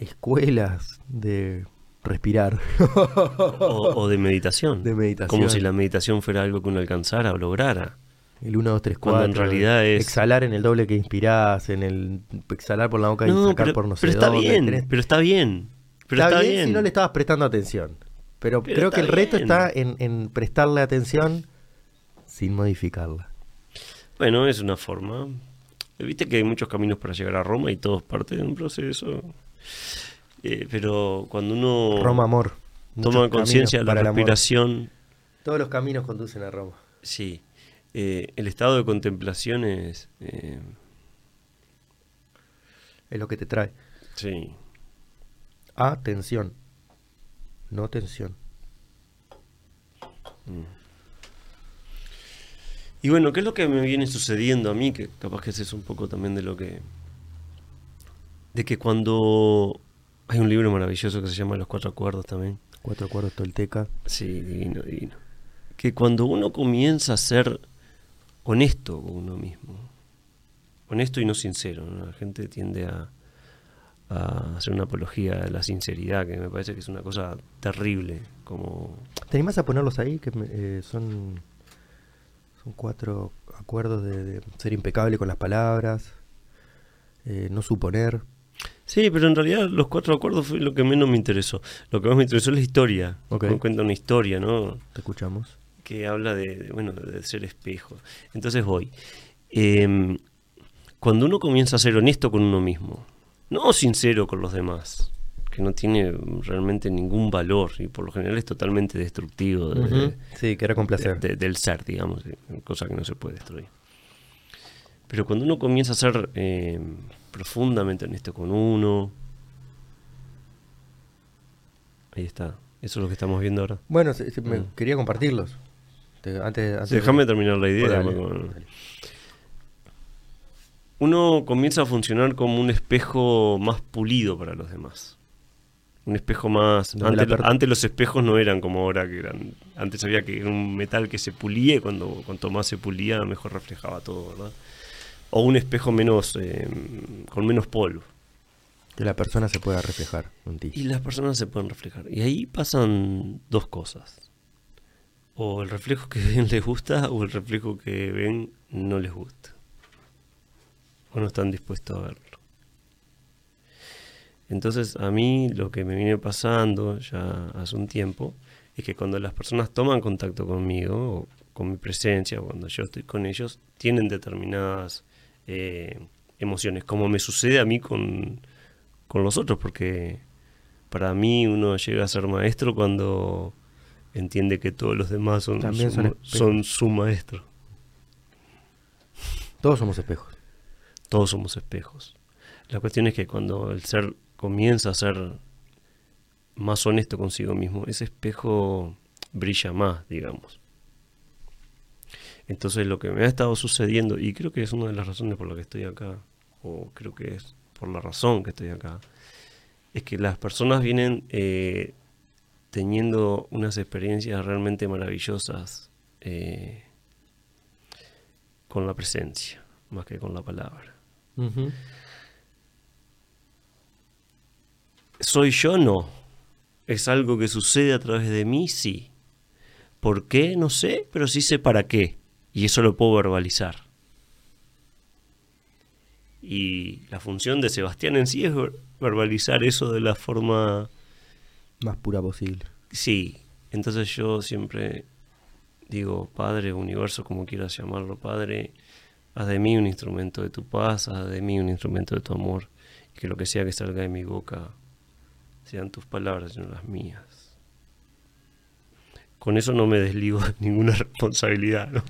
escuelas de respirar. o, o de meditación. De meditación. Como si la meditación fuera algo que uno alcanzara o lograra. El 1, 2, 3, 4. Cuando en realidad es- Exhalar en el doble que inspirás, en el exhalar por la boca y sacar pero, por no sé pero está dónde, bien, tenés- pero está bien. Pero está, bien. si no le estabas prestando atención. Pero, Pero creo que el reto bien. está en, en prestarle atención sin modificarla. Bueno, es una forma. Viste que hay muchos caminos para llegar a Roma y todos parte de un proceso. Eh, pero cuando uno Roma, amor. toma conciencia de la respiración, Todos los caminos conducen a Roma. sí. Eh, el estado de contemplación es, eh, Es lo que te trae. Sí. Atención. No tensión. Y bueno, ¿qué es lo que me viene sucediendo a mí? Que capaz que ese es un poco también de lo que... De que cuando... Hay un libro maravilloso que se llama Los Cuatro Acuerdos también. Cuatro acuerdos tolteca. Sí, divino, divino. Que cuando uno comienza a ser honesto con uno mismo, honesto y no sincero, ¿no? la gente tiende a, a hacer una apología de la sinceridad, que me parece que es una cosa terrible, como... ¿Te animás a ponerlos ahí? Que me- eh, son, son cuatro acuerdos de, de ser impecable con las palabras, eh, no suponer. Sí, pero en realidad los cuatro acuerdos fue lo que menos me interesó. Lo que más me interesó es la historia. Cu- Cuenta una historia, ¿no? Te escuchamos. Que habla de, bueno, de ser espejo. Entonces voy. Em, cuando uno comienza a ser honesto con uno mismo, no sincero con los demás, que no tiene realmente ningún valor y por lo general es totalmente destructivo de- Sí, que era con placer. de- del ser, digamos, eh, cosa que no se puede destruir. Pero cuando uno comienza a ser em, profundamente honesto con uno, ahí está. Eso es lo que estamos viendo ahora. Bueno, se- se- me- Mm. quería compartirlos. Te- antes, antes de- Déjame terminar la idea. Dale, porque- dale. uno comienza a funcionar como un espejo más pulido para los demás. Un espejo más... Antes, la per- antes los espejos no eran como ahora, que eran... Antes había que era un metal que se pulía y cuando, cuanto más se pulía, mejor reflejaba todo, ¿verdad? O un espejo menos... eh, con menos polvo. Que la persona se pueda reflejar en ti. Y las personas se pueden reflejar. Y ahí pasan dos cosas. O el reflejo que ven les gusta o el reflejo que ven no les gusta. O no están dispuestos a verlo. Entonces a mí lo que me viene pasando ya hace un tiempo es que cuando las personas toman contacto conmigo o con mi presencia, o cuando yo estoy con ellos, tienen determinadas eh, emociones, como me sucede a mí con, con los otros, porque para mí uno llega a ser maestro cuando entiende que todos los demás son, También su, son ma- espejos. son su maestro. Todos somos espejos. Todos somos espejos. La cuestión es que cuando el ser comienza a ser más honesto consigo mismo, ese espejo brilla más, digamos. Entonces lo que me ha estado sucediendo, y creo que es una de las razones por las que estoy acá, o creo que es por la razón que estoy acá, es que las personas vienen eh, teniendo unas experiencias realmente maravillosas eh, con la presencia, más que con la palabra. ¿Soy yo? No. ¿Es algo que sucede a través de mí? Sí. ¿Por qué? No sé, pero sí sé para qué. Y eso lo puedo verbalizar. Y la función de Sebastián en sí es ver- verbalizar eso de la forma... Más pura posible. Sí. Entonces yo siempre digo, Padre, universo, como quieras llamarlo, Padre, haz de mí un instrumento de tu paz, haz de mí un instrumento de tu amor. Y que lo que sea que salga de mi boca sean tus palabras y no las mías. Con eso no me desligo de ninguna responsabilidad, ¿no?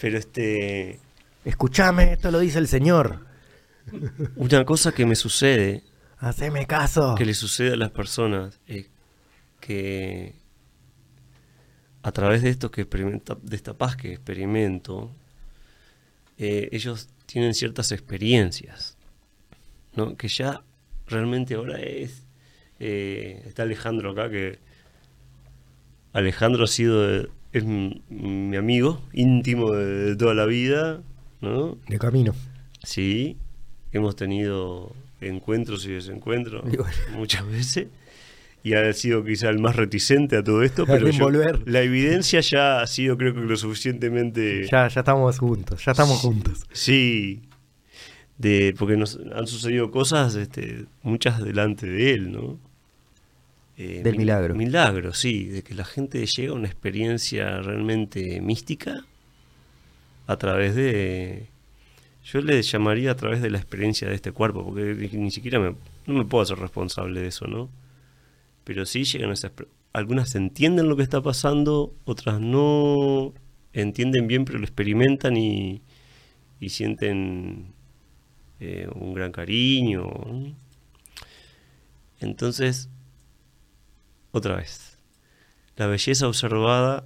Pero este, Escúchame, esto lo dice el Señor. una cosa que me sucede, Haceme caso. que le sucede a las personas, es que a través de esto que experimenta, de esta paz que experimento, eh, ellos tienen ciertas experiencias, ¿no? Que ya realmente ahora es, eh, está Alejandro acá que Alejandro ha sido es mi amigo íntimo de, de toda la vida, ¿no? De camino. Sí, hemos tenido encuentros y desencuentros Y bueno. muchas veces. Y ha sido quizá el más reticente a todo esto, pero yo- la evidencia ya ha sido creo que lo suficientemente... Ya, ya estamos juntos, ya estamos juntos. Sí, de, porque nos han sucedido cosas, este, muchas delante de él, ¿no? Eh, Del mil- milagro. Milagro, sí, de que la gente llega a una experiencia realmente mística a través de... Yo le llamaría a través de la experiencia de este cuerpo, porque ni siquiera me, no me puedo hacer responsable de eso, ¿no? Pero sí llegan a esas... Algunas entienden lo que está pasando, otras no entienden bien, pero lo experimentan y, y sienten eh, un gran cariño. Entonces, otra vez, la belleza observada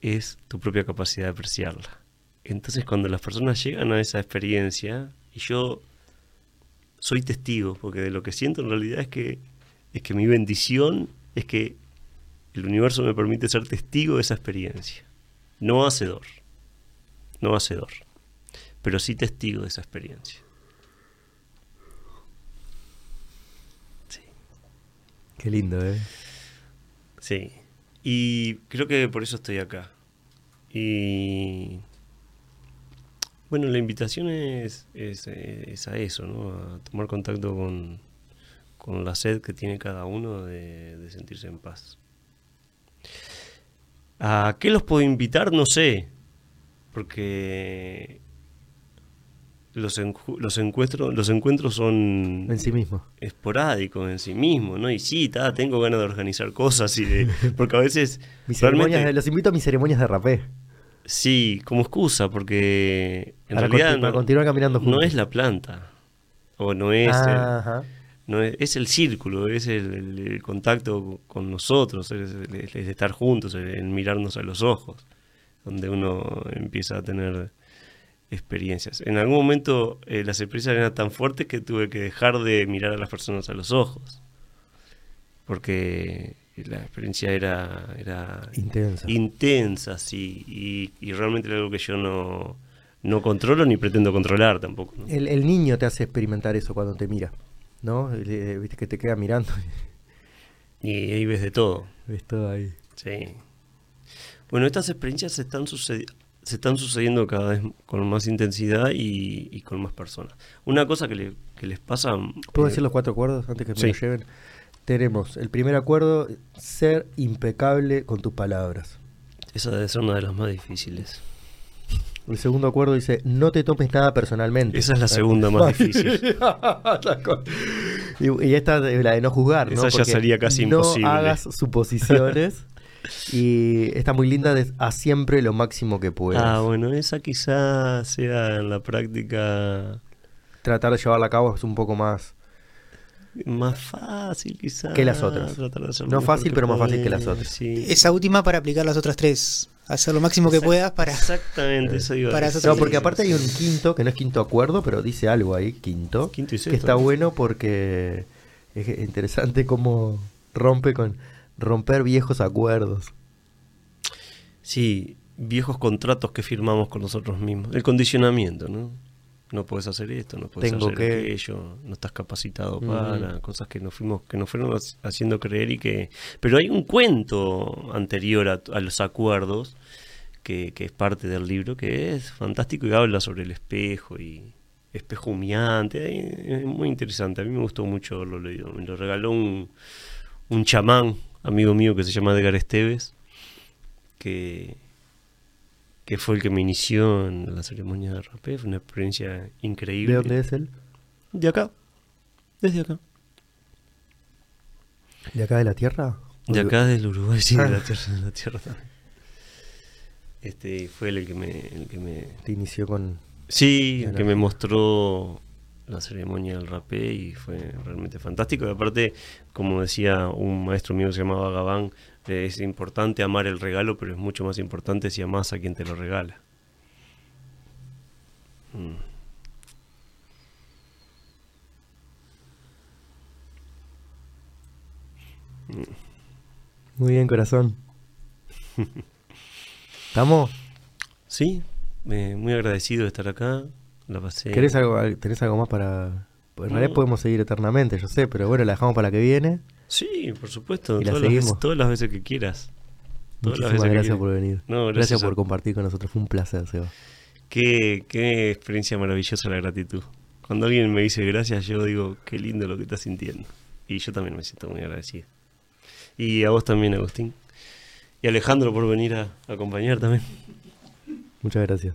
es tu propia capacidad de apreciarla. Entonces cuando las personas llegan a esa experiencia, y yo soy testigo, porque de lo que siento en realidad es que, es que mi bendición es que el universo me permite ser testigo de esa experiencia. No hacedor, no hacedor, pero sí testigo de esa experiencia. Sí. Qué lindo, ¿eh? Sí. Y creo que por eso estoy acá. Y bueno, la invitación es, es, es a eso, ¿no? A tomar contacto con, con la sed que tiene cada uno de, de sentirse en paz. ¿A qué los puedo invitar? No sé. Porque los, encuentros, los encuentros son En sí mismo. esporádicos en sí mismos, ¿no? Y sí, ta, tengo ganas de organizar cosas y de... Porque a veces... Mis realmente- ceremonias, los invito a mis ceremonias de rapé. Sí, como excusa, porque en Para realidad conti- para no, continuar caminando no juntos. es la planta. O no es... el- no es, es el círculo, es el, el- el contacto con nosotros, es, estar juntos, el, el mirarnos a los ojos, donde uno empieza a tener experiencias. En algún momento eh, las experiencias eran tan fuertes que tuve que dejar de mirar a las personas a los ojos, porque la experiencia era, era Intensa. intensa, sí, y, y realmente era algo que yo no, no controlo ni pretendo controlar tampoco. ¿no? El, el niño te hace experimentar eso cuando te mira, ¿no? Eh, Viste que te queda mirando Y ahí ves de todo. ves todo ahí. Sí. Bueno, estas experiencias se están, sucedi- se están sucediendo cada vez con más intensidad y, y con más personas. Una cosa que, le- que les pasa... ¿Puedo eh, decir los cuatro acuerdos antes que me sí. lo lleven? Tenemos el primer acuerdo, ser impecable con tus palabras. Esa debe ser una de las más difíciles. El segundo acuerdo dice, no te tomes nada personalmente. Esa es la segunda más difícil. y, y esta es la de no juzgar, ¿no? Esa ya Porque sería casi no imposible. hagas suposiciones. y está muy linda de a siempre lo máximo que puedas. Ah, bueno, esa quizás sea en la práctica Tratar de llevarla a cabo es un poco más... más fácil, quizás. Que las otras. No fácil, que pero más fácil que las otras. sí. Esa última para aplicar las otras tres. Hacer lo máximo que Exact- puedas para. Exactamente, eso iba Para No, porque aparte hay un quinto, que no es quinto acuerdo, pero dice algo ahí, quinto. Quinto y que sexto, está ¿no? bueno porque es interesante cómo rompe con romper viejos acuerdos. Sí, viejos contratos que firmamos con nosotros mismos. El condicionamiento, ¿no? No puedes hacer esto, no puedes hacer que- aquello, no estás capacitado para, cosas que nos fuimos, que nos fueron hac- haciendo creer y que. Pero hay un cuento anterior a, a los acuerdos que, que es parte del libro, que es fantástico y habla sobre el espejo y espejo humeante. Es muy interesante. A mí me gustó mucho haberlo leído. Me lo regaló un, un chamán, amigo mío, que se llama Edgar Esteves, que, que fue el que me inició en la ceremonia de rapé. Fue una experiencia increíble. ¿De dónde es él? De acá. Desde acá. ¿De acá de la Tierra? De acá del Uruguay, sí, de Ah. la tierra, de la tierra también. Este fue el que me, el que me Te inició con... Sí, Bien, que me mostró la ceremonia del rapé y fue realmente fantástico. Y aparte, como decía un maestro mío que se llamaba Gabán, es importante amar el regalo, pero es mucho más importante si amas a quien te lo regala. Mm. Muy bien, corazón. ¿Estamos? Sí, eh, muy agradecido de estar acá. La pasé. ¿Querés algo, ¿Tenés algo más para...? pues en No. realidad podemos seguir eternamente, yo sé, pero bueno, la dejamos para la que viene. Sí, por supuesto. Y la Todas las, veces, seguimos. todas las veces que quieras. Todas las Muchísimas veces que gracias por venir. No, gracias gracias a- por compartir con nosotros, fue un placer, Seba. Qué, qué experiencia maravillosa la gratitud. Cuando alguien me dice gracias, yo digo, qué lindo lo que estás sintiendo. Y yo también me siento muy agradecido. Y a vos también, Agustín. Y a Alejandro por venir a, a acompañar también. Muchas gracias.